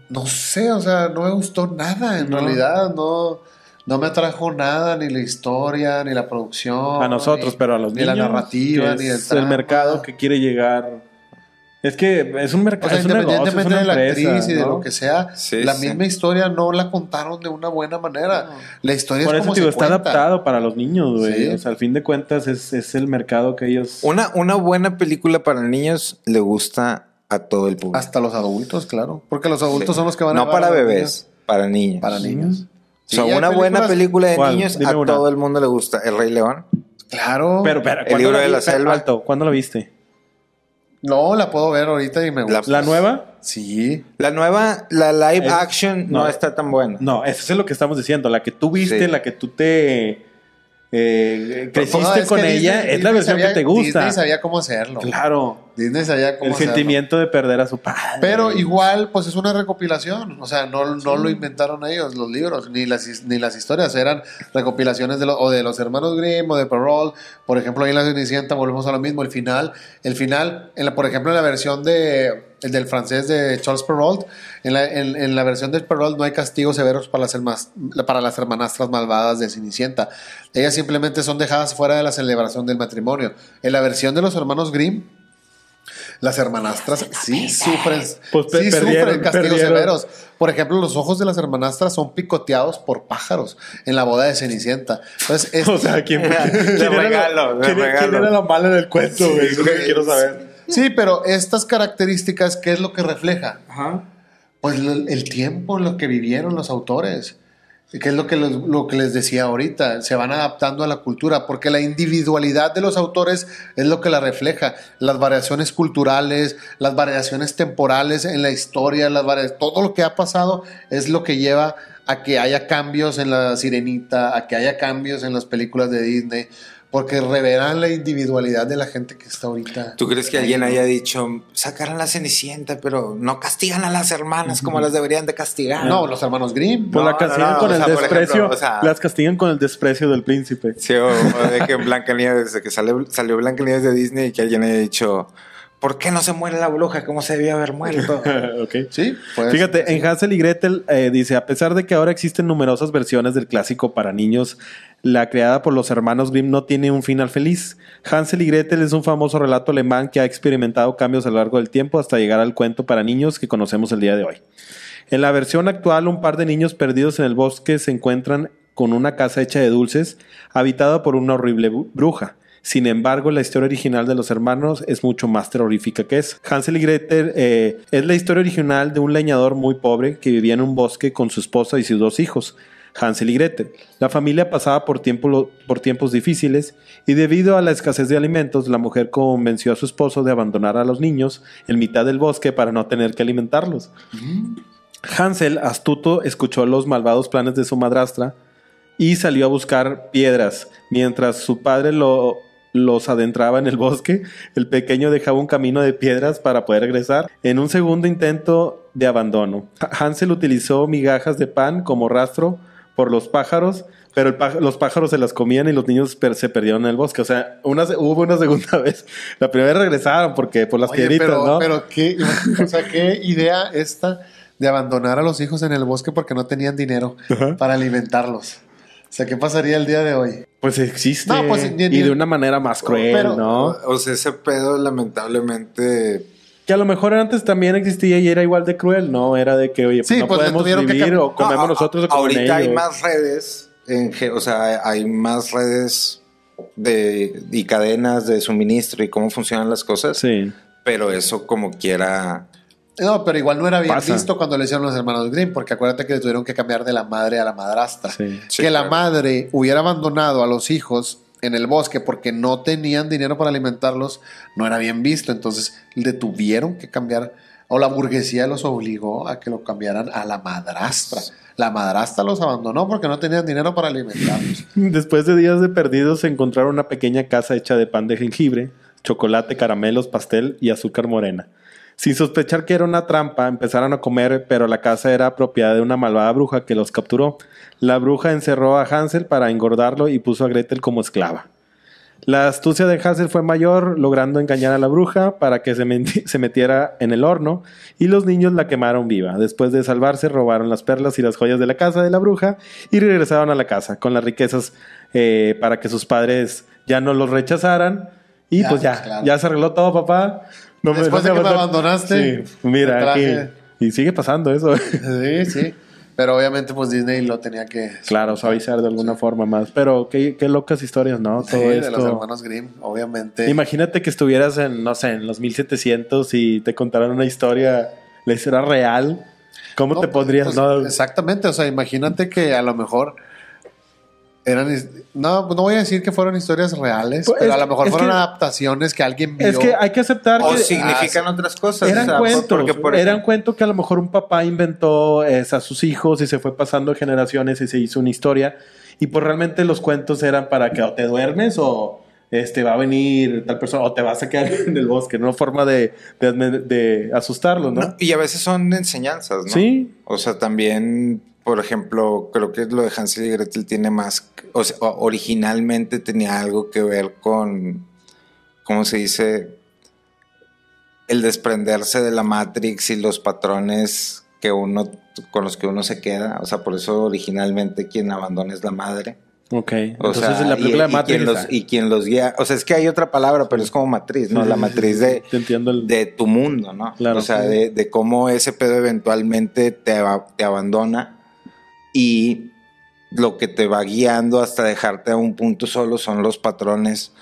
[SPEAKER 1] no sé, o sea, no me gustó nada. En
[SPEAKER 2] No.
[SPEAKER 1] realidad, no, no me atrajo nada, ni la historia, ni la producción.
[SPEAKER 2] a nosotros,
[SPEAKER 1] ni-
[SPEAKER 2] pero a los
[SPEAKER 1] ni
[SPEAKER 2] niños.
[SPEAKER 1] la narrativa, ni el
[SPEAKER 2] es el mercado que quiere llegar. Es que es un
[SPEAKER 1] O
[SPEAKER 2] mercado,
[SPEAKER 1] sea,
[SPEAKER 2] es un negocio, es
[SPEAKER 1] independientemente
[SPEAKER 2] una
[SPEAKER 1] de la
[SPEAKER 2] empresa,
[SPEAKER 1] actriz y de
[SPEAKER 2] ¿no?
[SPEAKER 1] lo que sea,
[SPEAKER 3] Sí,
[SPEAKER 1] la
[SPEAKER 3] sí.
[SPEAKER 1] misma historia no la contaron de una buena manera. La historia
[SPEAKER 2] Por
[SPEAKER 1] es
[SPEAKER 2] eso
[SPEAKER 1] como
[SPEAKER 2] te digo,
[SPEAKER 1] se
[SPEAKER 2] está
[SPEAKER 1] cuenta.
[SPEAKER 2] adaptado para los niños, güey.
[SPEAKER 1] Sí.
[SPEAKER 2] O sea, al fin de cuentas es, es el mercado que ellos.
[SPEAKER 3] Una, una buena película para niños le gusta a todo el público.
[SPEAKER 1] Hasta los adultos, claro. Porque los adultos
[SPEAKER 3] Sí.
[SPEAKER 1] son los que van a
[SPEAKER 3] No para bebés,
[SPEAKER 1] niños.
[SPEAKER 3] para niños.
[SPEAKER 1] Para niños.
[SPEAKER 3] O sea, una buena película de
[SPEAKER 2] ¿Cuál?
[SPEAKER 3] niños
[SPEAKER 2] Dime
[SPEAKER 3] a
[SPEAKER 2] una.
[SPEAKER 3] todo el mundo le gusta. El Rey León.
[SPEAKER 1] Claro.
[SPEAKER 2] Pero, pero,
[SPEAKER 3] El
[SPEAKER 2] ¿cuándo
[SPEAKER 3] libro de la selva.
[SPEAKER 2] Alto, ¿cuándo lo viste?
[SPEAKER 1] No, la puedo ver ahorita y me gusta.
[SPEAKER 2] ¿La nueva?
[SPEAKER 1] Sí.
[SPEAKER 3] La nueva, la live
[SPEAKER 2] Es-
[SPEAKER 3] action no,
[SPEAKER 2] no.
[SPEAKER 3] está tan buena.
[SPEAKER 2] No, eso es lo que estamos diciendo. La que tú viste,
[SPEAKER 3] Sí.
[SPEAKER 2] la que tú te eh, creciste
[SPEAKER 1] No, es
[SPEAKER 2] con ella,
[SPEAKER 1] Disney-
[SPEAKER 2] es la
[SPEAKER 1] Disney
[SPEAKER 2] versión
[SPEAKER 1] sabía-
[SPEAKER 2] que te gusta.
[SPEAKER 1] Disney sabía cómo hacerlo.
[SPEAKER 2] Claro.
[SPEAKER 1] Disney sabía cómo
[SPEAKER 2] El
[SPEAKER 1] hacerlo.
[SPEAKER 2] sentimiento de perder a su padre.
[SPEAKER 1] Pero igual, pues es una recopilación. O sea, no, no lo inventaron ellos, los libros, ni las, ni las historias. Eran recopilaciones de, lo- o de los hermanos Grimm o de Perrault. Por ejemplo, ahí en La Cenicienta volvemos a lo mismo. El final, el final, en la, por ejemplo, en la versión de, el del francés de Charles Perrault, en la, en, en la versión de Perrault no hay castigos severos para las, hermas- para las hermanastras malvadas de Cenicienta. Ellas simplemente son dejadas fuera de la celebración del matrimonio. En la versión de los hermanos Grimm, las hermanastras sí sufren,
[SPEAKER 2] Pues
[SPEAKER 1] sí sufren castigos
[SPEAKER 2] perdieron.
[SPEAKER 1] severos. Por ejemplo, los ojos de las hermanastras son picoteados por pájaros en la boda de Cenicienta. Entonces, es-
[SPEAKER 2] O sea, ¿quién, era,
[SPEAKER 3] regalo,
[SPEAKER 2] la,
[SPEAKER 3] de
[SPEAKER 2] quién- quién
[SPEAKER 3] regalo.
[SPEAKER 2] era la mala del cuento, güey? Es lo que quiero saber.
[SPEAKER 1] Sí, pero estas características, ¿qué es lo que refleja?
[SPEAKER 2] Ajá.
[SPEAKER 1] Pues lo- el tiempo en lo que vivieron los autores. Que es lo que, les, lo que les decía ahorita, se van adaptando a la cultura, porque la individualidad de los autores es lo que la refleja, las variaciones culturales, las variaciones temporales en la historia, las todo lo que ha pasado es lo que lleva a que haya cambios en la sirenita, a que haya cambios en las películas de Disney, porque revelan la individualidad de la gente que está ahorita.
[SPEAKER 3] ¿Tú crees que alguien haya dicho, sacaron la Cenicienta, pero no castigan a las hermanas como las deberían de castigar?
[SPEAKER 1] No, los hermanos Grimm.
[SPEAKER 2] Pues
[SPEAKER 3] No,
[SPEAKER 2] la castigan
[SPEAKER 3] no, no,
[SPEAKER 2] con
[SPEAKER 3] o
[SPEAKER 2] el
[SPEAKER 3] sea,
[SPEAKER 2] desprecio.
[SPEAKER 3] ejemplo, o sea-
[SPEAKER 2] las castigan con el desprecio del príncipe.
[SPEAKER 3] Sí, o, o de que Blancanieves, de que sale, salió Blancanieves de Disney y que alguien haya dicho, ¿por qué no se muere la bruja? ¿Cómo se debió haber muerto?
[SPEAKER 2] ok.
[SPEAKER 1] Sí, pues,
[SPEAKER 2] Fíjate, en Hansel y Gretel eh, dice, a pesar de que ahora existen numerosas versiones del clásico para niños, la creada por los hermanos Grimm no tiene un final feliz. Hansel y Gretel es un famoso relato alemán que ha experimentado cambios a lo largo del tiempo hasta llegar al cuento para niños que conocemos el día de hoy. En la versión actual, un par de niños perdidos en el bosque se encuentran con una casa hecha de dulces, habitada por una horrible bruja. Sin embargo, la historia original de los hermanos es mucho más terrorífica que eso. Hansel y Gretel eh, es la historia original de un leñador muy pobre que vivía en un bosque con su esposa y sus dos hijos. Hansel y Gretel. La familia pasaba por, tiempo- por tiempos difíciles y debido a la escasez de alimentos, la mujer convenció a su esposo de abandonar a los niños en mitad del bosque para no tener que alimentarlos. Hansel, astuto, escuchó los malvados planes de su madrastra y salió a buscar piedras. Mientras su padre lo- los adentraba en el bosque, el pequeño dejaba un camino de piedras para poder regresar. En un segundo intento de abandono, Ha- Hansel utilizó migajas de pan como rastro por los pájaros, pero el los pájaros se las comían y los niños per- se perdieron en el bosque. O sea, una, se- hubo una segunda vez. La primera vez regresaron porque por las
[SPEAKER 1] Oye,
[SPEAKER 2] piedritas,
[SPEAKER 1] pero,
[SPEAKER 2] ¿no?
[SPEAKER 1] pero qué, o sea, qué idea esta de abandonar a los hijos en el bosque porque no tenían dinero
[SPEAKER 2] Ajá.
[SPEAKER 1] para alimentarlos. O sea, ¿qué pasaría el día de hoy?
[SPEAKER 2] Pues existe.
[SPEAKER 1] No, pues, ni-
[SPEAKER 2] y de una manera más cruel,
[SPEAKER 1] Pero-
[SPEAKER 2] ¿no?
[SPEAKER 3] O sea, ese pedo lamentablemente...
[SPEAKER 2] Que a lo mejor antes también existía y era igual de cruel, ¿no? Era de que, oye, pues
[SPEAKER 1] Sí,
[SPEAKER 2] no
[SPEAKER 1] pues,
[SPEAKER 2] podemos
[SPEAKER 1] que
[SPEAKER 2] vivir
[SPEAKER 1] cam-
[SPEAKER 2] o comemos
[SPEAKER 3] No, a-
[SPEAKER 2] nosotros o
[SPEAKER 3] Ahorita hay más redes, en o sea, hay más redes de, y cadenas de suministro y cómo funcionan las cosas.
[SPEAKER 2] Sí.
[SPEAKER 3] Pero eso como quiera...
[SPEAKER 1] No, pero igual no era bien
[SPEAKER 2] Pasa.
[SPEAKER 1] visto cuando le hicieron los hermanos Grimm, porque acuérdate que le tuvieron que cambiar de la madre a la madrastra.
[SPEAKER 2] Sí.
[SPEAKER 3] Sí,
[SPEAKER 1] que la
[SPEAKER 3] claro.
[SPEAKER 1] madre hubiera abandonado a los hijos en el bosque porque no tenían dinero para alimentarlos, no era bien visto. Entonces le tuvieron que cambiar, o la burguesía los obligó a que lo cambiaran a la madrastra. La madrastra los abandonó porque no tenían dinero para alimentarlos.
[SPEAKER 2] Después de días de perdidos, se encontraron una pequeña casa hecha de pan de jengibre, chocolate, caramelos, pastel y azúcar morena. Sin sospechar que era una trampa, empezaron a comer, pero la casa era propiedad de una malvada bruja que los capturó. La bruja encerró a Hansel para engordarlo y puso a Gretel como esclava. La astucia de Hansel fue mayor, logrando engañar a la bruja para que se, meti- se metiera en el horno y los niños la quemaron viva. Después de salvarse, robaron las perlas y las joyas de la casa de la bruja y regresaron a la casa con las riquezas eh, para que sus padres ya no los rechazaran. Y
[SPEAKER 1] Ya,
[SPEAKER 2] pues ya,
[SPEAKER 1] pues, claro.
[SPEAKER 2] ya se arregló todo, papá. No
[SPEAKER 1] Después de que me abandonaste,
[SPEAKER 2] Sí, mira, aquí. Y sigue pasando eso.
[SPEAKER 1] Sí, sí. Pero obviamente, pues Disney lo tenía que.
[SPEAKER 2] claro, suavizar de alguna forma más. Pero qué, qué locas historias, ¿no?
[SPEAKER 1] Sí,
[SPEAKER 2] Todo
[SPEAKER 1] de
[SPEAKER 2] esto.
[SPEAKER 1] los hermanos Grimm, obviamente.
[SPEAKER 2] Imagínate que estuvieras en, no sé, en los 1700 y te contaran una historia, la historia real. ¿Cómo
[SPEAKER 1] No,
[SPEAKER 2] te pondrías?
[SPEAKER 1] pues,
[SPEAKER 2] no?
[SPEAKER 1] Exactamente, o sea, imagínate que a lo mejor eran. No, no voy a decir que fueron historias reales,
[SPEAKER 2] Pues,
[SPEAKER 1] pero
[SPEAKER 2] es-
[SPEAKER 1] a lo mejor fueron
[SPEAKER 2] que-
[SPEAKER 1] adaptaciones que alguien vio.
[SPEAKER 2] Es que hay que aceptar
[SPEAKER 3] O
[SPEAKER 2] que
[SPEAKER 3] significan otras cosas.
[SPEAKER 2] eran
[SPEAKER 3] o sea,
[SPEAKER 2] cuentos.
[SPEAKER 3] porque, por
[SPEAKER 2] eran cuentos que a lo mejor un papá inventó es, a sus hijos y se fue pasando de generaciones y se hizo una historia. Y pues realmente los cuentos eran para que o te duermes o este va a venir tal persona o te vas a quedar en el bosque, no forma de, de, de asustarlos, ¿no?
[SPEAKER 3] no, y a veces son enseñanzas, ¿no?
[SPEAKER 2] Sí.
[SPEAKER 3] O sea, también, por ejemplo, creo que lo de Hansel y Gretel tiene más, o sea, originalmente tenía algo que ver con, ¿cómo se dice? El desprenderse de la Matrix y los patrones que uno, con los que uno se queda. O sea, por eso originalmente quien abandona es la madre.
[SPEAKER 2] Ok.
[SPEAKER 3] O
[SPEAKER 2] Entonces
[SPEAKER 3] sea,
[SPEAKER 2] la película
[SPEAKER 3] y,
[SPEAKER 2] de
[SPEAKER 3] y
[SPEAKER 2] Matrix
[SPEAKER 3] quien los,
[SPEAKER 2] está.
[SPEAKER 3] y quien los guía, o sea, es que hay otra palabra, pero es como matriz, ¿no? La matriz de,
[SPEAKER 2] Te entiendo el-
[SPEAKER 3] de tu mundo, ¿no?
[SPEAKER 2] Claro.
[SPEAKER 3] o sea, de, de cómo ese pedo eventualmente te, te abandona y lo que te va guiando hasta dejarte a un punto solo son los patrones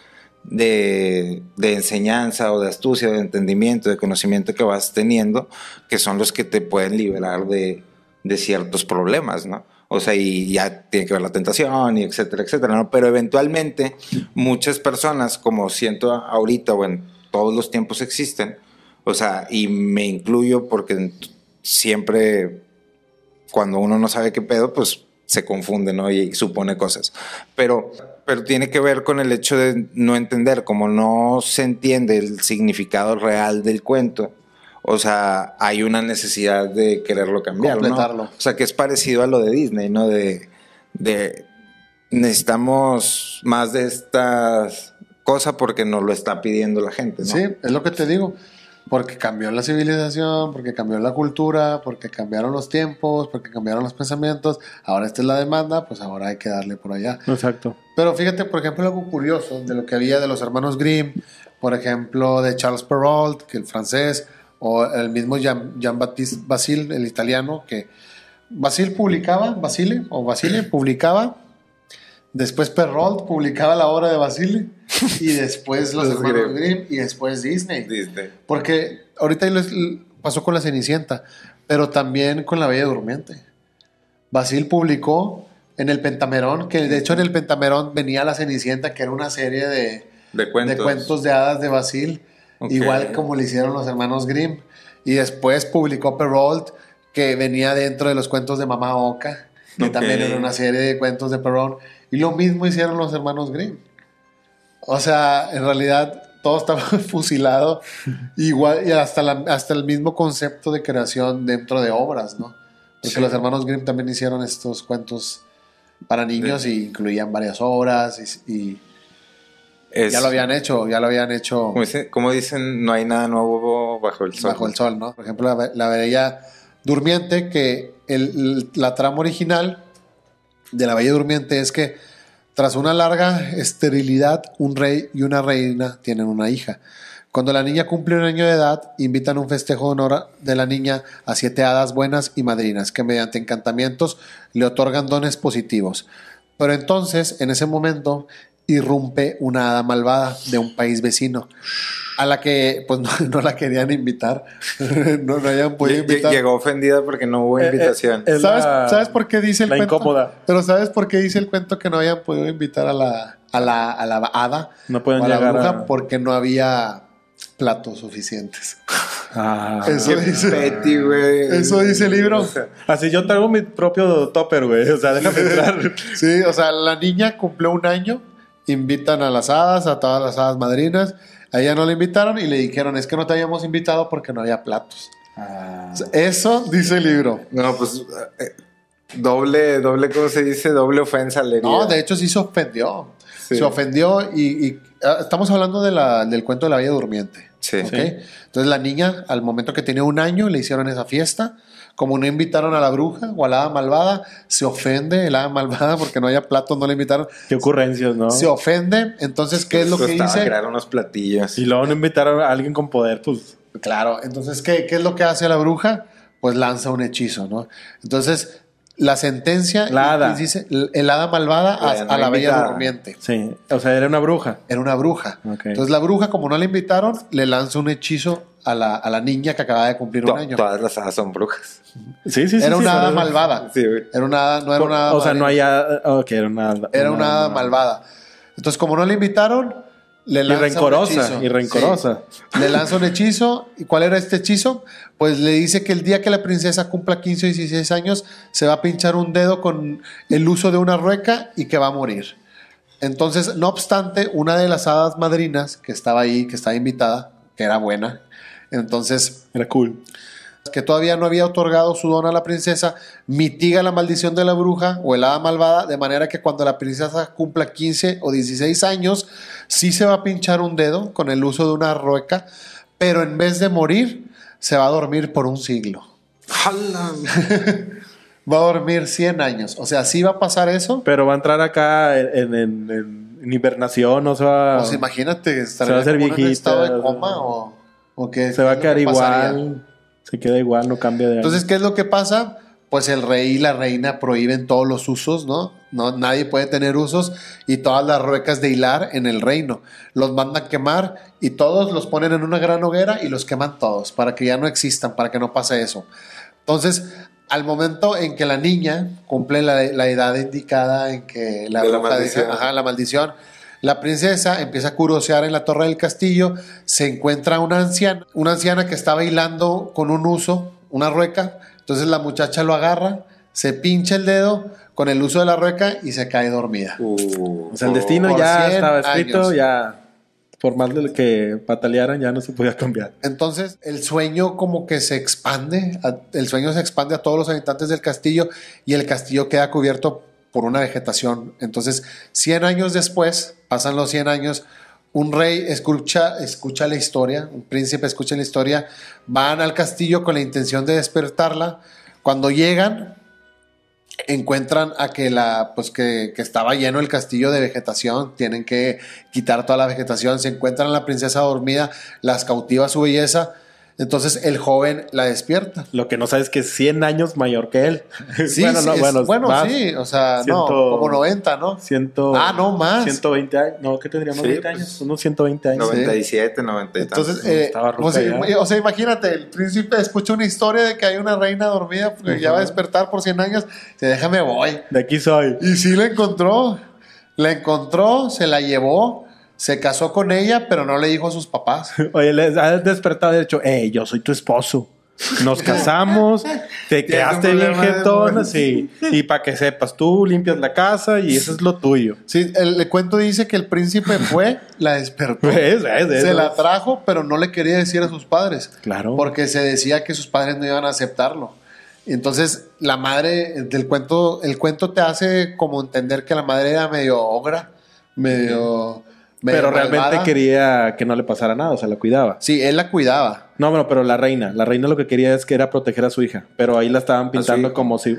[SPEAKER 3] de, de enseñanza o de astucia, de entendimiento, de conocimiento que vas teniendo, que son los que te pueden liberar de, de ciertos problemas, ¿no? O sea, y ya tiene que ver la tentación y etcétera, etcétera, ¿no? Pero eventualmente muchas personas, como siento ahorita o en todos los tiempos existen, o sea, y me incluyo porque siempre cuando uno no sabe qué pedo, pues se confunde, ¿no? Y supone cosas. Pero, pero tiene que ver con el hecho de no entender, como no se entiende el significado real del cuento. O sea, hay una necesidad de quererlo cambiar, ¿no?
[SPEAKER 1] Completarlo.
[SPEAKER 3] O sea, que es parecido a lo de Disney, ¿no? De, de necesitamos más de estas cosas porque nos lo está pidiendo la gente, ¿no?
[SPEAKER 1] Sí, es lo que te digo. Porque cambió la civilización, porque cambió la cultura, porque cambiaron los tiempos, porque cambiaron los pensamientos. Ahora esta es la demanda, pues ahora hay que darle por allá.
[SPEAKER 2] Exacto.
[SPEAKER 1] Pero fíjate, por ejemplo, algo curioso de lo que había de los hermanos Grimm, por ejemplo, de Charles Perrault, que el francés, o el mismo Jean, Jean-Baptiste Basile, el italiano, que Basile publicaba, Basile, o Basile publicaba, después Perrault publicaba la obra de Basile, y después los
[SPEAKER 3] Los
[SPEAKER 1] hermanos
[SPEAKER 3] Grimm.
[SPEAKER 1] Grimm, y después Disney.
[SPEAKER 3] Disney.
[SPEAKER 1] Porque ahorita pasó con la Cenicienta, pero también con la Bella Durmiente. Basil publicó en el Pentamerón, que de hecho en el Pentamerón venía la Cenicienta, que era una serie de,
[SPEAKER 3] De cuentos.
[SPEAKER 1] de cuentos de hadas de Basil,
[SPEAKER 3] Ok.
[SPEAKER 1] igual como le hicieron los hermanos Grimm. Y después publicó Perrault, que venía dentro de los cuentos de Mamá Oca, que también era una serie de cuentos de Perrault. Y lo mismo hicieron los hermanos Grimm. O sea, en realidad todo estaba fusilado, igual y hasta, la- hasta el mismo concepto de creación dentro de obras, ¿no? Porque
[SPEAKER 3] Sí.
[SPEAKER 1] los hermanos Grimm también hicieron estos cuentos para niños y incluían varias obras y, y
[SPEAKER 3] Es-
[SPEAKER 1] ya lo habían hecho, ya lo habían hecho
[SPEAKER 3] Como, dice- como dicen, no hay nada nuevo bajo el sol.
[SPEAKER 1] bajo el sol, ¿no? Por ejemplo, la, la Bella Durmiente, que el- la trama original de la Bella Durmiente es que tras una larga esterilidad, un rey y una reina tienen una hija. Cuando la niña cumple un año de edad, invitan un festejo de honor de la niña a siete hadas buenas y madrinas que mediante encantamientos le otorgan dones positivos. Pero entonces, en ese momento, irrumpe una hada malvada de un país vecino, a la que pues no, no la querían invitar, no, no hayan podido invitar.
[SPEAKER 3] Llegó ofendida porque no hubo
[SPEAKER 2] Eh, eh,
[SPEAKER 3] invitación.
[SPEAKER 2] es
[SPEAKER 1] ¿Sabes,
[SPEAKER 2] la-
[SPEAKER 1] ¿Sabes por qué dice el
[SPEAKER 2] la
[SPEAKER 1] cuento?
[SPEAKER 2] incómoda.
[SPEAKER 1] Pero ¿sabes por qué dice el cuento que no habían podido invitar a la, a la, a la hada?
[SPEAKER 2] No pueden
[SPEAKER 1] a la
[SPEAKER 2] llegar
[SPEAKER 1] bruja
[SPEAKER 2] a-
[SPEAKER 1] porque no había platos suficientes.
[SPEAKER 2] Ah.
[SPEAKER 1] Eso dice. Eso dice el libro.
[SPEAKER 2] Así yo traigo mi propio topper, güey. O sea, déjame entrar.
[SPEAKER 1] Sí, o sea, la niña cumplió un año, invitan a las hadas, a todas las hadas madrinas, A ella no le invitaron y le dijeron, es que no te habíamos invitado porque no había platos.
[SPEAKER 2] Ah.
[SPEAKER 1] Eso dice el libro.
[SPEAKER 3] No, pues eh, doble, doble, ¿cómo se dice? Doble ofensa le
[SPEAKER 1] No, de hecho sí se ofendió.
[SPEAKER 3] Sí.
[SPEAKER 1] Se ofendió y, y, ah, estamos hablando de la- del cuento de la Bella Durmiente.
[SPEAKER 3] Sí.
[SPEAKER 1] ¿ok? Entonces la niña, al momento que tenía un año, le hicieron esa fiesta. Como no invitaron a la bruja o a la hada malvada, se ofende el hada malvada porque no haya platos, no le invitaron.
[SPEAKER 2] Qué ocurrencias, ¿no?
[SPEAKER 1] Se ofende. Entonces, ¿qué es lo que
[SPEAKER 3] Costaba
[SPEAKER 1] dice?
[SPEAKER 3] crear unos platillos.
[SPEAKER 2] Y luego no invitaron a alguien con poder, pues.
[SPEAKER 1] Claro, entonces, ¿qué, ¿qué es lo que hace la bruja? Pues lanza un hechizo, ¿no? Entonces, la sentencia
[SPEAKER 2] La hada.
[SPEAKER 1] dice el hada malvada a,
[SPEAKER 3] La no
[SPEAKER 1] a la bella durmiente.
[SPEAKER 2] Sí. O sea, era una bruja.
[SPEAKER 1] Era una bruja. Entonces, la bruja, como no la invitaron, le lanza un hechizo a la, a la niña que acababa de cumplir
[SPEAKER 3] To-
[SPEAKER 1] un año.
[SPEAKER 3] Todas las hadas son brujas.
[SPEAKER 2] Sí, sí, sí.
[SPEAKER 1] Era
[SPEAKER 2] sí,
[SPEAKER 1] una hada malvada.
[SPEAKER 3] Sí, güey.
[SPEAKER 1] Era una hada, no era una hada
[SPEAKER 2] O sea, no hay hada- Ok, era una hada.
[SPEAKER 1] Era una hada malvada. Entonces, como no le invitaron, le
[SPEAKER 2] Y
[SPEAKER 1] lanza
[SPEAKER 2] rencorosa,
[SPEAKER 1] un hechizo.
[SPEAKER 2] y rencorosa.
[SPEAKER 1] Sí. Le lanza un hechizo. ¿Y cuál era este hechizo? Pues le dice que el día que la princesa cumpla 15 o 16 años, se va a pinchar un dedo con el uso de una rueca y que va a morir. Entonces, no obstante, una de las hadas madrinas que estaba ahí, que estaba invitada, que era buena, entonces
[SPEAKER 2] Era cool.
[SPEAKER 1] que todavía no había otorgado su don a la princesa, mitiga la maldición de la bruja o el hada malvada, de manera que cuando la princesa cumpla 15 o 16 años, sí se va a pinchar un dedo con el uso de una rueca, pero en vez de morir, se va a dormir por un siglo.
[SPEAKER 3] ¡Hala!
[SPEAKER 1] Va a dormir 100 años. O sea, sí va a pasar eso.
[SPEAKER 2] Pero va a entrar acá en, en, en- en hibernación, o sea.
[SPEAKER 1] Pues imagínate, estar
[SPEAKER 2] Se va a hacer
[SPEAKER 1] en un estado de coma o, o qué.
[SPEAKER 2] se va a quedar
[SPEAKER 1] que
[SPEAKER 2] igual. Se queda igual, no cambia de.
[SPEAKER 1] Entonces, ¿qué es lo que pasa? Pues el rey y la reina prohíben todos los usos, ¿no? no nadie puede tener usos y todas las ruecas de hilar en el reino. Los mandan quemar y todos los ponen en una gran hoguera y los queman todos para que ya no existan, para que no pase eso. Entonces, al momento en que la niña cumple la, la edad indicada en que la,
[SPEAKER 3] De la
[SPEAKER 1] bruja
[SPEAKER 3] maldición.
[SPEAKER 1] deja- ajá, la maldición, la princesa empieza a curosear en la torre del castillo, se encuentra una anciana, una anciana que estaba hilando con un uso, una rueca, entonces la muchacha lo agarra, se pincha el dedo con el uso de la rueca y se cae dormida.
[SPEAKER 3] Uh,
[SPEAKER 2] O sea, el destino ya
[SPEAKER 1] 100
[SPEAKER 2] estaba escrito,
[SPEAKER 1] años.
[SPEAKER 2] ya. Por más de que patalearan, ya no se podía cambiar.
[SPEAKER 1] Entonces el sueño como que se expande, el sueño se expande a todos los habitantes del castillo y el castillo queda cubierto por una vegetación. Entonces 100 años después, pasan los 100 años, un rey escucha, escucha la historia, un príncipe escucha la historia, van al castillo con la intención de despertarla. Cuando llegan, encuentran a que la pues que, que estaba lleno el castillo de vegetación, tienen que quitar toda la vegetación, se encuentran a la princesa dormida, las cautiva su belleza, entonces el joven la despierta.
[SPEAKER 2] Lo que no sabes es que es 100 años mayor que él.
[SPEAKER 1] Sí,
[SPEAKER 2] bueno,
[SPEAKER 1] sí,
[SPEAKER 2] no,
[SPEAKER 1] es-
[SPEAKER 2] bueno,
[SPEAKER 1] bueno,
[SPEAKER 2] más.
[SPEAKER 1] sí, o sea, no,
[SPEAKER 2] Ciento-
[SPEAKER 1] como 90, ¿no?
[SPEAKER 2] Ciento,
[SPEAKER 1] Ah, no, más.
[SPEAKER 2] 120 años. No, ¿qué tendríamos?
[SPEAKER 3] Sí,
[SPEAKER 2] 20
[SPEAKER 3] pues,
[SPEAKER 2] años. Unos 120 años.
[SPEAKER 3] 97, 90 y
[SPEAKER 1] Entonces,
[SPEAKER 3] tantos.
[SPEAKER 1] eh,
[SPEAKER 2] estaba
[SPEAKER 1] o, sea, im- o sea, imagínate, el príncipe escucha una historia de que hay una reina dormida porque ya va a despertar por 100 años, se déjame voy.
[SPEAKER 2] De aquí soy.
[SPEAKER 1] Y sí la encontró. La encontró, se la llevó, se casó con ella, pero no le dijo a sus papás.
[SPEAKER 2] Oye, les ha despertado y ha dicho, hey, yo soy tu esposo. Nos casamos, te quedaste bien
[SPEAKER 3] de amor.
[SPEAKER 2] sí. Y para que sepas, tú limpias la casa y eso es lo tuyo.
[SPEAKER 1] Sí, el, el cuento dice que el príncipe fue, la despertó. Se la trajo, pero no le quería decir a sus padres.
[SPEAKER 2] Claro.
[SPEAKER 1] Porque se decía que sus padres no iban a aceptarlo. Entonces, la madre del cuento, el cuento te hace como entender que la madre era medio ogra, medio.
[SPEAKER 2] Pero realmente quería que no le pasara nada, o sea, la cuidaba.
[SPEAKER 1] Sí, él la cuidaba.
[SPEAKER 2] No, bueno, pero la reina, la reina lo que quería es que era proteger a su hija, pero ahí la estaban pintando
[SPEAKER 3] hijo.
[SPEAKER 2] como si...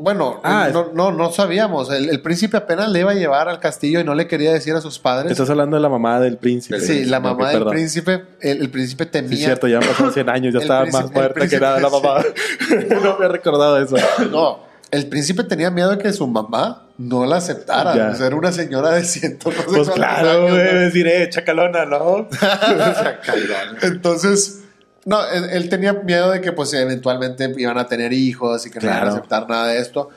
[SPEAKER 1] Bueno,
[SPEAKER 2] Ah,
[SPEAKER 1] no, no, no sabíamos. El, el príncipe apenas le iba a llevar al castillo y no le quería decir a sus padres.
[SPEAKER 2] Estás hablando de la mamá del príncipe.
[SPEAKER 1] Sí, la mamá del
[SPEAKER 2] perdón.
[SPEAKER 1] príncipe, el, el príncipe
[SPEAKER 2] Sí,
[SPEAKER 1] temía.
[SPEAKER 2] es cierto, ya pasado 100 años, ya estaba
[SPEAKER 1] príncipe-
[SPEAKER 2] más muerta que nada la mamá. no me he recordado eso.
[SPEAKER 1] No, el príncipe tenía miedo de que su mamá no la aceptara.
[SPEAKER 2] Ya.
[SPEAKER 1] O sea, era una señora de ciento no sé
[SPEAKER 2] Pues claro,
[SPEAKER 1] años,
[SPEAKER 2] decir, eh, chacalona, ¿no?
[SPEAKER 1] Entonces, no, él, él tenía miedo de que pues eventualmente iban a tener hijos y que no iban a aceptar nada de esto.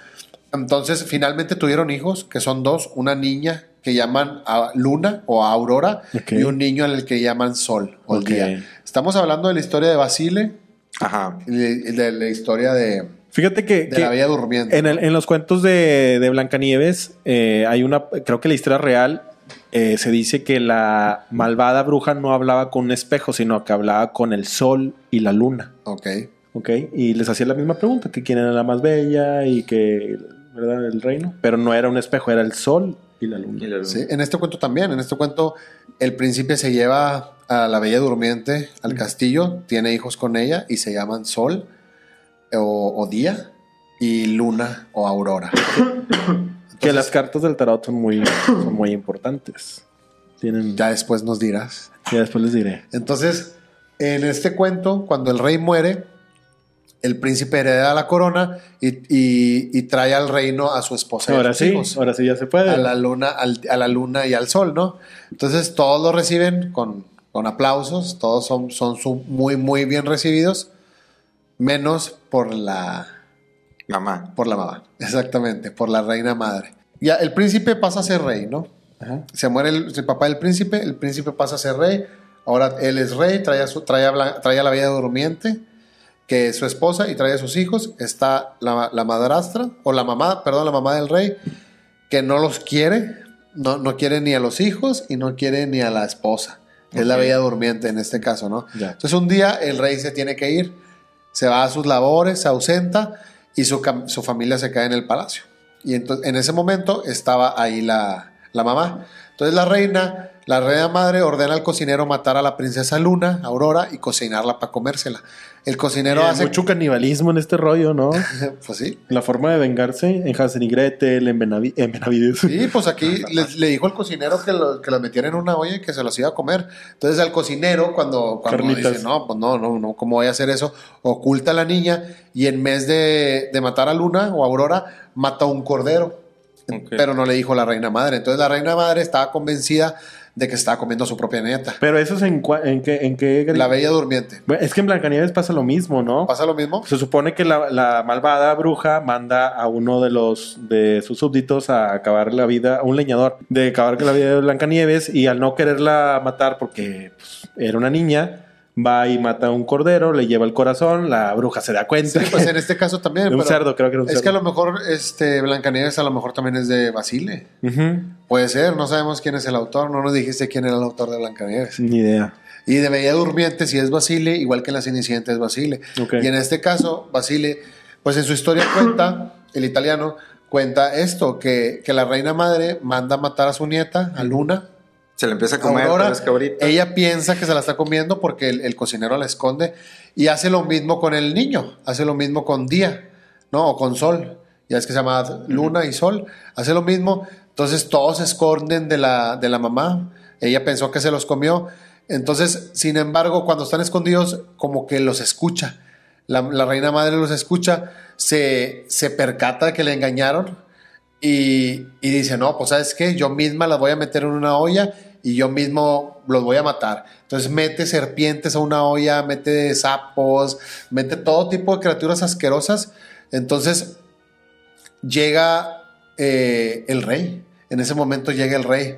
[SPEAKER 1] Entonces, finalmente tuvieron hijos, que son dos, una niña que llaman a Luna o a Aurora y un niño al que llaman Sol o día. Estamos hablando de la historia de Basile
[SPEAKER 3] Ajá.
[SPEAKER 1] y de, de la historia de,
[SPEAKER 2] Fíjate que,
[SPEAKER 1] de
[SPEAKER 2] que
[SPEAKER 1] la Bella Durmiente.
[SPEAKER 2] en, el- en los cuentos de, de Blancanieves eh, hay una, creo que la historia real eh, se dice que la malvada bruja no hablaba con un espejo, sino que hablaba con el sol y la luna.
[SPEAKER 1] Ok.
[SPEAKER 2] ¿Ok? Y les hacía la misma pregunta, que quién era la más bella y que, ¿verdad? El reino. Pero no era un espejo, era el sol y la luna.
[SPEAKER 3] Y la luna.
[SPEAKER 1] Sí, en este cuento también. En este cuento, el príncipe se lleva a la bella durmiente al castillo, tiene hijos con ella y se llaman Sol o, o Día y Luna o Aurora.
[SPEAKER 2] que las cartas del tarot son muy, son muy importantes. Tienen, ya,
[SPEAKER 1] Ya después nos dirás.
[SPEAKER 2] después les diré.
[SPEAKER 1] Entonces, en este cuento, cuando el rey muere, el príncipe hereda la corona y, y- y trae al reino a su esposa y a
[SPEAKER 2] Ahora
[SPEAKER 1] sus
[SPEAKER 2] sí,
[SPEAKER 1] hijos.
[SPEAKER 2] ahora sí ya se puede.
[SPEAKER 1] a la luna, al- a la luna y al sol, ¿no? Entonces todos lo reciben con, con aplausos, todos son, son muy, muy bien recibidos, menos por la,
[SPEAKER 3] Mamá.
[SPEAKER 1] por la mamá, exactamente, por la reina madre. Ya el príncipe pasa a ser rey, ¿no?
[SPEAKER 2] Ajá.
[SPEAKER 1] Se muere el, el papá del príncipe, el príncipe pasa a ser rey, ahora él es rey, trae a, su, trae a, Blan- trae a la bella durmiente, que es su esposa, y trae a sus hijos, está la, la madrastra, o la mamá, perdón, la mamá del rey, que no los quiere, no, no quiere ni a los hijos y no quiere ni a la esposa. Es la bella durmiente en este caso, ¿no?
[SPEAKER 2] Ya.
[SPEAKER 1] Entonces un día el rey se tiene que ir, se va a sus labores, se ausenta y su, su familia se queda en el palacio. Y entonces en ese momento estaba ahí la, la mamá. Entonces la reina, la reina madre ordena al cocinero matar a la princesa Luna, Aurora, y cocinarla para comérsela. El cocinero
[SPEAKER 2] Eh,
[SPEAKER 1] hace...
[SPEAKER 2] mucho canibalismo en este rollo, ¿no?
[SPEAKER 1] Pues sí.
[SPEAKER 2] La forma de vengarse en Hansel y Gretel, en, Benavi- en Benavides.
[SPEAKER 1] Sí, pues aquí le, le dijo al cocinero que lo, que metiera en una olla y que se los iba a comer. Entonces al cocinero cuando, cuando dice, no, pues no, no, no, ¿cómo voy a hacer eso? Oculta a la niña y en vez de, de matar a Luna o Aurora, mata a un cordero. Pero no le dijo la reina madre. Entonces la reina madre estaba convencida de que estaba comiendo a su propia nieta.
[SPEAKER 2] Pero eso es en, cua- en qué... En qué
[SPEAKER 1] La bella durmiente.
[SPEAKER 2] Es que en Blancanieves pasa lo mismo, ¿no?
[SPEAKER 1] ¿Pasa lo mismo?
[SPEAKER 2] Se supone que la, la malvada bruja manda a uno de los de sus súbditos a acabar la vida, a un leñador, de acabar la vida de Blancanieves y al no quererla matar porque pues, era una niña, va y mata a un cordero, le lleva el corazón, la bruja se da cuenta.
[SPEAKER 1] Sí, pues en este caso también.
[SPEAKER 2] De un cerdo, creo que era un
[SPEAKER 1] Es
[SPEAKER 2] cerdo.
[SPEAKER 1] que a lo mejor este, Blancanieves a lo mejor también es de Basile.
[SPEAKER 2] Ujú.
[SPEAKER 1] Puede ser, no sabemos quién es el autor. No nos dijiste quién era el autor de Blancanieves.
[SPEAKER 2] Ni idea.
[SPEAKER 1] Y de Bella Durmiente, si es Basile, igual que en La Cenicienta es Basile. Y en este caso, Basile, pues en su historia cuenta, el italiano cuenta esto, que, que la reina madre manda a matar a su nieta, a Luna.
[SPEAKER 3] Se le empieza a comer
[SPEAKER 1] Aurora, ella piensa que se la está comiendo porque el, el cocinero la esconde y hace lo mismo con el niño, hace lo mismo con Día, ¿no? O con Sol, ya es que se llama Luna y Sol, hace lo mismo, entonces todos se esconden de la, de la mamá, ella pensó que se los comió, entonces, sin embargo, cuando están escondidos, como que los escucha, la, la reina madre los escucha, se, se percata de que le engañaron y, y dice, no, pues sabes qué, yo misma las voy a meter en una olla y yo mismo los voy a matar. Entonces mete serpientes a una olla, mete sapos, mete todo tipo de criaturas asquerosas. Entonces llega eh, el rey. En ese momento llega el rey.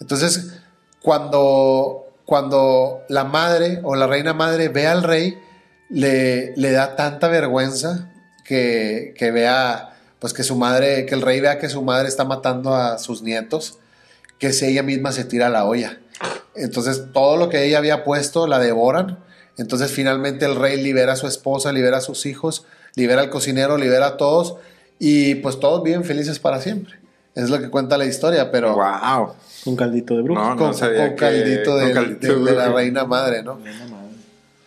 [SPEAKER 1] Entonces, cuando, cuando la madre o la reina madre ve al rey, le, le da tanta vergüenza que, que vea, pues que su madre, que el rey vea que su madre está matando a sus nietos, que si ella misma se tira a la olla. Entonces, todo lo que ella había puesto la devoran. Entonces, finalmente el rey libera a su esposa, libera a sus hijos, libera al cocinero, libera a todos y pues todos viven felices para siempre. Es lo que cuenta la historia, pero
[SPEAKER 3] Wow.
[SPEAKER 2] Un caldito de bruja.
[SPEAKER 3] No,
[SPEAKER 1] con,
[SPEAKER 3] sabía
[SPEAKER 1] con
[SPEAKER 3] que-
[SPEAKER 1] caldito,
[SPEAKER 3] con
[SPEAKER 1] de,
[SPEAKER 3] caldito
[SPEAKER 1] de- de la
[SPEAKER 3] brujo.
[SPEAKER 1] reina madre, ¿no?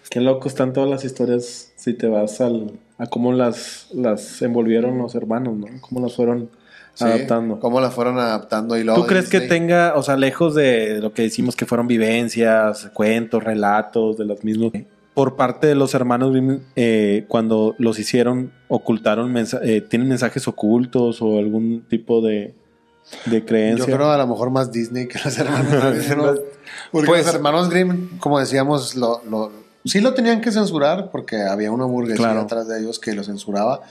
[SPEAKER 2] Qué loco están todas las historias si te vas al, a cómo las, las envolvieron los hermanos, ¿no? Cómo las fueron
[SPEAKER 1] Sí,
[SPEAKER 2] adaptando.
[SPEAKER 1] Cómo la fueron adaptando y luego
[SPEAKER 2] ¿Tú crees que tenga, o sea, lejos de lo que decimos que fueron vivencias, cuentos, relatos de los mismos, por parte de los hermanos Grimm, eh, cuando los hicieron, ocultaron, mensa- eh, tienen mensajes ocultos o algún tipo de, de
[SPEAKER 1] Yo
[SPEAKER 2] creencia?
[SPEAKER 1] creo a lo mejor más Disney que los hermanos Grimm. Porque
[SPEAKER 3] Pues-
[SPEAKER 1] los hermanos Grimm, como decíamos, lo, lo- sí lo tenían que censurar porque había una burguesía
[SPEAKER 2] Claro.
[SPEAKER 1] atrás de ellos que lo censuraba,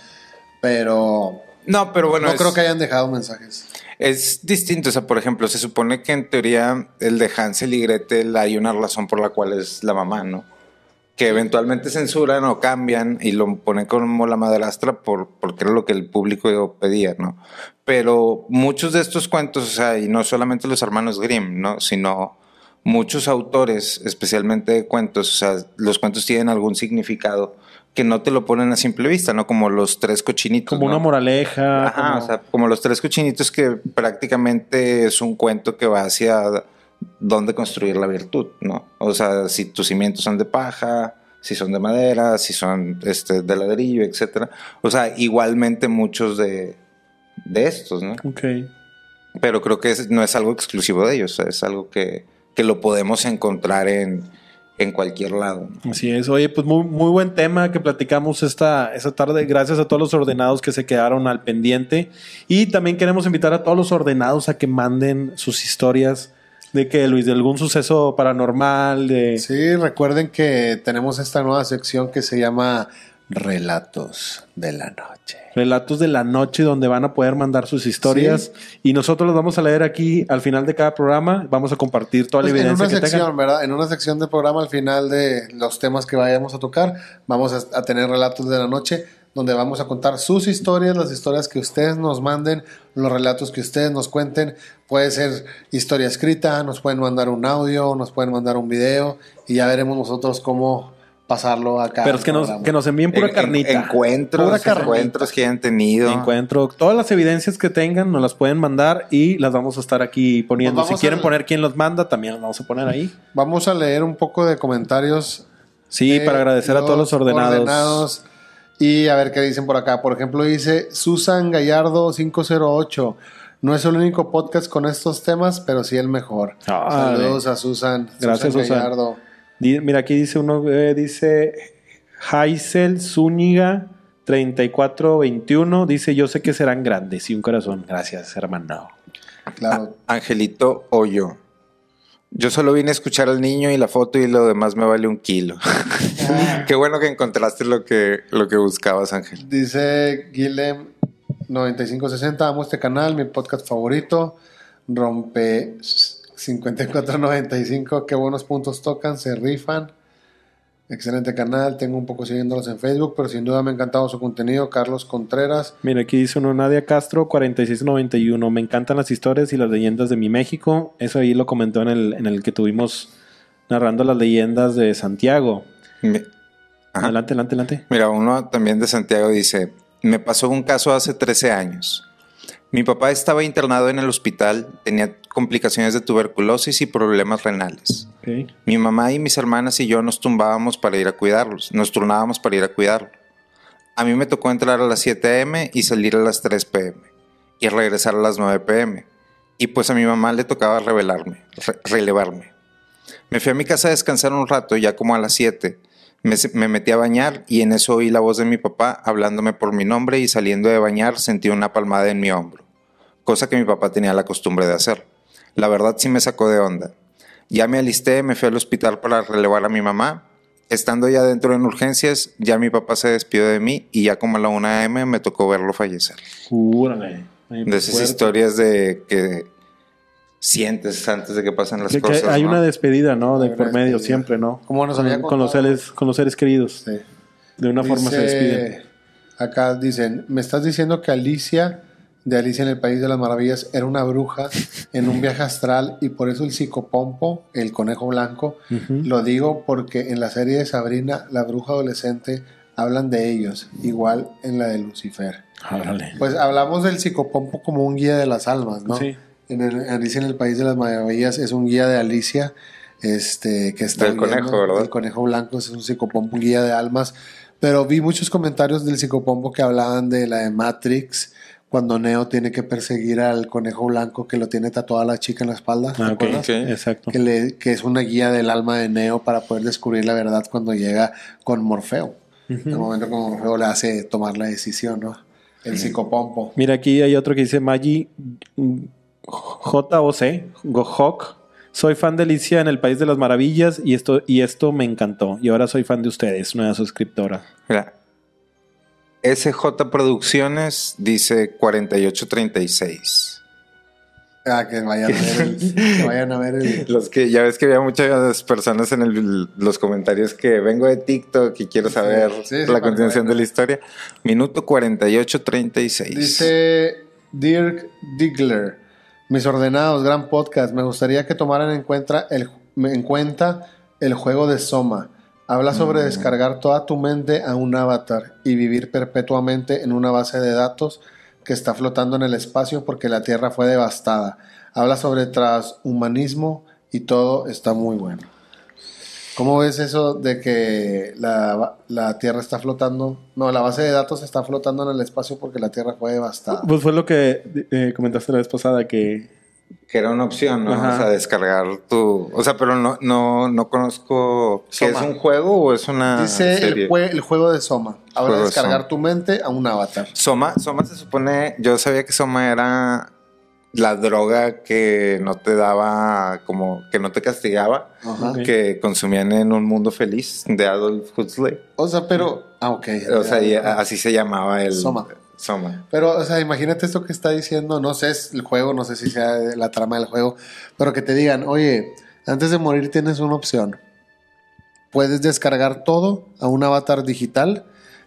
[SPEAKER 1] pero
[SPEAKER 3] No, pero bueno,
[SPEAKER 1] no
[SPEAKER 3] es,
[SPEAKER 1] creo que hayan dejado mensajes.
[SPEAKER 3] es distinto. O sea, por ejemplo, se supone que en teoría el de Hansel y Gretel hay una razón por la cual es la mamá, ¿no? que eventualmente censuran o cambian y lo ponen como la madrastra por, porque era lo que el público pedía, ¿no? Pero muchos de estos cuentos, o sea, y no solamente los hermanos Grimm, ¿no? Sino muchos autores, especialmente de cuentos, o sea, los cuentos tienen algún significado que no te lo ponen a simple vista, ¿no? Como los tres cochinitos.
[SPEAKER 2] Como
[SPEAKER 3] ¿no?
[SPEAKER 2] una moraleja.
[SPEAKER 3] Ajá,
[SPEAKER 2] como-
[SPEAKER 3] o sea, como los tres cochinitos que prácticamente es un cuento que va hacia dónde construir la virtud, ¿no? O sea, si tus cimientos son de paja, si son de madera, si son este, de ladrillo, etcétera. O sea, igualmente muchos de, de estos, ¿no?
[SPEAKER 2] Ok.
[SPEAKER 3] Pero creo que es- no es algo exclusivo de ellos, es algo que, que lo podemos encontrar en, en cualquier lado. ¿no?
[SPEAKER 2] Así es. Oye, pues muy, muy buen tema que platicamos esta, esta tarde. Gracias a todos los ordenados que se quedaron al pendiente. Y también queremos invitar a todos los ordenados a que manden sus historias de que, Luis, de algún suceso paranormal, de...
[SPEAKER 1] Sí, recuerden que tenemos esta nueva sección que se llama Relatos de la Noche.
[SPEAKER 2] Relatos de la noche donde van a poder mandar sus historias y nosotros los vamos a leer aquí al final de cada programa. Vamos a compartir toda la
[SPEAKER 1] Pues en
[SPEAKER 2] evidencia
[SPEAKER 1] una
[SPEAKER 2] que
[SPEAKER 1] sección,
[SPEAKER 2] tengan.
[SPEAKER 1] ¿verdad? En una sección del programa al final de los temas que vayamos a tocar, vamos a, a tener relatos de la noche donde vamos a contar sus historias, las historias que ustedes nos manden, los relatos que ustedes nos cuenten. Puede ser historia escrita, nos pueden mandar un audio, nos pueden mandar un video y ya veremos nosotros cómo pasarlo acá.
[SPEAKER 2] Pero es que nos, que nos envíen pura
[SPEAKER 3] En- en-
[SPEAKER 2] carnita.
[SPEAKER 3] encuentros,
[SPEAKER 2] Pura carnita.
[SPEAKER 3] encuentros que hayan tenido.
[SPEAKER 2] Encuentro todas las evidencias que tengan, nos las pueden mandar y las vamos a estar aquí poniendo.
[SPEAKER 1] Pues
[SPEAKER 2] Si quieren
[SPEAKER 1] a-
[SPEAKER 2] poner quién los manda, también los vamos a poner ahí.
[SPEAKER 1] Vamos a leer un poco de comentarios
[SPEAKER 2] Sí,
[SPEAKER 1] de
[SPEAKER 2] para agradecer a todos los ordenados.
[SPEAKER 1] ordenados. Y a ver qué dicen por acá. Por ejemplo, dice Susan Gallardo 508. No es el único podcast con estos temas, pero sí el mejor.
[SPEAKER 2] Ah,
[SPEAKER 1] Saludos a Susan.
[SPEAKER 2] Gracias, Susan.
[SPEAKER 1] Gallardo.
[SPEAKER 2] Mira, aquí dice uno, eh, dice Haisel Zúñiga 3421. Dice, yo sé que serán grandes y un corazón. Gracias, hermano.
[SPEAKER 1] Claro.
[SPEAKER 3] Angelito Hoyo. Yo solo vine a escuchar al niño y la foto y lo demás me vale un kilo. Qué bueno que encontraste lo que, lo que buscabas, Ángel.
[SPEAKER 1] Dice Guilhem 9560. Amo este canal, mi podcast favorito. Rompe 5495. Qué buenos puntos tocan, se rifan. Excelente canal, tengo un poco siguiéndolos en Facebook, pero sin duda me ha encantado su contenido. Carlos Contreras,
[SPEAKER 2] Mira, aquí dice uno, Nadia Castro 4691. Me encantan las historias y las leyendas de mi México. Eso ahí lo comentó en el, en el que tuvimos narrando las leyendas de Santiago. Adelante, adelante, adelante.
[SPEAKER 3] Mira, uno también de Santiago dice, me pasó un caso hace 13 años. Mi papá estaba internado en el hospital, tenía complicaciones de tuberculosis y problemas renales. Mi mamá y mis hermanas y yo nos tumbábamos para ir a cuidarlos, nos turnábamos para ir a cuidarlo. A mí me tocó entrar a las 7 am y salir a las 3 pm y regresar a las 9 pm. Y pues a mi mamá le tocaba revelarme, re- relevarme. Me fui a mi casa a descansar un rato, ya como a las 7. Me, se- me metí a bañar y en eso oí la voz de mi papá hablándome por mi nombre y saliendo de bañar sentí una palmada en mi hombro, cosa que mi papá tenía la costumbre de hacer. La verdad sí me sacó de onda. Ya me alisté, me fui al hospital para relevar a mi mamá. Estando ya dentro en urgencias, ya mi papá se despidió de mí y ya como a la 1 am me tocó verlo fallecer.
[SPEAKER 2] Júrale. Ay,
[SPEAKER 3] De esas
[SPEAKER 2] fuerte.
[SPEAKER 3] historias de que sientes antes de que pasen las
[SPEAKER 2] Que- que
[SPEAKER 3] cosas.
[SPEAKER 2] hay
[SPEAKER 3] ¿no?
[SPEAKER 2] una despedida, ¿no? De por medio
[SPEAKER 1] despedida.
[SPEAKER 2] siempre, ¿no?
[SPEAKER 1] Como nos había
[SPEAKER 2] con, con los seres, con los seres queridos.
[SPEAKER 1] Sí.
[SPEAKER 2] De una forma se despiden.
[SPEAKER 1] Acá dicen, me estás diciendo que Alicia, de Alicia en el País de las Maravillas, era una bruja en un viaje astral y por eso el psicopompo, el conejo blanco, lo digo porque en la serie de Sabrina, la bruja adolescente, hablan de ellos, igual en la de Lucifer. Pues hablamos del psicopompo como un guía de las almas, ¿no?
[SPEAKER 2] Sí.
[SPEAKER 1] En el, Alicia en el País de las Maravillas es un guía de Alicia, este, que está
[SPEAKER 3] Del
[SPEAKER 1] viendo-
[SPEAKER 3] conejo, ¿verdad?
[SPEAKER 1] El conejo blanco es un psicopompo, un guía de almas. Pero vi muchos comentarios del psicopompo que hablaban de la de Matrix, cuando Neo tiene que perseguir al conejo blanco que lo tiene tatuada la chica en la espalda. ¿te
[SPEAKER 2] Ah, ok.
[SPEAKER 1] acuerdas?
[SPEAKER 3] Sí.
[SPEAKER 2] Exacto.
[SPEAKER 1] Que, le- que es una guía del alma de Neo para poder descubrir la verdad cuando llega con Morfeo. En el momento que Morfeo le hace tomar la decisión, ¿no? El psicopompo.
[SPEAKER 2] Mira, aquí hay otro que dice Maggi JOC, Gohok. Soy fan de Alicia en el País de las Maravillas y esto, y esto me encantó. Y ahora soy fan de ustedes, una suscriptora.
[SPEAKER 3] Mira, SJ Producciones dice 4836.
[SPEAKER 1] Ah, que vayan a ver el, que vayan a ver el-
[SPEAKER 3] Los que ya ves que había muchas personas en el- los comentarios que vengo de TikTok y quiero saber
[SPEAKER 1] Sí, sí,
[SPEAKER 3] la continuación de la historia. Minuto 48-36.
[SPEAKER 1] Dice Dirk Diggler, mis ordenados, gran podcast. Me gustaría que tomaran en cuenta el, en cuenta el juego de Soma. Habla sobre descargar toda tu mente a un avatar y vivir perpetuamente en una base de datos que está flotando en el espacio porque la Tierra fue devastada. Habla sobre transhumanismo y todo está muy bueno. ¿Cómo ves eso de que la, la Tierra está flotando? No, la base de datos está flotando en el espacio porque la Tierra fue devastada.
[SPEAKER 2] Pues fue lo que eh, comentaste la vez pasada, que
[SPEAKER 3] Que era una opción, ¿no?
[SPEAKER 2] Ajá.
[SPEAKER 3] O sea, descargar tu... O sea, pero no, no, no conozco... ¿Qué es un juego o es una
[SPEAKER 1] Dice
[SPEAKER 3] serie?
[SPEAKER 1] el, jue- el juego de Soma. De
[SPEAKER 3] de
[SPEAKER 1] descargar
[SPEAKER 3] Soma.
[SPEAKER 1] tu mente a un avatar.
[SPEAKER 3] Soma, Soma se supone... Yo sabía que Soma era la droga que no te daba... Como que no te castigaba.
[SPEAKER 1] Ajá.
[SPEAKER 3] Que consumían en un mundo feliz de Adolf Huxley.
[SPEAKER 1] O sea, pero. Ah, ok.
[SPEAKER 3] O sea, y así se llamaba el...
[SPEAKER 1] Soma. Pero, o sea, imagínate esto que está diciendo. No sé, es el juego, no sé si sea la trama del juego. Pero que te digan, oye, antes de morir tienes una opción. Puedes descargar todo a un avatar digital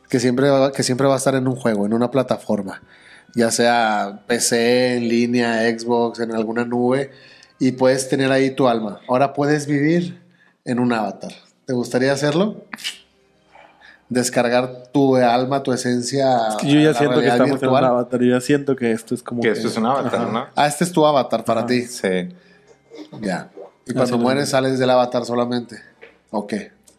[SPEAKER 1] que siempre, va, que siempre va a estar en un juego, en una plataforma. Ya sea PC, en línea, Xbox, en alguna nube. Y puedes tener ahí tu alma. Ahora puedes vivir en un avatar. ¿Te gustaría hacerlo? Descargar tu alma, tu esencia.
[SPEAKER 2] Es que yo
[SPEAKER 1] a
[SPEAKER 2] ya
[SPEAKER 1] la
[SPEAKER 2] siento que estamos en un
[SPEAKER 1] virtual.
[SPEAKER 2] avatar. Yo ya siento que esto es como.
[SPEAKER 3] Que esto es un avatar,
[SPEAKER 2] Ajá.
[SPEAKER 3] ¿no?
[SPEAKER 1] Ah, este es tu avatar para
[SPEAKER 2] Ajá.
[SPEAKER 1] ti.
[SPEAKER 3] Sí.
[SPEAKER 1] Ya. Y
[SPEAKER 2] Así
[SPEAKER 1] cuando mueres sales del avatar solamente. Ok.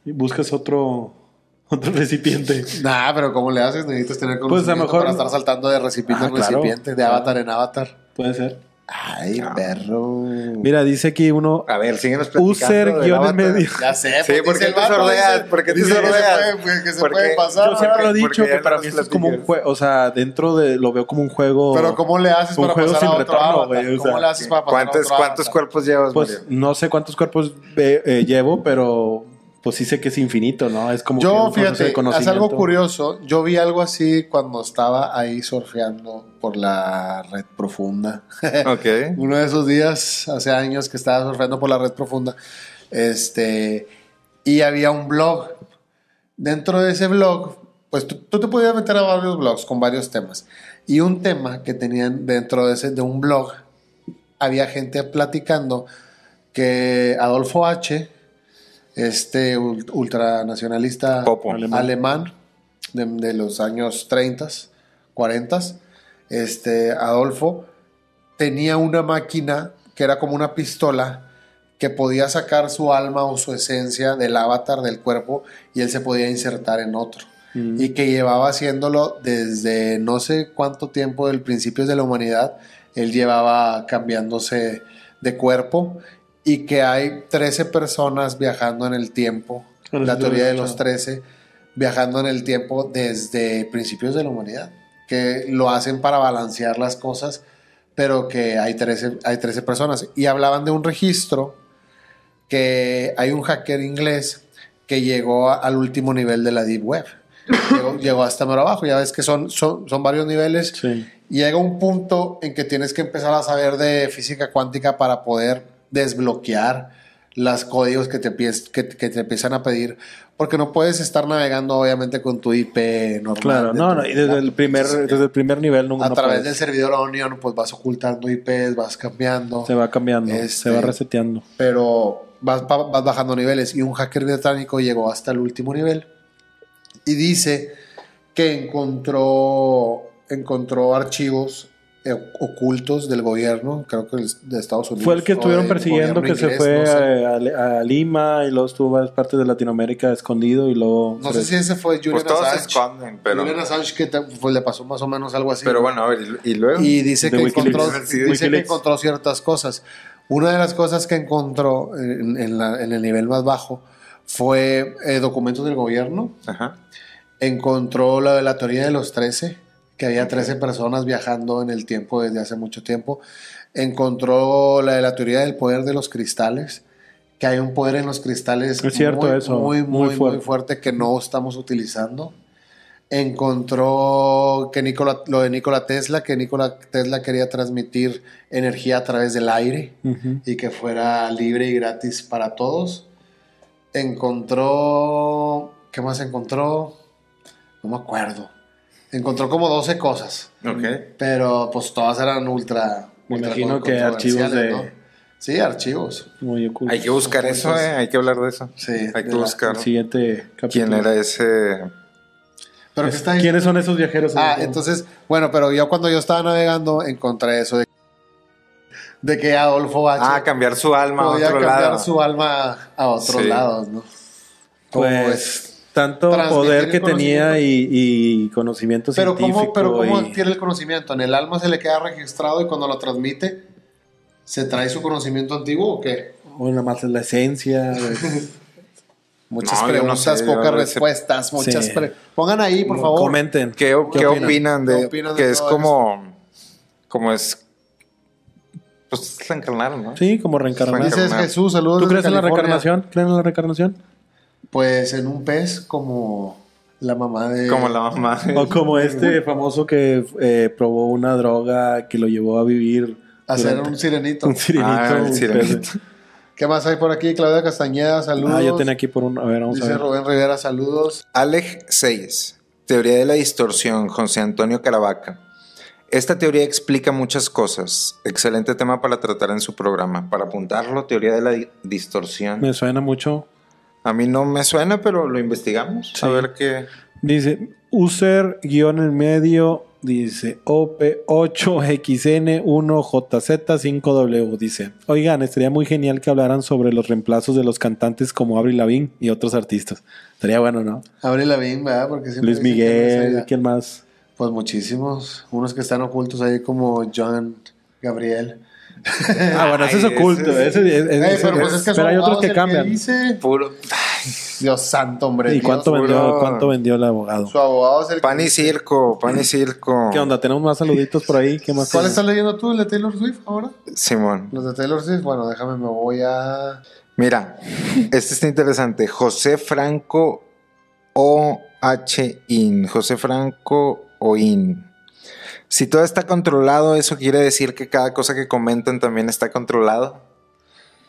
[SPEAKER 2] Y buscas otro, otro recipiente.
[SPEAKER 1] Nah, pero ¿cómo le haces? Necesitas tener conocimiento
[SPEAKER 2] Pues, mejor-
[SPEAKER 1] para estar saltando de recipiente
[SPEAKER 2] Ah,
[SPEAKER 1] en
[SPEAKER 2] claro.
[SPEAKER 1] recipiente, de
[SPEAKER 2] Claro.
[SPEAKER 1] avatar en avatar.
[SPEAKER 2] Puede ser.
[SPEAKER 1] Ay, perro.
[SPEAKER 2] Mira, dice aquí uno.
[SPEAKER 3] A ver, síguenos platicando.
[SPEAKER 2] User guion en medio.
[SPEAKER 1] Ya sé,
[SPEAKER 3] Sí, ¿por qué
[SPEAKER 1] el
[SPEAKER 3] te sordeas? ¿Por qué te
[SPEAKER 1] que se
[SPEAKER 3] sordeas?
[SPEAKER 1] puede, que se
[SPEAKER 3] Porque
[SPEAKER 1] puede pasar.
[SPEAKER 2] Yo siempre lo he dicho, que para mí esto es como un juego. O sea, dentro de. Lo veo como un juego.
[SPEAKER 1] Pero ¿cómo le haces para pasar
[SPEAKER 2] sin
[SPEAKER 1] a otro
[SPEAKER 2] retorno, güey,
[SPEAKER 1] ¿Cómo le haces para pasar a
[SPEAKER 3] ¿Cuántos,
[SPEAKER 1] otro
[SPEAKER 3] ¿Cuántos cuerpos llevas,
[SPEAKER 2] Pues no sé cuántos cuerpos eh, llevo, pero pues sí sé que es infinito, ¿no? Es como que
[SPEAKER 1] Yo,
[SPEAKER 2] de
[SPEAKER 1] fíjate, es algo curioso. Yo vi algo así cuando estaba ahí surfeando por la red profunda.
[SPEAKER 3] Ok.
[SPEAKER 1] Uno de esos días, hace años que estaba surfeando por la red profunda, este, y había un blog. Dentro de ese blog, pues tú, tú te podías meter a varios blogs con varios temas. Y un tema que tenían dentro de, ese, de un blog, había gente platicando que Adolfo H., este ul- ultranacionalista
[SPEAKER 3] Popo.
[SPEAKER 2] Alemán.
[SPEAKER 1] alemán de, de los años 30, 40, este, Adolfo tenía una máquina que era como una pistola que podía sacar su alma o su esencia del avatar del cuerpo y él se podía insertar en otro.
[SPEAKER 2] Mm.
[SPEAKER 1] Y que llevaba haciéndolo desde no sé cuánto tiempo del principio de la humanidad. Él llevaba cambiándose de cuerpo y que hay 13 personas viajando en el tiempo. La
[SPEAKER 2] lo
[SPEAKER 1] teoría de los
[SPEAKER 2] escuchado.
[SPEAKER 1] 13 viajando en el tiempo desde principios de la humanidad. Que lo hacen para balancear las cosas, pero que hay 13, hay 13 personas. Y hablaban de un registro que hay un hacker inglés que llegó a- al último nivel de la Deep Web. Llegó, llegó hasta mero abajo. Ya ves que son, son, son varios niveles.
[SPEAKER 2] Sí.
[SPEAKER 1] Y llega un punto en que tienes que empezar a saber de física cuántica para poder desbloquear los códigos que te, que, que te empiezan a pedir. Porque no puedes estar navegando, obviamente, con tu IP normal.
[SPEAKER 2] Claro, no, no, y desde el primer, desde el primer nivel no,
[SPEAKER 1] a
[SPEAKER 2] no
[SPEAKER 1] través
[SPEAKER 2] puedes.
[SPEAKER 1] del servidor Onion, pues vas ocultando IPs, vas cambiando.
[SPEAKER 2] se va cambiando,
[SPEAKER 1] Este-
[SPEAKER 2] se va reseteando.
[SPEAKER 1] pero vas, vas bajando niveles. Y un hacker británico llegó hasta el último nivel y dice que encontró, encontró archivos ocultos del gobierno, creo que el- de Estados Unidos.
[SPEAKER 2] Fue el que estuvieron persiguiendo que se fue
[SPEAKER 1] no sé.
[SPEAKER 2] a, a Lima y luego estuvo varias partes de Latinoamérica escondido y luego...
[SPEAKER 1] No sé si ese fue Julian
[SPEAKER 3] Pues se
[SPEAKER 1] Assange.
[SPEAKER 3] esconden, pero...
[SPEAKER 1] Julian Assange que te- pues, le pasó más o menos algo así.
[SPEAKER 3] Pero bueno, a ver, ¿y luego?
[SPEAKER 1] Y dice que, encontró, dice que encontró ciertas cosas. Una de las cosas que encontró en, en la- en el nivel más bajo fue eh, documentos del gobierno.
[SPEAKER 3] Ajá.
[SPEAKER 1] Encontró la de la teoría de los 13, que había 13 personas viajando en el tiempo desde hace mucho tiempo. Encontró la de la teoría del poder de los cristales, que hay un poder en los cristales
[SPEAKER 2] Es cierto
[SPEAKER 1] muy,
[SPEAKER 2] eso,
[SPEAKER 1] muy,
[SPEAKER 2] muy
[SPEAKER 1] muy, muy
[SPEAKER 2] fuerte.
[SPEAKER 1] que no estamos utilizando. encontró que Nikola, lo de Nikola Tesla, que Nikola Tesla quería transmitir energía a través del aire y que fuera libre y gratis para todos. Encontró, ¿qué más encontró? No me acuerdo. Encontró como 12 cosas,
[SPEAKER 3] Ok.
[SPEAKER 1] pero pues todas eran ultra...
[SPEAKER 2] Me
[SPEAKER 1] ultra
[SPEAKER 2] imagino que archivos de-
[SPEAKER 1] ¿no? Sí, archivos.
[SPEAKER 2] Muy oculto.
[SPEAKER 3] Hay que buscar eso, eh. Hay que hablar de eso.
[SPEAKER 1] Sí,
[SPEAKER 3] Hay que
[SPEAKER 1] la-
[SPEAKER 3] buscar
[SPEAKER 2] El siguiente capítulo.
[SPEAKER 3] quién era ese.
[SPEAKER 1] Pero.
[SPEAKER 2] ¿Quiénes son esos viajeros?
[SPEAKER 1] Ah, entonces, bueno, pero yo cuando yo estaba navegando encontré eso de, de que Adolfo H.
[SPEAKER 3] Ah, cambiar su alma a otro
[SPEAKER 1] cambiar
[SPEAKER 3] lado.
[SPEAKER 1] su alma a otros
[SPEAKER 3] Sí.
[SPEAKER 1] lados, ¿no? Como
[SPEAKER 2] Pues
[SPEAKER 1] es.
[SPEAKER 2] Tanto poder que tenía y, y conocimiento
[SPEAKER 1] Pero
[SPEAKER 2] científico.
[SPEAKER 1] cómo, pero cómo
[SPEAKER 2] y-
[SPEAKER 1] adquiere el conocimiento, en el alma se le queda registrado y cuando lo transmite se trae su conocimiento antiguo o qué?
[SPEAKER 2] o nada más es la esencia.
[SPEAKER 1] Muchas
[SPEAKER 3] No, yo no
[SPEAKER 1] preguntas,
[SPEAKER 3] sé,
[SPEAKER 1] pocas
[SPEAKER 3] sé.
[SPEAKER 1] respuestas, muchas
[SPEAKER 2] Sí.
[SPEAKER 1] pre- pongan ahí, por favor.
[SPEAKER 2] Comenten.
[SPEAKER 3] ¿Qué,
[SPEAKER 2] ¿Qué
[SPEAKER 3] qué
[SPEAKER 2] opinan?
[SPEAKER 3] opinan? de
[SPEAKER 1] ¿Qué opinan de
[SPEAKER 3] que es como como es pues reencarnar, ¿no?
[SPEAKER 2] Sí, como reencarnar.
[SPEAKER 3] Dice-
[SPEAKER 1] Dices Jesús, saludos.
[SPEAKER 2] ¿Tú crees en la reencarnación? ¿Creen en la reencarnación?
[SPEAKER 1] Pues en un pez como la mamá de
[SPEAKER 3] Como la mamá. de-
[SPEAKER 2] O como este famoso que eh, probó una droga que lo llevó a vivir.
[SPEAKER 1] hacer
[SPEAKER 2] durante-
[SPEAKER 1] un sirenito.
[SPEAKER 2] un sirenito.
[SPEAKER 3] Ah, el
[SPEAKER 2] un
[SPEAKER 3] sirenito.
[SPEAKER 2] pez.
[SPEAKER 1] ¿Qué más hay por aquí? Claudia Castañeda, saludos.
[SPEAKER 2] Ah, yo tenía aquí por un. A ver, vamos a
[SPEAKER 1] Dice
[SPEAKER 2] ver.
[SPEAKER 1] Rubén Rivera, saludos.
[SPEAKER 3] Alej 6. Teoría de la distorsión, José Antonio Caravaca. Esta teoría explica muchas cosas. Excelente tema para tratar en su programa. Para apuntarlo, teoría de la di- distorsión.
[SPEAKER 2] Me suena mucho.
[SPEAKER 3] A mí no me suena, pero lo investigamos. A
[SPEAKER 2] Sí.
[SPEAKER 3] ver qué.
[SPEAKER 2] Dice user guion en medio. Dice OP8XN1JZ5W. Dice: Oigan, estaría muy genial que hablaran sobre los reemplazos de los cantantes como Avril Lavigne y otros artistas. Estaría bueno, ¿no?
[SPEAKER 1] Abre la BIM, ¿verdad? Porque siempre
[SPEAKER 2] Luis Miguel. ¿quién más?
[SPEAKER 1] Pues muchísimos. Unos que están ocultos ahí como John Gabriel.
[SPEAKER 2] Ah, bueno, ese es oculto.
[SPEAKER 1] pero
[SPEAKER 2] hay otros que cambian.
[SPEAKER 1] dice.
[SPEAKER 3] Puro.
[SPEAKER 1] Dios santo, hombre.
[SPEAKER 2] ¿Y
[SPEAKER 1] Dios,
[SPEAKER 2] cuánto
[SPEAKER 3] puro-
[SPEAKER 2] vendió, cuánto vendió el abogado?
[SPEAKER 1] Su abogado es el
[SPEAKER 3] Pan y circo, pan y circo.
[SPEAKER 2] ¿Qué onda? ¿Tenemos más saluditos por ahí? ¿Qué más?
[SPEAKER 1] ¿Cuál estás leyendo tú? ¿El de Taylor Swift ahora?
[SPEAKER 3] Simón.
[SPEAKER 1] Los de Taylor Swift. Bueno, déjame, me voy a.
[SPEAKER 3] Mira, este está interesante. José Franco O-H IN. José Franco OIN. Si todo está controlado, eso quiere decir que cada cosa que comentan también está controlado.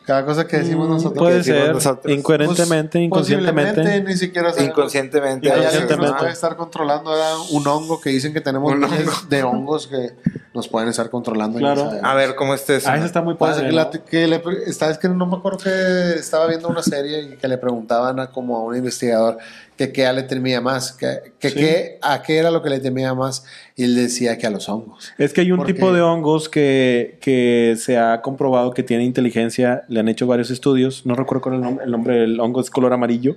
[SPEAKER 1] Cada cosa que decimos
[SPEAKER 2] Mm,
[SPEAKER 1] nosotros.
[SPEAKER 2] Puede
[SPEAKER 3] decimos
[SPEAKER 2] ser.
[SPEAKER 3] nosotros.
[SPEAKER 2] Incoherentemente,
[SPEAKER 1] Pues,
[SPEAKER 2] inconscientemente.
[SPEAKER 1] ni siquiera sabemos.
[SPEAKER 3] Inconscientemente.
[SPEAKER 1] Que nos
[SPEAKER 2] Inconscientemente.
[SPEAKER 1] puede estar controlando un hongo que dicen que tenemos
[SPEAKER 3] hongo.
[SPEAKER 1] de hongos que nos pueden estar controlando. no
[SPEAKER 2] Claro.
[SPEAKER 3] A ver, ¿cómo está eso?
[SPEAKER 2] Ah, ese está muy
[SPEAKER 1] Pues,
[SPEAKER 2] padre.
[SPEAKER 1] que la-
[SPEAKER 2] ¿no?
[SPEAKER 1] que le, esta vez que no me acuerdo que estaba viendo una serie y que le preguntaban a como a un investigador que qué le temía más, que, que
[SPEAKER 2] Sí.
[SPEAKER 1] qué- a qué era lo que le temía más y él decía que a los hongos.
[SPEAKER 2] Es que hay un
[SPEAKER 1] Porque-
[SPEAKER 2] tipo de hongos que, que se ha comprobado que tiene inteligencia. Le han hecho varios estudios. No recuerdo cuál es el nombre. El nombre del hongo es color amarillo.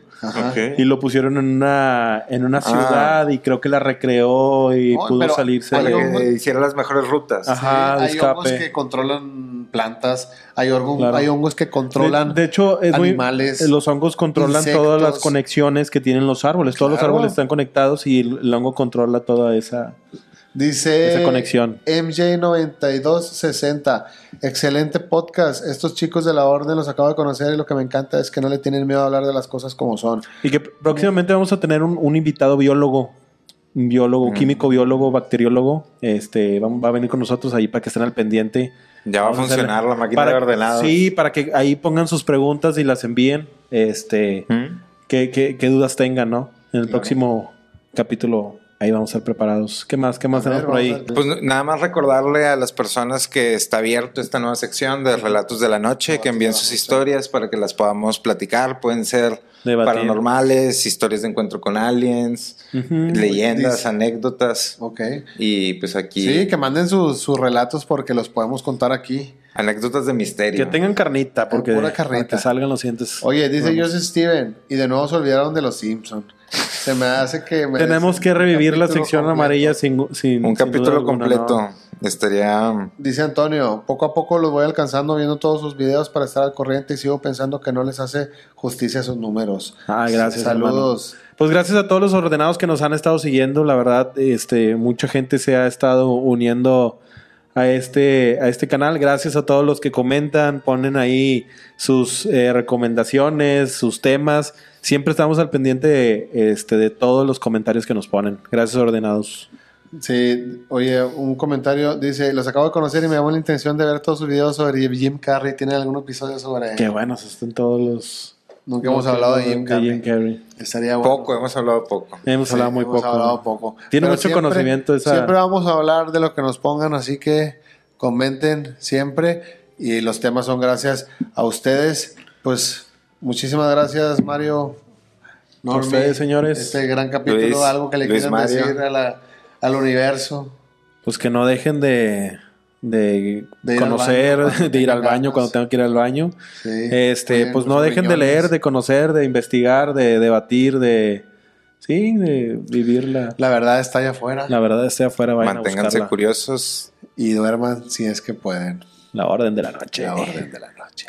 [SPEAKER 2] Y lo pusieron en una, en una
[SPEAKER 3] Ah.
[SPEAKER 2] ciudad y creo que la recreó y
[SPEAKER 1] No,
[SPEAKER 2] pudo salirse.
[SPEAKER 3] Para
[SPEAKER 1] hongos-
[SPEAKER 3] que hiciera las mejores rutas.
[SPEAKER 2] Ajá. de
[SPEAKER 1] hay hongos
[SPEAKER 2] escape.
[SPEAKER 1] que controlan plantas, hay, hongos-
[SPEAKER 2] Claro.
[SPEAKER 1] hay hongos que controlan
[SPEAKER 2] De, de hecho, es muy-
[SPEAKER 1] animales,
[SPEAKER 2] los hongos controlan
[SPEAKER 1] insectos.
[SPEAKER 2] todas las conexiones que tienen los árboles. Todos los árboles están conectados y el, el hongo controla toda esa.
[SPEAKER 1] Dice
[SPEAKER 2] Esa conexión.
[SPEAKER 1] MJ9260. Excelente podcast. Estos chicos de la orden los acabo de conocer y lo que me encanta es que no le tienen miedo a hablar de las cosas como son.
[SPEAKER 2] Y que próximamente vamos a tener un, un invitado biólogo. Un biólogo,
[SPEAKER 3] Mm.
[SPEAKER 2] químico, biólogo, bacteriólogo. Este va, va a venir con nosotros ahí para que estén al pendiente.
[SPEAKER 3] Ya va a funcionar la máquina
[SPEAKER 2] para-
[SPEAKER 3] de ordenados.
[SPEAKER 2] Sí, para que ahí pongan sus preguntas y las envíen. Este,
[SPEAKER 3] ¿Mm?
[SPEAKER 2] qué, qué- qué dudas tengan, ¿no? En el próximo capítulo ahí vamos a estar preparados. ¿Qué más? ¿Qué más tenemos por ahí?
[SPEAKER 3] Pues nada más recordarle a las personas que está abierto esta nueva sección de Relatos de la Noche, que envíen sus historias para que las podamos platicar. Pueden ser
[SPEAKER 2] Debatir.
[SPEAKER 3] paranormales, historias de encuentro con aliens, leyendas,
[SPEAKER 1] Dice-
[SPEAKER 3] anécdotas.
[SPEAKER 1] Ok.
[SPEAKER 3] Y pues aquí,
[SPEAKER 1] Sí, que manden sus, sus relatos porque los podemos contar aquí.
[SPEAKER 3] anécdotas de misterio.
[SPEAKER 2] Que tengan carnita, porque
[SPEAKER 1] Pura
[SPEAKER 2] para
[SPEAKER 1] carnita.
[SPEAKER 2] que salgan los siguientes.
[SPEAKER 1] Oye, dice. Joseph Steven, y de nuevo se olvidaron de los Simpsons. Se me hace que... me-
[SPEAKER 2] Tenemos que revivir la sección
[SPEAKER 1] completo.
[SPEAKER 2] amarilla sin, sin
[SPEAKER 3] Un
[SPEAKER 2] sin
[SPEAKER 3] capítulo
[SPEAKER 2] alguna,
[SPEAKER 3] completo.
[SPEAKER 2] ¿no?
[SPEAKER 3] Estaría...
[SPEAKER 1] Dice Antonio, poco a poco los voy alcanzando viendo todos sus videos para estar al corriente y sigo pensando que no les hace justicia a sus números.
[SPEAKER 2] Ah, gracias.
[SPEAKER 1] Saludos.
[SPEAKER 2] hermano. Pues gracias a todos los ordenados que nos han estado siguiendo. La verdad, este, mucha gente se ha estado uniendo a este, a este canal. Gracias a todos los que comentan, ponen ahí sus eh, recomendaciones, sus temas. Siempre estamos al pendiente de, este, de todos los comentarios que nos ponen. Gracias, ordenados.
[SPEAKER 1] Sí, oye, un comentario dice, los acabo de conocer y me llamó la intención de ver todos sus videos sobre Jim Carrey. ¿Tiene algún episodio sobre
[SPEAKER 2] Qué buenos están todos los...
[SPEAKER 1] Nunca hemos hablado de Jim Carrey.
[SPEAKER 2] Carrey.
[SPEAKER 1] Estaría bueno.
[SPEAKER 3] Poco, hemos hablado poco.
[SPEAKER 2] Hemos
[SPEAKER 1] Sí,
[SPEAKER 2] hablado muy
[SPEAKER 1] hemos
[SPEAKER 2] poco.
[SPEAKER 1] hablado poco.
[SPEAKER 2] Tiene
[SPEAKER 1] Pero
[SPEAKER 2] mucho
[SPEAKER 1] siempre-
[SPEAKER 2] conocimiento esa...
[SPEAKER 1] Siempre vamos a hablar de lo que nos pongan, así que comenten siempre. Y los temas son gracias a ustedes. Pues muchísimas gracias, Mario.
[SPEAKER 2] A ustedes, señores.
[SPEAKER 1] Este gran capítulo,
[SPEAKER 3] Luis,
[SPEAKER 1] algo que le
[SPEAKER 3] Luis
[SPEAKER 1] quieran
[SPEAKER 3] Mario.
[SPEAKER 1] decir a la- al universo.
[SPEAKER 2] Pues que no dejen de, de,
[SPEAKER 1] De
[SPEAKER 2] conocer,
[SPEAKER 1] baño
[SPEAKER 2] de ir al baño cuando tengan que ir al baño.
[SPEAKER 1] Sí.
[SPEAKER 2] Este,
[SPEAKER 1] Cuiden
[SPEAKER 2] pues no dejen de leer, de conocer, de investigar, de debatir, de sí, de vivir la,
[SPEAKER 1] La verdad está allá afuera.
[SPEAKER 2] la verdad esté afuera, vayan a
[SPEAKER 3] Manténganse
[SPEAKER 2] buscarla.
[SPEAKER 3] curiosos.
[SPEAKER 1] Y duerman si es que pueden.
[SPEAKER 2] La orden de la noche.
[SPEAKER 1] La orden de la noche.